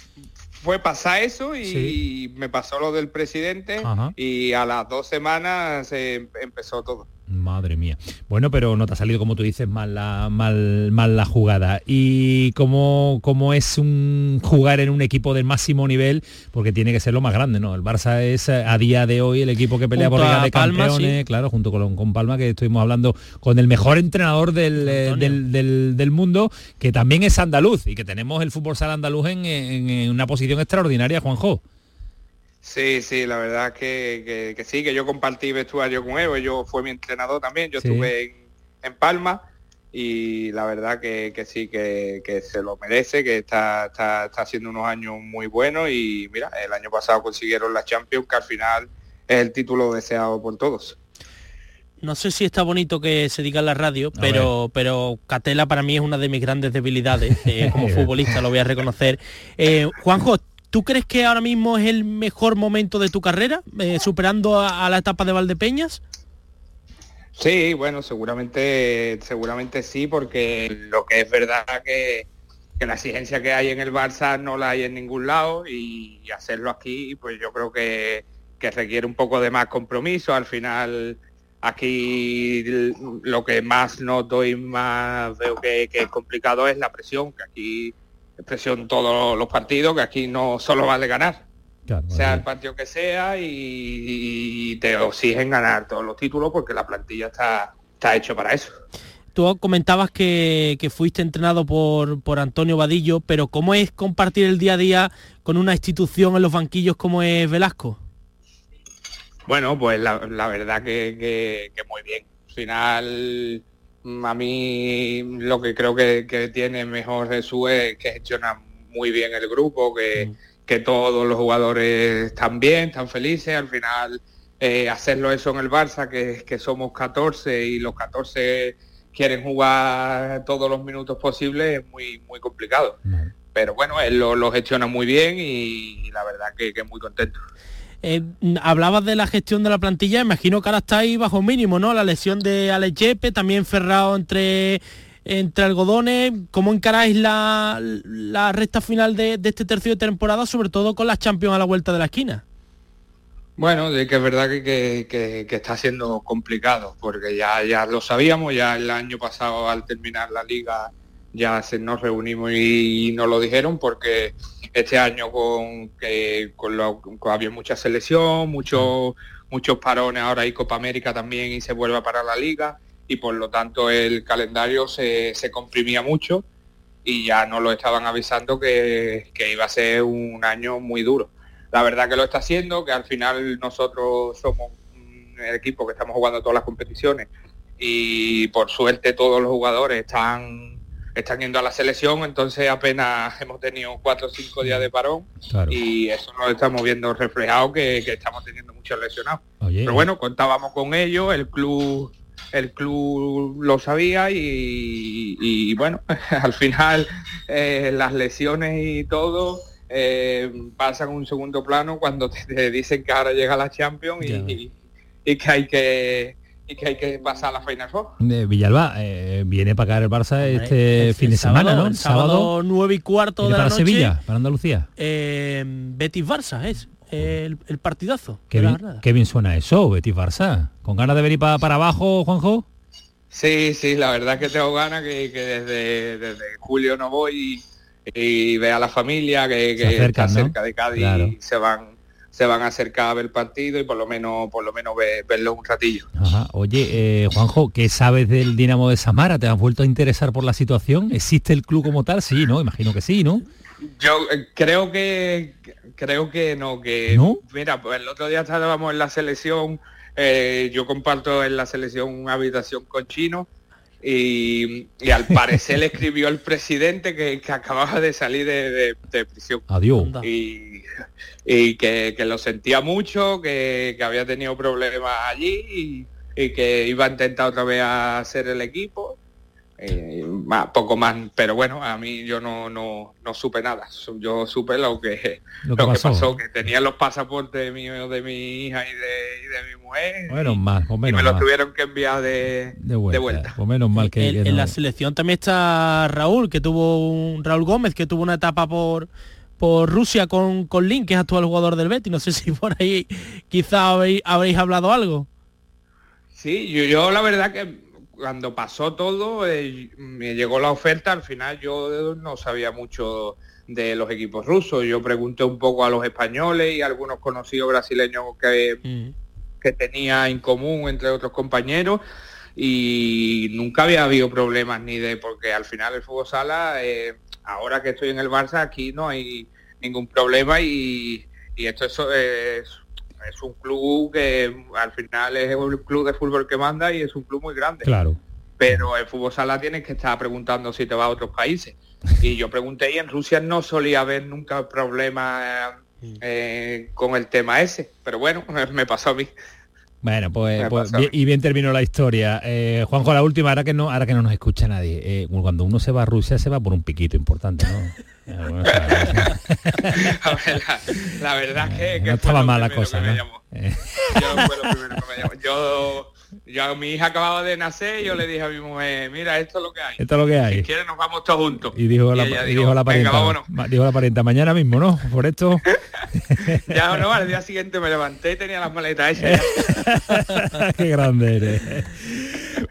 fue pasar eso y Sí. me pasó lo del presidente Ajá. y a las dos semanas se empezó todo. Madre mía. Bueno, pero no te ha salido, como tú dices, mal la, mal, mal la jugada. Y como, como es un jugar en un equipo del máximo nivel, porque tiene que ser lo más grande, ¿no? El Barça es eh, a día de hoy el equipo que pelea Junto por Liga de Palma, Campeones, sí. claro, junto con, con Palma, que estuvimos hablando con el mejor entrenador del, eh, del, del- del mundo, que también es andaluz, y que tenemos el fútbol sala andaluz en, en- en una posición extraordinaria, Juanjo. Sí, sí, la verdad que, que- que sí, que yo compartí vestuario con él, yo fue mi entrenador también, yo Sí. estuve en, en Palma y la verdad que, que sí, que, que se lo merece, que está, está, está haciendo unos años muy buenos y mira, el año pasado consiguieron la Champions, que al final es el título deseado por todos. No sé si está bonito que se diga en la radio, pero, pero Catela para mí es una de mis grandes debilidades. eh, como futbolista lo voy a reconocer. Eh, Juanjo, ¿tú crees que ahora mismo es el mejor momento de tu carrera, eh, superando a, la etapa de Valdepeñas? Sí, bueno, seguramente, seguramente sí, porque lo que es verdad que, que la exigencia que hay en el Barça no la hay en ningún lado y, hacerlo aquí, pues yo creo que, requiere un poco de más compromiso. Al final, aquí lo que más noto y más veo que, que es complicado es la presión, que aquí presión todos los partidos, que aquí no solo vale ganar sea el partido que sea y, y te exigen ganar todos los títulos porque la plantilla está, está hecho para eso. Tú comentabas que, que fuiste entrenado por, por Antonio Vadillo, pero ¿cómo es compartir el día a día con una institución en los banquillos como es Velasco? Bueno, pues la, la verdad que, que- que muy bien. Al final a mí lo que creo que, que tiene mejor Jesús es que gestiona muy bien el grupo, que, que todos los jugadores están bien, están felices, al final eh, hacerlo eso en el Barça, que, que somos 14 y los 14 quieren jugar todos los minutos posibles, es muy, muy complicado. Pero bueno, él lo, lo gestiona muy bien y, la verdad que, que muy contento. Eh, hablabas de la gestión de la plantilla, imagino que ahora está ahí bajo mínimo, ¿no? La lesión de Alex también Ferrado entre entre algodones, ¿cómo encaráis la, la recta final de, de, este tercio de temporada, sobre todo con las Champions a la vuelta de la esquina? Bueno, de que es verdad que, que, que, que, está siendo complicado, porque ya, ya lo sabíamos, ya el año pasado al terminar la liga ya nos reunimos y, nos lo dijeron, porque este año con que con lo, con, había mucha selección, muchos muchos parones, ahora hay Copa América también y se vuelve a parar la liga y por lo tanto el calendario se, se comprimía mucho y ya nos lo estaban avisando que, que, iba a ser un año muy duro. La verdad que lo está haciendo, que al final nosotros somos un equipo que estamos jugando todas las competiciones y por suerte todos los jugadores están están yendo a la selección, entonces apenas hemos tenido cuatro o cinco días de parón claro. y eso nos estamos viendo reflejado que, que estamos teniendo muchos lesionados. Oye. Pero bueno, contábamos con ello, el club el club lo sabía y, y bueno, al final eh, las lesiones y todo eh, pasan un segundo plano cuando te, te, dicen que ahora llega la Champions y, que hay que y que hay que pasar a la Final Four. Eh, Villalba, eh, viene para acá el Barça este fin de semana, sábado, ¿no? El sábado 9 y cuarto de para la noche. Sevilla, para Andalucía. Eh, Betis Barça es el, el partidazo. Qué bien, qué bien, suena eso, Betis Barça. ¿Con ganas de venir para, para abajo, Juanjo? Sí, sí, la verdad que tengo ganas que, que desde, desde, julio no voy y, y ve a la familia que, que acercan, está cerca de Cádiz claro. y se van se van a acercar a ver el partido y por lo menos por lo menos ver, verlo un ratillo. Ajá. Oye, eh, Juanjo, ¿qué sabes del Dinamo de Samara? ¿Te has vuelto a interesar por la situación? ¿Existe el club como tal? Sí, ¿no? Imagino que sí, ¿no? Yo eh, creo que creo que no, que ¿No? mira, pues el otro día estábamos en la selección, eh, yo comparto en la selección una habitación con Chino y, y, al parecer le escribió el presidente que, que, acababa de salir de, de, de prisión. Adiós. Y, y que, que, lo sentía mucho, que, que había tenido problemas allí y, y, que iba a intentar otra vez a hacer el equipo. Eh, más, poco más, pero bueno, a mí yo no, no, no supe nada. Yo supe lo que, lo que, lo pasó. que pasó, que tenía los pasaportes míos de mi hija y de, y de mi mujer. Bueno, más, o menos y me los mal. tuvieron que enviar de, de vuelta. De vuelta. Pues menos mal que, en, que en no. la selección también está Raúl, que tuvo un Raúl Gómez, que tuvo una etapa por por Rusia con, con Link, que es actual jugador del Betis. No sé si por ahí quizá habéis, habréis hablado algo. Sí, yo, yo la verdad que cuando pasó todo, eh, me llegó la oferta, al final yo no sabía mucho de los equipos rusos. Yo pregunté un poco a los españoles y a algunos conocidos brasileños que, mm. que tenía en común entre otros compañeros y nunca había habido problemas ni de porque al final el fútbol sala eh, ahora que estoy en el Barça aquí no hay ningún problema y, y esto es, es, es, un club que al final es un club de fútbol que manda y es un club muy grande. Claro. Pero el fútbol sala tienes que estar preguntando si te va a otros países. Y yo pregunté y en Rusia no solía haber nunca problemas eh, con el tema ese. Pero bueno, me pasó a mí. Bueno, pues, pues bien, y bien terminó la historia. Eh, Juanjo, la última, ahora que no, ahora que no nos escucha nadie. Eh, cuando uno se va a Rusia se va por un piquito importante, ¿no? a ver, la, la, verdad que, que no estaba mal la cosa, ¿no? Yo Yo, mi hija acababa de nacer y yo le dije a mi mujer, mira, esto es lo que hay. Esto es lo que hay. Si quieres nos vamos todos juntos. Y dijo, y la, dijo, dijo la parienta, dijo la parienta, mañana mismo, ¿no? Por esto. ya no, al día siguiente me levanté y tenía las maletas hechas. Qué grande eres.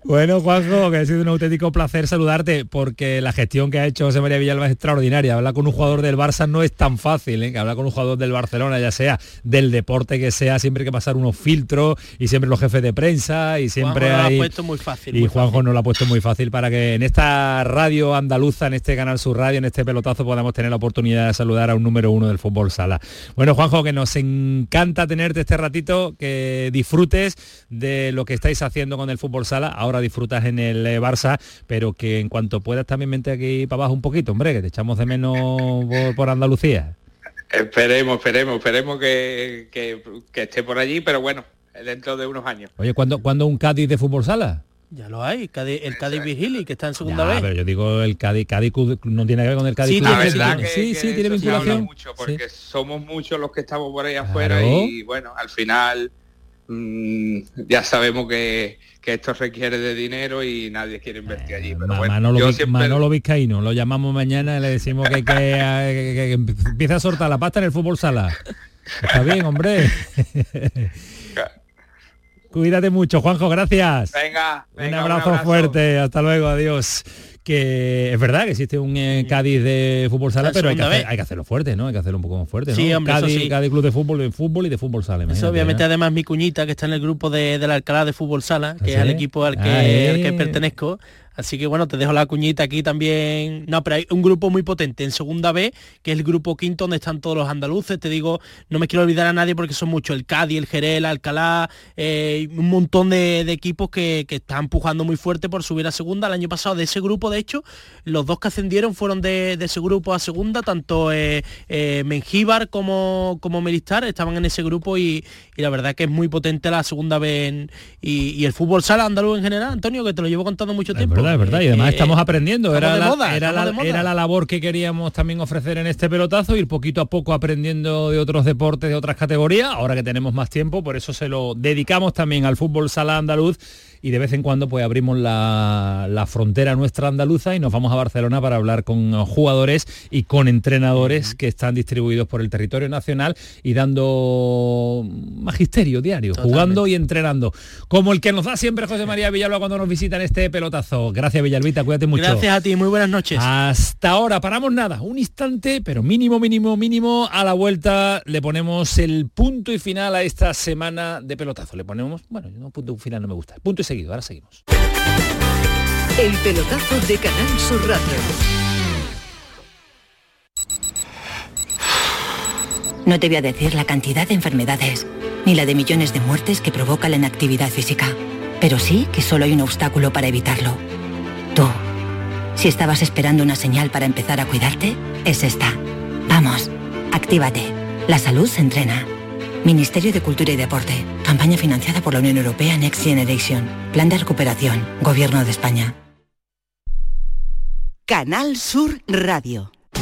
Bueno, Juanjo, que ha sido un auténtico placer saludarte porque la gestión que ha hecho José María Villalba es extraordinaria. Hablar con un jugador del Barça no es tan fácil, ¿eh? que hablar con un jugador del Barcelona, ya sea del deporte que sea, siempre hay que pasar unos filtros y siempre los jefes de prensa y siempre Juanjo hay... Lo ha puesto muy fácil. Y muy Juanjo fácil. nos lo ha puesto muy fácil para que en esta radio andaluza, en este canal Sur Radio, en este pelotazo podamos tener la oportunidad de saludar a un número uno del fútbol sala. Bueno, Juanjo, que nos encanta tenerte este ratito, que disfrutes de lo que estáis haciendo con el fútbol sala. Ahora disfrutas en el eh, Barça, pero que en cuanto puedas también vente aquí para abajo un poquito, hombre, que te echamos de menos por, Andalucía. Esperemos, esperemos, esperemos que, que, esté por allí, pero bueno, dentro de unos años. Oye, ¿cuándo, ¿cuándo un Cádiz de fútbol sala? Ya lo hay, el Cádiz Vigili, que está en segunda vez. Pero yo digo el Cádiz, Cádiz no tiene que ver con el Cádiz. Sí, tiene, sí, sí, tiene vinculación. Mucho porque somos muchos los que estamos por ahí afuera y bueno, al final mm, ya sabemos que, esto requiere de dinero y nadie quiere invertir allí. Pero bueno, Manolo, Manolo, Vizcaíno, lo llamamos mañana y le decimos que, que, empiece a soltar la pasta en el fútbol sala. Está bien, hombre. Cuídate mucho, Juanjo, gracias. Venga, un, abrazo fuerte, hasta luego, adiós que es verdad que existe un eh, Cádiz de fútbol sala, pero hay que, hacerlo fuerte, ¿no? Hay que hacerlo un poco más fuerte, ¿no? Sí, hombre, Cádiz, Cádiz Club de Fútbol, de fútbol y de fútbol sala. Eso obviamente además mi cuñita, que está en el grupo de, la Alcalá de Fútbol Sala, que ¿Ah, es el equipo al que, al que pertenezco, Así que bueno, te dejo la cuñita aquí también. No, pero hay un grupo muy potente en segunda B, que es el grupo quinto donde están todos los andaluces. Te digo, no me quiero olvidar a nadie porque son muchos. El Cádiz, el Jerez, el Alcalá, eh, un montón de, equipos que, están empujando muy fuerte por subir a segunda. El año pasado de ese grupo, de hecho, los dos que ascendieron fueron de, ese grupo a segunda, tanto eh, eh, Mengíbar como, como Melistar estaban en ese grupo y, la verdad que es muy potente la segunda B y, el fútbol sala andaluz en general, Antonio, que te lo llevo contando mucho tiempo es verdad. Y además estamos aprendiendo. Era, la, era, la, labor que queríamos también ofrecer en este pelotazo, ir poquito a poco aprendiendo de otros deportes, de otras categorías. Ahora que tenemos más tiempo, por eso se lo dedicamos también al fútbol sala andaluz y de vez en cuando pues abrimos la, frontera nuestra andaluza y nos vamos a Barcelona para hablar con jugadores y con entrenadores que están distribuidos por el territorio nacional y dando magisterio diario, jugando y entrenando. Como el que nos da siempre José María Villalba cuando nos visita en este pelotazo. Gracias Villalbita, cuídate mucho. Gracias a ti, muy buenas noches. Hasta ahora, paramos nada, un instante, pero mínimo, mínimo, mínimo, a la vuelta le ponemos el punto y final a esta semana de pelotazo. Le ponemos, bueno, no punto y final no me gusta, punto y seguido, ahora seguimos. El pelotazo de Canal Sur Radio. No te voy a decir la cantidad de enfermedades, ni la de millones de muertes que provoca la inactividad física, pero sí que solo hay un obstáculo para evitarlo. Tú. Si estabas esperando una señal para empezar a cuidarte, es esta. Vamos, actívate. La salud se entrena. Ministerio de Cultura y Deporte. Campaña financiada por la Unión Europea Next Generation. Plan de recuperación. Gobierno de España. Canal Sur Radio.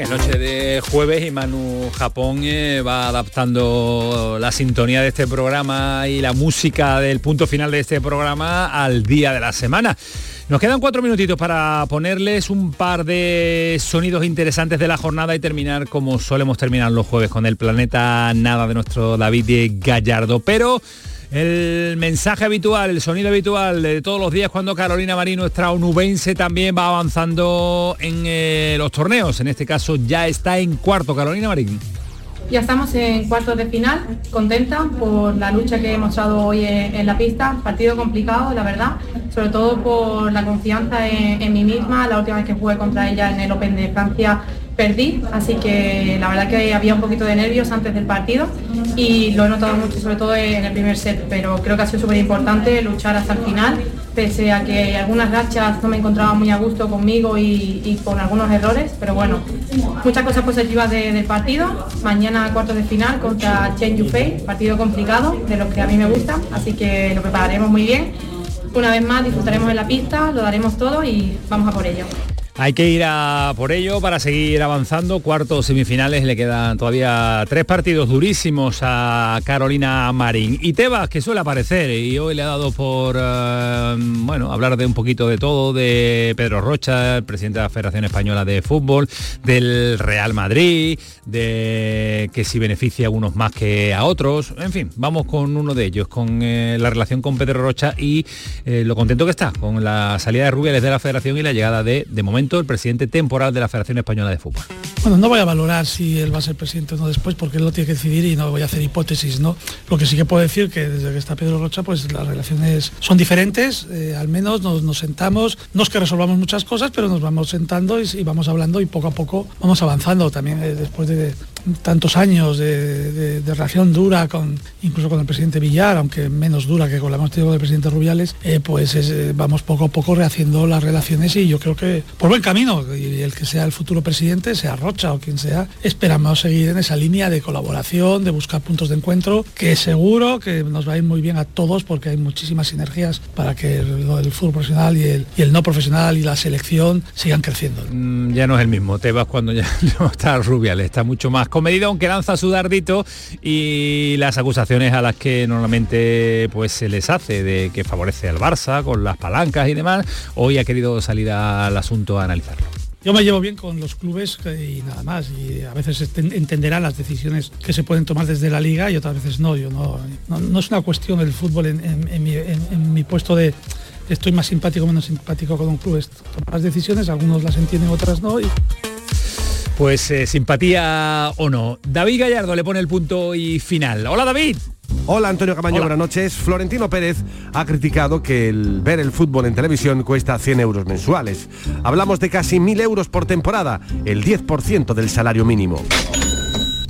Es noche de jueves y Manu Japón eh, va adaptando la sintonía de este programa y la música del punto final de este programa al día de la semana. Nos quedan cuatro minutitos para ponerles un par de sonidos interesantes de la jornada y terminar como solemos terminar los jueves con el planeta nada de nuestro David Gallardo. Pero el mensaje habitual, el sonido habitual de todos los días cuando Carolina Marín, nuestra onubense, también va avanzando en eh, los torneos. En este caso ya está en cuarto, Carolina Marín. Ya estamos en cuartos de final, contenta por la lucha que he mostrado hoy en, la pista. Partido complicado, la verdad, sobre todo por la confianza en, en, mí misma. La última vez que jugué contra ella en el Open de Francia perdí, así que la verdad que había un poquito de nervios antes del partido y lo he notado mucho sobre todo en el primer set, pero creo que ha sido súper importante luchar hasta el final, pese a que algunas rachas no me encontraba muy a gusto conmigo y, con algunos errores, pero bueno, muchas cosas positivas del partido. Mañana cuartos de final contra Chen Yufei, partido complicado, de los que a mí me gusta, así que lo prepararemos muy bien. Una vez más disfrutaremos en la pista, lo daremos todo y vamos a por ello. Hay que ir a por ello para seguir avanzando. Cuartos semifinales le quedan todavía tres partidos durísimos a Carolina Marín. Y Tebas, que suele aparecer, y hoy le ha dado por eh, bueno, hablar de un poquito de todo, de Pedro Rocha, el presidente de la Federación Española de Fútbol, del Real Madrid, de que si beneficia a unos más que a otros. En fin, vamos con uno de ellos, con eh, la relación con Pedro Rocha y eh, lo contento que está con la salida de Rubiales de la Federación y la llegada de, de momento, el presidente temporal de la Federación Española de Fútbol. Bueno, no voy a valorar si él va a ser presidente o no después, porque él lo tiene que decidir y no voy a hacer hipótesis, ¿no? Lo que sí que puedo decir que desde que está Pedro Rocha, pues las relaciones son diferentes, eh, al menos nos, sentamos, no es que resolvamos muchas cosas, pero nos vamos sentando y, vamos hablando y poco a poco vamos avanzando también eh, después de, tantos años de, relación dura con incluso con el presidente Villar, aunque menos dura que con la hemos tenido con el presidente Rubiales, eh, pues vamos poco a poco rehaciendo las relaciones y yo creo que por buen camino y el que sea el futuro presidente, sea Rocha o quien sea, esperamos seguir en esa línea de colaboración, de buscar puntos de encuentro, que seguro que nos va a ir muy bien a todos porque hay muchísimas sinergias para que el, fútbol profesional y el, no profesional y la selección sigan creciendo. Mm, ya no es el mismo, te cuando ya no está Rubiales, está mucho más comedido, aunque lanza su dardito y las acusaciones a las que normalmente pues se les hace de que favorece al Barça con las palancas y demás, hoy ha querido salir al asunto a analizarlo. Yo me llevo bien con los clubes y nada más, y a veces entenderán las decisiones que se pueden tomar desde la liga y otras veces no. Yo no, no, es una cuestión del fútbol en, mi, puesto de estoy más simpático o menos simpático con un club. Las decisiones, algunos las entienden, otras no. Pues eh, simpatía o no. David Gallardo le pone el punto y final. Hola David. Hola Antonio Camaño, buenas noches. Florentino Pérez ha criticado que el ver el fútbol en televisión cuesta 100 euros mensuales. Hablamos de casi 1.000 euros por temporada, el 10% del salario mínimo.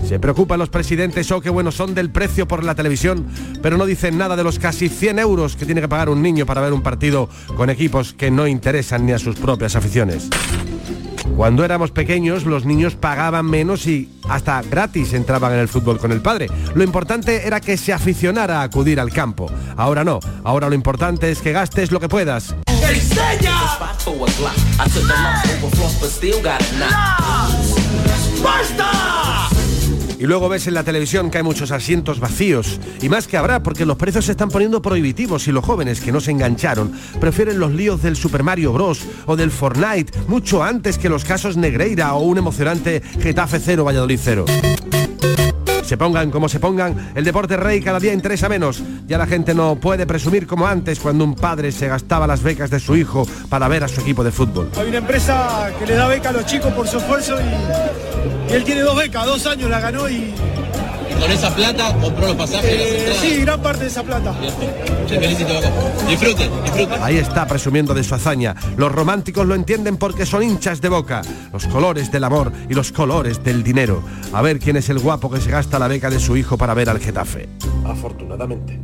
Se preocupan los presidentes o oh, qué buenos son del precio por la televisión, pero no dicen nada de los casi 100 euros que tiene que pagar un niño para ver un partido con equipos que no interesan ni a sus propias aficiones. Cuando éramos pequeños los niños pagaban menos y hasta gratis entraban en el fútbol con el padre. Lo importante era que se aficionara a acudir al campo. Ahora no, ahora lo importante es que gastes lo que puedas. ¡Basta! Y luego ves en la televisión que hay muchos asientos vacíos. Y más que habrá, porque los precios se están poniendo prohibitivos y los jóvenes que no se engancharon prefieren los líos del Super Mario Bros. o del Fortnite mucho antes que los casos Negreira o un emocionante Getafe 0 Valladolid 0. Se pongan como se pongan, el deporte rey cada día interesa menos. Ya la gente no puede presumir como antes cuando un padre se gastaba las becas de su hijo para ver a su equipo de fútbol. Hay una empresa que le da beca a los chicos por su esfuerzo y, él tiene dos becas, dos años la ganó y, con esa plata compró los pasajes. Eh, sí, gran parte de esa plata. Disfruten, disfruten. Ahí está presumiendo de su hazaña. Los románticos lo entienden porque son hinchas de boca. Los colores del amor y los colores del dinero. A ver quién es el guapo que se gasta la beca de su hijo para ver al Getafe. Afortunadamente.